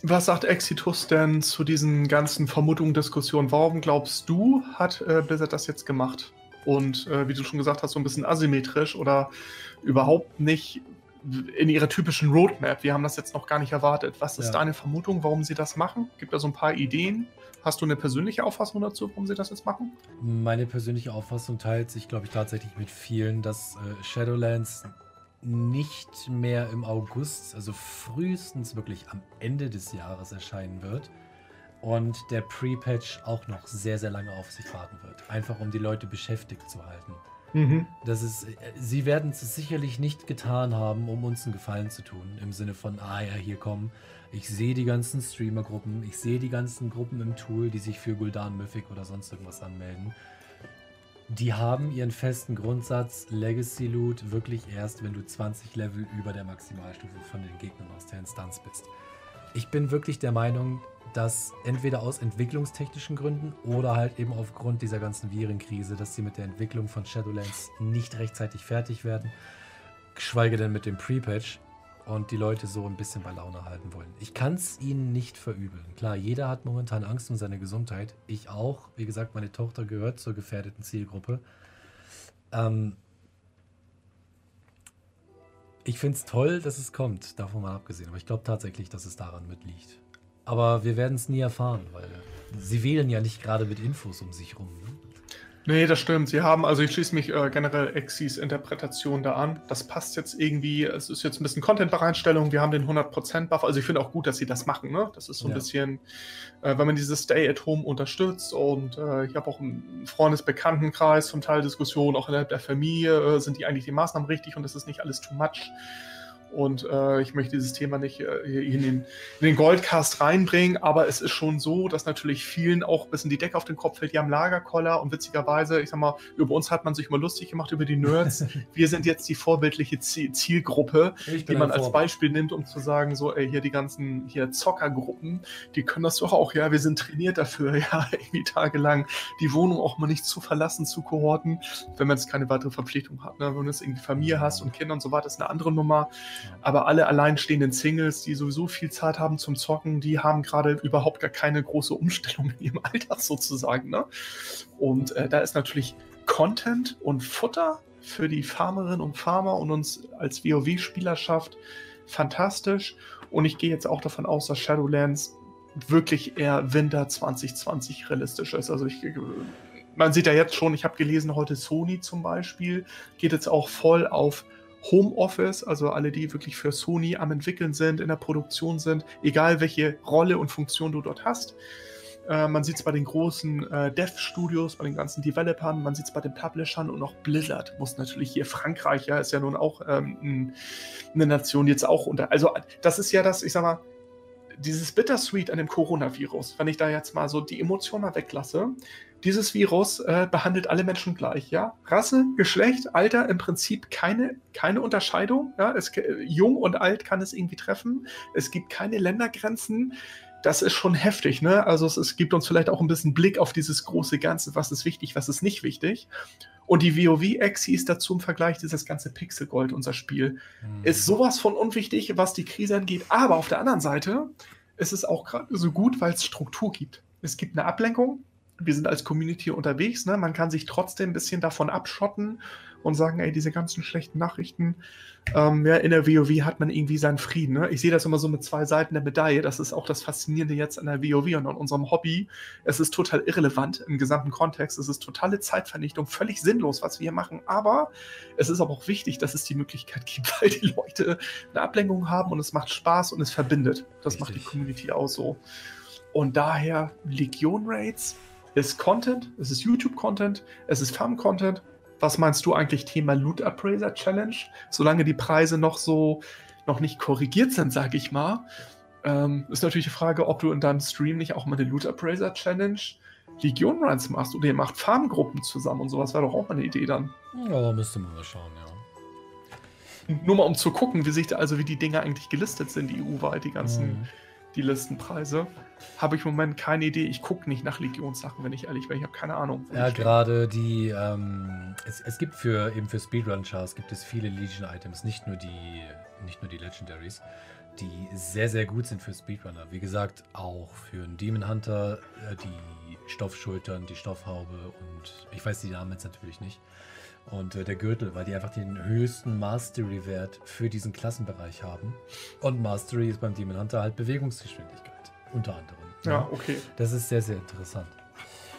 [SPEAKER 1] was sagt Exitus denn zu diesen ganzen Vermutungen, Diskussionen? Warum glaubst du, hat äh, Blizzard das jetzt gemacht? Und äh, wie du schon gesagt hast, so ein bisschen asymmetrisch oder überhaupt nicht in ihrer typischen Roadmap. Wir haben das jetzt noch gar nicht erwartet. Was ist ja. deine Vermutung, warum sie das machen? Gibt da so ein paar Ideen? Hast du eine persönliche Auffassung dazu, warum sie das jetzt machen?
[SPEAKER 2] Meine persönliche Auffassung teilt sich, glaube ich, tatsächlich mit vielen, dass äh, Shadowlands nicht mehr im August, also frühestens wirklich am Ende des Jahres erscheinen wird und der Pre-Patch auch noch sehr, sehr lange auf sich warten wird. Einfach um die Leute beschäftigt zu halten. Mhm. Das ist, äh, sie werden es sicherlich nicht getan haben, um uns einen Gefallen zu tun. Im Sinne von, ah ja, hier kommen. Ich sehe die ganzen Streamer-Gruppen, ich sehe die ganzen Gruppen im Tool, die sich für Guldan Mythic oder sonst irgendwas anmelden. Die haben ihren festen Grundsatz Legacy Loot wirklich erst, wenn du 20 Level über der Maximalstufe von den Gegnern aus der Instanz bist. Ich bin wirklich der Meinung, dass entweder aus entwicklungstechnischen Gründen oder halt eben aufgrund dieser ganzen Virenkrise, dass sie mit der Entwicklung von Shadowlands nicht rechtzeitig fertig werden, geschweige denn mit dem Pre-Patch und die Leute so ein bisschen bei Laune halten wollen. Ich kann es ihnen nicht verübeln. Klar, jeder hat momentan Angst um seine Gesundheit. Ich auch. Wie gesagt, meine Tochter gehört zur gefährdeten Zielgruppe. Ähm ich finde es toll, dass es kommt, davon mal abgesehen. Aber ich glaube tatsächlich, dass es daran mitliegt. Aber wir werden es nie erfahren, weil sie wählen ja nicht gerade mit Infos um sich rum. Ne?
[SPEAKER 1] Nee, das stimmt. Sie haben, also ich schließe mich äh, generell Exis Interpretation da an. Das passt jetzt irgendwie, es ist jetzt ein bisschen Content-Bereitstellung, wir haben den 100%-Buff. Also ich finde auch gut, dass sie das machen. Ne? Das ist so ein ja. bisschen, äh, wenn man dieses Stay-at-Home unterstützt und äh, ich habe auch einen Freundesbekanntenkreis zum Teil Diskussionen, auch innerhalb der Familie, äh, sind die eigentlich die Maßnahmen richtig und das ist nicht alles too much. Und äh, ich möchte dieses Thema nicht äh, in, den, in den Goldcast reinbringen, aber es ist schon so, dass natürlich vielen auch ein bisschen die Decke auf den Kopf fällt. Die haben Lagerkoller und witzigerweise, ich sag mal, über uns hat man sich immer lustig gemacht, über die Nerds. [laughs] Wir sind jetzt die vorbildliche Zielgruppe, die man als Beispiel nimmt, um zu sagen, so, ey, hier die ganzen hier Zockergruppen, die können das doch auch, ja, wir sind trainiert dafür, [laughs] ja, irgendwie tagelang die Wohnung auch mal nicht zu verlassen, zu kohorten, wenn man jetzt keine weitere Verpflichtung hat. Ne? Wenn du jetzt irgendwie Familie hast und Kinder und so weiter, ist eine andere Nummer. Aber alle alleinstehenden Singles, die sowieso viel Zeit haben zum Zocken, die haben gerade überhaupt gar keine große Umstellung in ihrem [laughs] Alltag sozusagen. Ne? Und äh, da ist natürlich Content und Futter für die Farmerinnen und Farmer und uns als WoW-Spielerschaft fantastisch. Und ich gehe jetzt auch davon aus, dass Shadowlands wirklich eher Winter 2020 realistisch ist. Also ich, man sieht ja jetzt schon, ich habe gelesen, heute Sony zum Beispiel geht jetzt auch voll auf Homeoffice, also alle, die wirklich für Sony am entwickeln sind, in der Produktion sind, egal welche Rolle und Funktion du dort hast. Äh, man sieht es bei den großen äh, Dev-Studios, bei den ganzen Developern, man sieht es bei den Publishern und auch Blizzard muss natürlich hier, Frankreich, ja, ist ja nun auch ähm, eine Nation, jetzt auch unter. Also, das ist ja das, ich sag mal, dieses Bittersweet an dem Coronavirus, wenn ich da jetzt mal so die Emotionen mal weglasse, dieses Virus äh, behandelt alle Menschen gleich, ja. Rasse, Geschlecht, Alter, im Prinzip keine, keine Unterscheidung. Ja? Es, jung und alt kann es irgendwie treffen. Es gibt keine Ländergrenzen. Das ist schon heftig, ne? Also es, es gibt uns vielleicht auch ein bisschen Blick auf dieses große Ganze, was ist wichtig, was ist nicht wichtig. Und die WoW-Exi ist dazu im Vergleich dieses ganze Pixelgold, unser Spiel, mhm. ist sowas von unwichtig, was die Krise angeht. Aber auf der anderen Seite ist es auch gerade so gut, weil es Struktur gibt. Es gibt eine Ablenkung, wir sind als Community unterwegs, ne? man kann sich trotzdem ein bisschen davon abschotten und sagen, ey, diese ganzen schlechten Nachrichten, ähm, ja, in der WoW hat man irgendwie seinen Frieden. Ne? Ich sehe das immer so mit zwei Seiten der Medaille. Das ist auch das Faszinierende jetzt an der WoW und an unserem Hobby. Es ist total irrelevant im gesamten Kontext. Es ist totale Zeitvernichtung, völlig sinnlos, was wir hier machen. Aber es ist aber auch wichtig, dass es die Möglichkeit [laughs] gibt, weil die Leute eine Ablenkung haben und es macht Spaß und es verbindet. Das Richtig. macht die Community auch so. Und daher Legion Raids ist Content, es ist YouTube-Content, es ist Farm-Content. Was meinst du eigentlich Thema Loot Appraiser Challenge? Solange die Preise noch so noch nicht korrigiert sind, sage ich mal, ähm, ist natürlich die Frage, ob du in deinem Stream nicht auch mal eine Loot Appraiser Challenge Legion Runs machst oder ihr macht Farmgruppen zusammen und sowas wäre doch auch mal eine Idee dann.
[SPEAKER 2] Ja, müsste man mal schauen,
[SPEAKER 1] ja. Nur mal um zu gucken, wie sich da, also wie die Dinge eigentlich gelistet sind, die EU-weit, die ganzen, mhm. Die Listenpreise habe ich im Moment keine Idee. Ich gucke nicht nach Legionssachen, wenn ich ehrlich bin. Ich habe keine Ahnung.
[SPEAKER 2] Ja, gerade die, ähm, es, es, gibt für eben für Speedrun-Chars gibt es viele Legion-Items, nicht nur die, nicht nur die Legendaries, die sehr, sehr gut sind für Speedrunner. Wie gesagt, auch für einen Demon Hunter, äh, die Stoffschultern, die Stoffhaube und ich weiß die Namen jetzt natürlich nicht. Und äh, der Gürtel, weil die einfach den höchsten Mastery-Wert für diesen Klassenbereich haben. Und Mastery ist beim Demon Hunter halt Bewegungsgeschwindigkeit unter anderem.
[SPEAKER 1] Ja, ja, okay.
[SPEAKER 2] Das ist sehr, sehr interessant.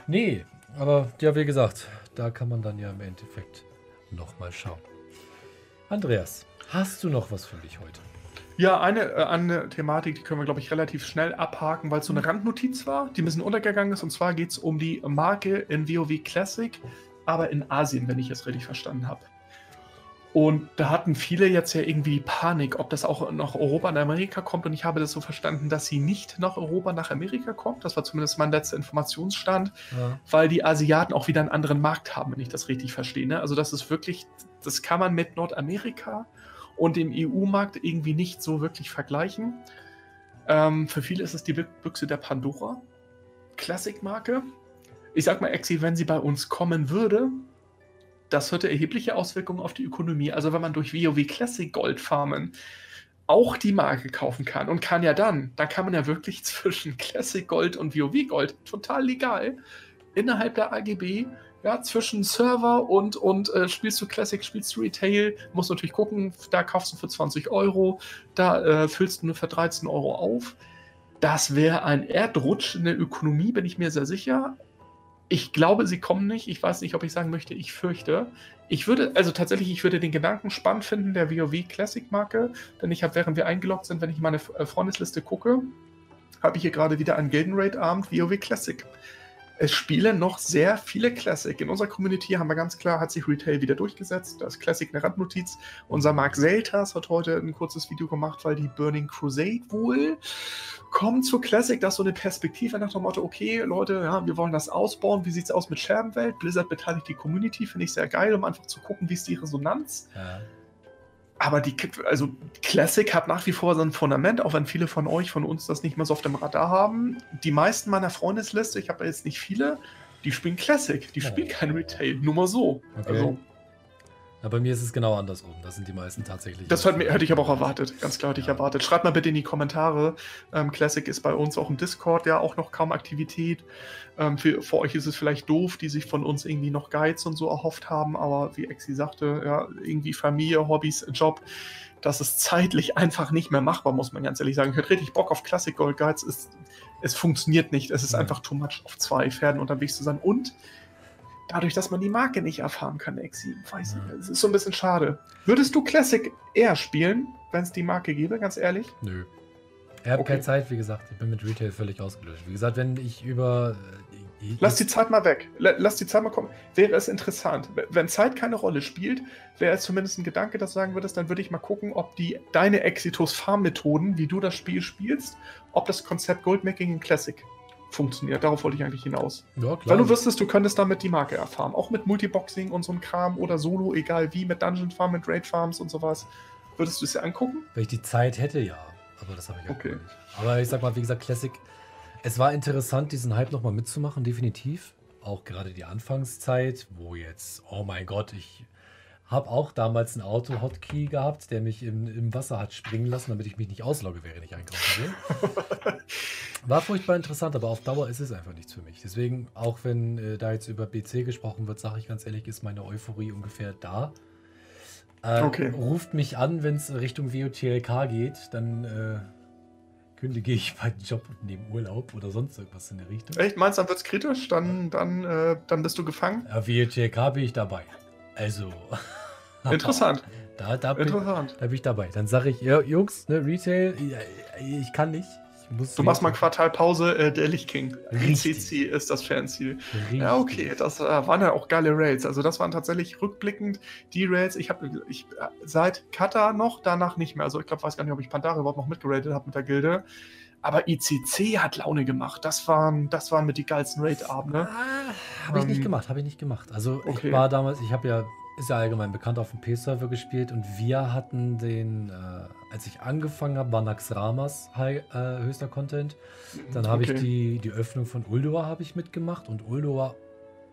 [SPEAKER 2] Nee, aber ja, wie gesagt, da kann man dann ja im Endeffekt nochmal schauen. Andreas, hast du noch was für dich heute?
[SPEAKER 1] Ja, eine, äh, eine Thematik, die können wir, glaube ich, relativ schnell abhaken, weil es so eine Randnotiz war, die ein bisschen untergegangen ist. Und zwar geht es um die Marke in WoW Classic aber in Asien, wenn ich es richtig verstanden habe. Und da hatten viele jetzt ja irgendwie Panik, ob das auch nach Europa und Amerika kommt. Und ich habe das so verstanden, dass sie nicht nach Europa, nach Amerika kommt. Das war zumindest mein letzter Informationsstand, ja. weil die Asiaten auch wieder einen anderen Markt haben, wenn ich das richtig verstehe. Ne? Also das ist wirklich, das kann man mit Nordamerika und dem EU-Markt irgendwie nicht so wirklich vergleichen. Ähm, für viele ist es die Büchse der Pandora. Classic-Marke. Ich sag mal, Exi, wenn sie bei uns kommen würde, das hätte erhebliche Auswirkungen auf die Ökonomie. Also wenn man durch WoW Classic Gold farmen auch die Marke kaufen kann und kann ja dann, dann kann man ja wirklich [laughs] zwischen Classic Gold und WoW Gold total legal innerhalb der AGB, ja, zwischen Server und, und äh, spielst du Classic, spielst du Retail, musst natürlich gucken, da kaufst du für 20 Euro, da äh, füllst du nur für 13 Euro auf. Das wäre ein Erdrutsch in der Ökonomie, bin ich mir sehr sicher. Ich glaube, sie kommen nicht. Ich weiß nicht, ob ich sagen möchte, ich fürchte. Ich würde, also tatsächlich, ich würde den Gedanken spannend finden, der WoW Classic Marke, denn ich habe, während wir eingeloggt sind, wenn ich meine äh, Freundesliste gucke, habe ich hier gerade wieder einen Gilden Raid Abend WoW Classic es spielen noch sehr viele Classic. In unserer Community haben wir ganz klar, hat sich Retail wieder durchgesetzt. Da ist Classic eine Randnotiz. Unser Mark Seltas hat heute ein kurzes Video gemacht, weil die Burning Crusade wohl kommt zu Classic. Das ist so eine Perspektive nach dem Motto, okay, Leute, ja, wir wollen das ausbauen. Wie sieht es aus mit Scherbenwelt? Blizzard beteiligt die Community, finde ich sehr geil, um einfach zu gucken, wie ist die Resonanz. Ja. Aber die, also Classic hat nach wie vor so ein Fundament, auch wenn viele von euch, von uns das nicht mehr so auf dem Radar haben. Die meisten meiner Freundesliste, ich habe jetzt nicht viele, die spielen Classic, die spielen kein Retail, nur mal so. Okay. Also
[SPEAKER 2] ja, bei mir ist es genau andersrum. Das sind die meisten tatsächlich.
[SPEAKER 1] Das hätte, hätte ich aber auch erwartet. Ganz klar hätte ja. ich erwartet. Schreibt mal bitte in die Kommentare. Ähm, Classic ist bei uns auch im Discord ja auch noch kaum Aktivität. Ähm, für, für, euch ist es vielleicht doof, die sich von uns irgendwie noch Guides und so erhofft haben. Aber wie Exi sagte, ja, irgendwie Familie, Hobbys, Job. Das ist zeitlich einfach nicht mehr machbar, muss man ganz ehrlich sagen. Ich hätte richtig Bock auf Classic Gold Guides. Es, es funktioniert nicht. Es ist ja. einfach too much auf zwei Pferden unterwegs zu sein. Und dadurch, dass man die Marke nicht erfahren kann, X7. Weiß ja. nicht. Es ist so ein bisschen schade. Würdest du Classic eher spielen, wenn es die Marke gäbe, ganz ehrlich?
[SPEAKER 2] Nö. Ich habe okay. keine Zeit, wie gesagt. Ich bin mit Retail völlig ausgelöscht. Wie gesagt, wenn ich über.
[SPEAKER 1] Äh, Lass die Zeit mal weg. Lass die Zeit mal kommen. Wäre es interessant. Wenn Zeit keine Rolle spielt, wäre es zumindest ein Gedanke, dass du sagen würdest, dann würde ich mal gucken, ob die deine Exitus Farm-Methoden, wie du das Spiel spielst, ob das Konzept Goldmaking in Classic funktioniert. Darauf wollte ich eigentlich hinaus. Ja, klar. Weil du wüsstest, du könntest damit die Marke erfahren. Auch mit Multiboxing und so einem Kram oder Solo, egal wie, mit Dungeon Farm, mit Raid Farms und sowas. Würdest du es dir angucken?
[SPEAKER 2] Wenn ich die Zeit hätte, ja. Aber das habe ich okay. nicht. Aber ich sag mal, wie gesagt, Classic. Es war interessant, diesen Hype nochmal mitzumachen, definitiv. Auch gerade die Anfangszeit, wo jetzt, oh mein Gott, ich habe auch damals einen Auto-Hotkey gehabt, der mich im, im Wasser hat springen lassen, damit ich mich nicht auslogge, während ich einkaufen will. [laughs] War furchtbar interessant, aber auf Dauer ist es einfach nichts für mich. Deswegen, auch wenn äh, da jetzt über BC gesprochen wird, sage ich ganz ehrlich, ist meine Euphorie ungefähr da. Äh, okay. Ruft mich an, wenn es Richtung WOTLK geht, dann äh, kündige ich meinen Job nehme Urlaub oder sonst irgendwas in der Richtung.
[SPEAKER 1] Echt? Meinst du, dann wird es kritisch? Dann, dann, äh, dann bist du gefangen?
[SPEAKER 2] Ja, WOTLK bin ich dabei. Also. [laughs]
[SPEAKER 1] Interessant.
[SPEAKER 2] Da, da, bin, Interessant. da bin ich dabei. Dann sage ich, ja, Jungs, ne, Retail, ich kann nicht.
[SPEAKER 1] Ich du machst mal Quartalpause, äh, der Lichtking. CC ist das Fernziel. Richtig. Ja, okay, das äh, waren ja auch geile Rails. Also das waren tatsächlich rückblickend die Rails. Ich habe ich, äh, seit Kata noch, danach nicht mehr. Also ich glaube, weiß gar nicht, ob ich Pandare überhaupt noch mitgeratet habe mit der Gilde. Aber ICC hat Laune gemacht. Das waren, das waren mit die geilsten Raid-Abende.
[SPEAKER 2] Ah, habe ich nicht ähm, gemacht, habe ich nicht gemacht. Also okay. ich war damals, ich habe ja, ist ja allgemein bekannt, auf dem P-Server gespielt und wir hatten den, äh, als ich angefangen habe, war Naxramas high, äh, höchster Content. Dann habe okay. ich die, die Öffnung von Ulduar habe ich mitgemacht und Ulduar,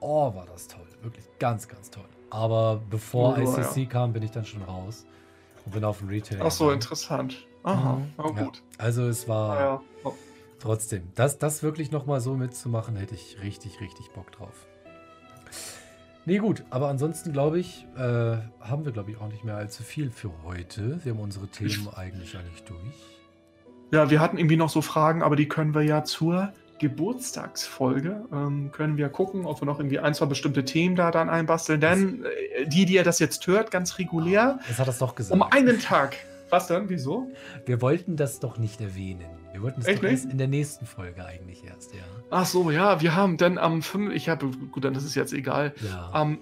[SPEAKER 2] oh, war das toll. Wirklich ganz, ganz toll. Aber bevor Ulduar, ICC ja. kam, bin ich dann schon raus und bin auf dem Retail.
[SPEAKER 1] Ach so, interessant. Aha,
[SPEAKER 2] mhm. oh, gut. Ja, also es war ja. oh. trotzdem, das, das wirklich nochmal so mitzumachen, hätte ich richtig, richtig Bock drauf. Nee, gut, aber ansonsten glaube ich, äh, haben wir glaube ich auch nicht mehr allzu viel für heute. Wir haben unsere Themen ich, eigentlich eigentlich durch.
[SPEAKER 1] Ja, wir hatten irgendwie noch so Fragen, aber die können wir ja zur Geburtstagsfolge, ähm, können wir gucken, ob wir noch irgendwie ein, zwei bestimmte Themen da dann einbasteln. Denn äh, die, die ihr das jetzt hört, ganz regulär.
[SPEAKER 2] Das hat das doch gesagt.
[SPEAKER 1] Um einen Tag was denn? Wieso?
[SPEAKER 2] Wir wollten das doch nicht erwähnen. Wir wollten es erst in der nächsten Folge eigentlich erst, ja.
[SPEAKER 1] Ach so, ja, wir haben dann am 5. Ich habe, gut, dann ist es jetzt egal.
[SPEAKER 2] Ja.
[SPEAKER 1] Am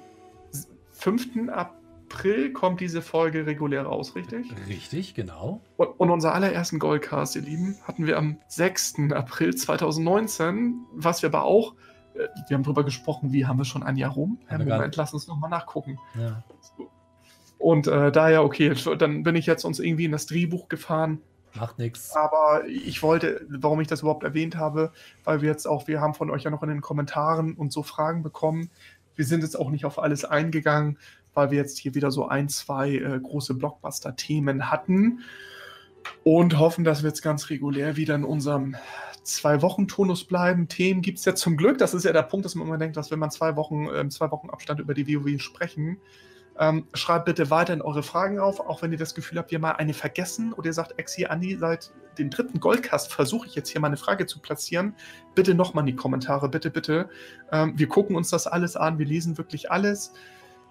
[SPEAKER 1] 5. April kommt diese Folge regulär raus, richtig?
[SPEAKER 2] Richtig, genau.
[SPEAKER 1] Und, und unser allerersten Goldcast, ihr Lieben, hatten wir am 6. April 2019, was wir aber auch, äh, wir haben drüber gesprochen, wie haben wir schon ein Jahr rum?
[SPEAKER 2] Haben
[SPEAKER 1] Ja, Moment, lass uns nochmal nachgucken.
[SPEAKER 2] Ja.
[SPEAKER 1] Und äh, daher, okay, dann bin ich jetzt uns irgendwie in das Drehbuch gefahren.
[SPEAKER 2] Macht nichts.
[SPEAKER 1] Aber ich wollte, warum ich das überhaupt erwähnt habe, weil wir jetzt auch, wir haben von euch ja noch in den Kommentaren und so Fragen bekommen. Wir sind jetzt auch nicht auf alles eingegangen, weil wir jetzt hier wieder so ein, zwei äh, große Blockbuster-Themen hatten und hoffen, dass wir jetzt ganz regulär wieder in unserem Zwei-Wochen-Tonus bleiben. Themen gibt es ja zum Glück. Das ist ja der Punkt, dass man immer denkt, dass wenn man zwei Wochen, äh, zwei Wochen Abstand über die WoW sprechen, ähm, schreibt bitte weiterhin eure Fragen auf, auch wenn ihr das Gefühl habt, wir mal eine vergessen oder ihr sagt, Exi, Andi, seit dem dritten Goldcast versuche ich jetzt hier mal eine Frage zu platzieren. Bitte nochmal in die Kommentare, bitte, bitte. Ähm, wir gucken uns das alles an, wir lesen wirklich alles.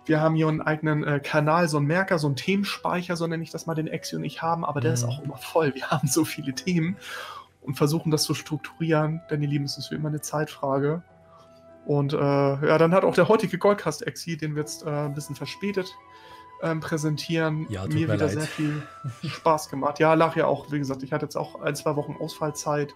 [SPEAKER 1] Wir haben hier einen eigenen äh, Kanal, so einen Merker, so einen Themenspeicher, so nenne ich das mal, den Exi und ich haben, aber der
[SPEAKER 2] Mhm.
[SPEAKER 1] ist auch immer voll. Wir [laughs] haben so viele Themen und versuchen das zu strukturieren, denn ihr Lieben, es ist wie immer eine Zeitfrage. Und äh, ja, dann hat auch der heutige Goldcast Exi, den wir jetzt äh, ein bisschen verspätet ähm, präsentieren,
[SPEAKER 2] Ja,
[SPEAKER 1] mir wieder
[SPEAKER 2] leid.
[SPEAKER 1] sehr viel [laughs] Spaß gemacht. Ja, lag ja auch, wie gesagt, ich hatte jetzt auch ein, zwei Wochen Ausfallzeit.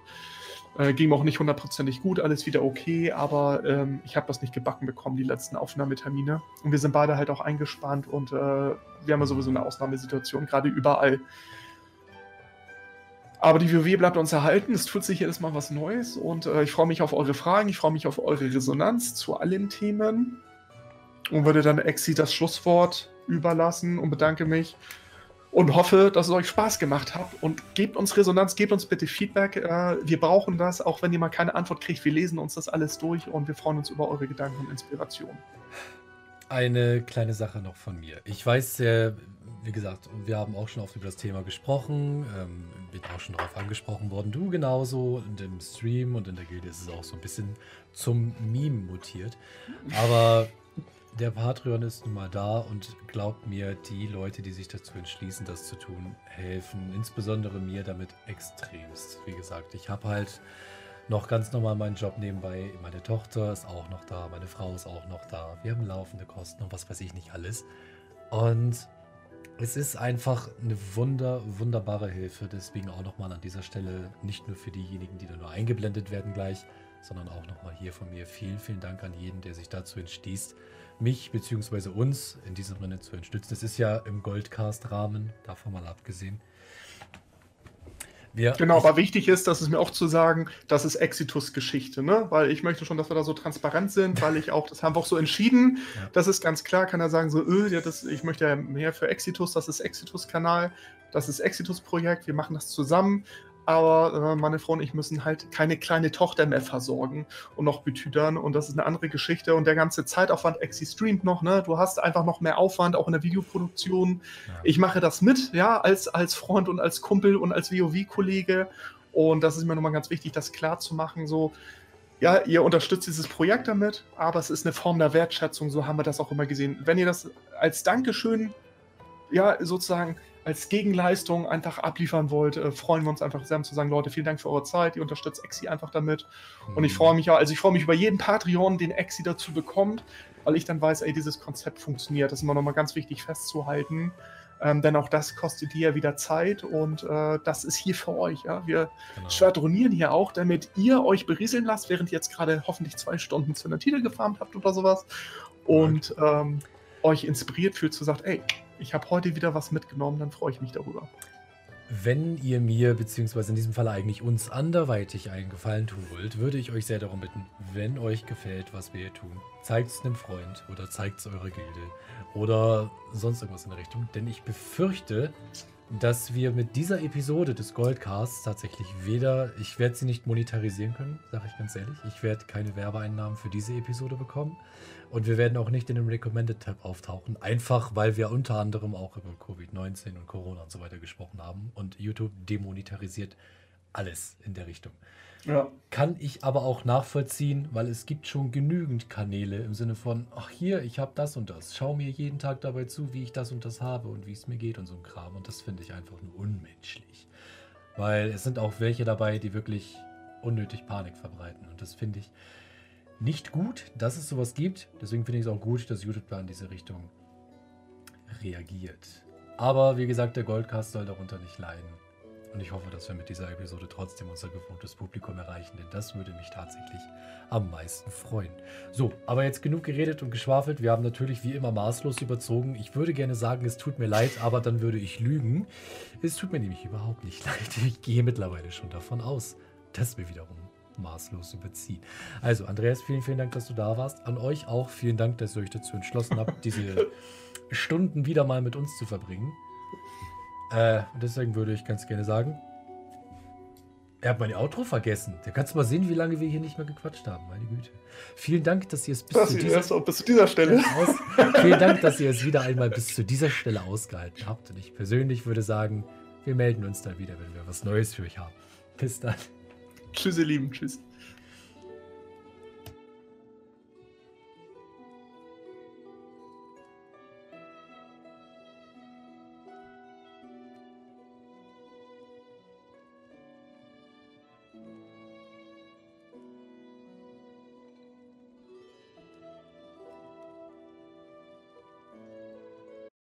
[SPEAKER 1] Äh, ging auch nicht hundertprozentig gut, alles wieder okay, aber ähm, ich habe das nicht gebacken bekommen, die letzten Aufnahmetermine. Und wir sind beide halt auch eingespannt und äh, wir haben ja sowieso eine Ausnahmesituation, gerade überall. Aber die WoW bleibt uns erhalten. Es tut sich jedes Mal was Neues und äh, ich freue mich auf eure Fragen. Ich freue mich auf eure Resonanz zu allen Themen und würde dann Exi das Schlusswort überlassen und bedanke mich und hoffe, dass es euch Spaß gemacht hat und gebt uns Resonanz, gebt uns bitte Feedback. Äh, wir brauchen das, auch wenn ihr mal keine Antwort kriegt. Wir lesen uns das alles durch und wir freuen uns über eure Gedanken und Inspiration.
[SPEAKER 2] Eine kleine Sache noch von mir. Ich weiß sehr, wie gesagt, wir haben auch schon oft über das Thema gesprochen, ähm, bin auch schon darauf angesprochen worden, du genauso. Und im Stream und in der Gilde ist es auch so ein bisschen zum Meme mutiert. Aber der Patreon ist nun mal da und glaubt mir, die Leute, die sich dazu entschließen, das zu tun, helfen insbesondere mir damit extremst. Wie gesagt, ich habe halt noch ganz normal meinen Job nebenbei. Meine Tochter ist auch noch da, meine Frau ist auch noch da. Wir haben laufende Kosten und was weiß ich nicht alles. Und es ist einfach eine wunder, wunderbare Hilfe. Deswegen auch nochmal an dieser Stelle nicht nur für diejenigen, die da nur eingeblendet werden gleich, sondern auch nochmal hier von mir vielen, vielen Dank an jeden, der sich dazu entschließt, mich bzw. uns in diesem Sinne zu unterstützen. Es ist ja im Goldcast-Rahmen, davon mal abgesehen. Wir,
[SPEAKER 1] Genau, aber wichtig ist, dass es mir auch zu sagen, das ist Exitus-Geschichte, ne? Weil ich möchte schon, dass wir da so transparent sind, weil ich auch, das haben wir auch so entschieden.
[SPEAKER 2] Ja.
[SPEAKER 1] Das ist ganz klar, kann er sagen, so, öh, ja, das, ich möchte ja mehr für Exitus, das ist Exitus-Kanal, das ist Exitus-Projekt, wir machen das zusammen. Aber äh, meine Frau und ich müssen halt keine kleine Tochter mehr versorgen und noch betütern. Und das ist eine andere Geschichte. Und der ganze Zeitaufwand, Exi streamt noch, ne? Du hast einfach noch mehr Aufwand, auch in der Videoproduktion.
[SPEAKER 2] Ja.
[SPEAKER 1] Ich mache das mit, ja, als, als Freund und als Kumpel und als WoW-Kollege. Und das ist mir nochmal ganz wichtig, das klar zu machen. So, ja, ihr unterstützt dieses Projekt damit, aber es ist eine Form der Wertschätzung, so haben wir das auch immer gesehen. Wenn ihr das als Dankeschön, ja, sozusagen als Gegenleistung einfach abliefern wollt, äh, freuen wir uns einfach sehr zu sagen, Leute, vielen Dank für eure Zeit, ihr unterstützt Exi einfach damit. Und ich freue mich ja, also ich freue mich über jeden Patreon, den Exi dazu bekommt, weil ich dann weiß, ey, dieses Konzept funktioniert. Das ist immer nochmal ganz wichtig festzuhalten. Ähm, denn auch das kostet dir ja wieder Zeit und äh, das ist hier für euch. Ja? Wir
[SPEAKER 2] Genau.
[SPEAKER 1] schwadronieren hier auch, damit ihr euch berieseln lasst, während ihr jetzt gerade hoffentlich zwei Stunden zu einer Titel gefarmt habt oder sowas und ähm, euch inspiriert fühlt, zu sagt, ey, ich habe heute wieder was mitgenommen, dann freue ich mich darüber.
[SPEAKER 2] Wenn ihr mir, beziehungsweise in diesem Fall eigentlich uns anderweitig einen Gefallen tun wollt, würde ich euch sehr darum bitten, wenn euch gefällt, was wir hier tun, zeigt es einem Freund oder zeigt es eurer Gilde oder sonst irgendwas in der Richtung. Denn ich befürchte, dass wir mit dieser Episode des Goldcasts tatsächlich weder, ich werde sie nicht monetarisieren können, sage ich ganz ehrlich. Ich werde keine Werbeeinnahmen für diese Episode bekommen. Und wir werden auch nicht in dem Recommended-Tab auftauchen. Einfach, weil wir unter anderem auch über Covid-19 und Corona und so weiter gesprochen haben. Und YouTube demonetarisiert alles in der Richtung.
[SPEAKER 1] Ja.
[SPEAKER 2] Kann ich aber auch nachvollziehen, weil es gibt schon genügend Kanäle im Sinne von, ach hier, ich habe das und das. Schau mir jeden Tag dabei zu, wie ich das und das habe und wie es mir geht und so ein Kram. Und das finde ich einfach nur unmenschlich. Weil es sind auch welche dabei, die wirklich unnötig Panik verbreiten. Und das finde ich nicht gut, dass es sowas gibt. Deswegen finde ich es auch gut, dass YouTube da in diese Richtung reagiert. Aber wie gesagt, der Goldcast soll darunter nicht leiden. Und ich hoffe, dass wir mit dieser Episode trotzdem unser gewohntes Publikum erreichen, denn das würde mich tatsächlich am meisten freuen. So, aber jetzt genug geredet und geschwafelt. Wir haben natürlich wie immer maßlos überzogen. Ich würde gerne sagen, es tut mir leid, aber dann würde ich lügen. Es tut mir nämlich überhaupt nicht [laughs] leid. Ich gehe mittlerweile schon davon aus, dass wir wiederum maßlos überziehen. Also, Andreas, vielen, vielen Dank, dass du da warst. An euch auch vielen Dank, dass ihr euch dazu entschlossen habt, diese [laughs] Stunden wieder mal mit uns zu verbringen. Äh, deswegen würde ich ganz gerne sagen, er hat mein Outro vergessen. Da kannst du mal sehen, wie lange wir hier nicht mehr gequatscht haben. Meine Güte. Vielen Dank, dass ihr es bis,
[SPEAKER 1] zu dieser, bis zu dieser, Stelle. [laughs]
[SPEAKER 2] Aus, vielen Dank, dass ihr es wieder einmal bis zu dieser Stelle ausgehalten habt. Und ich persönlich würde sagen, wir melden uns dann wieder, wenn wir was Neues für euch haben. Bis dann.
[SPEAKER 1] Tschüss, ihr Lieben. Tschüss.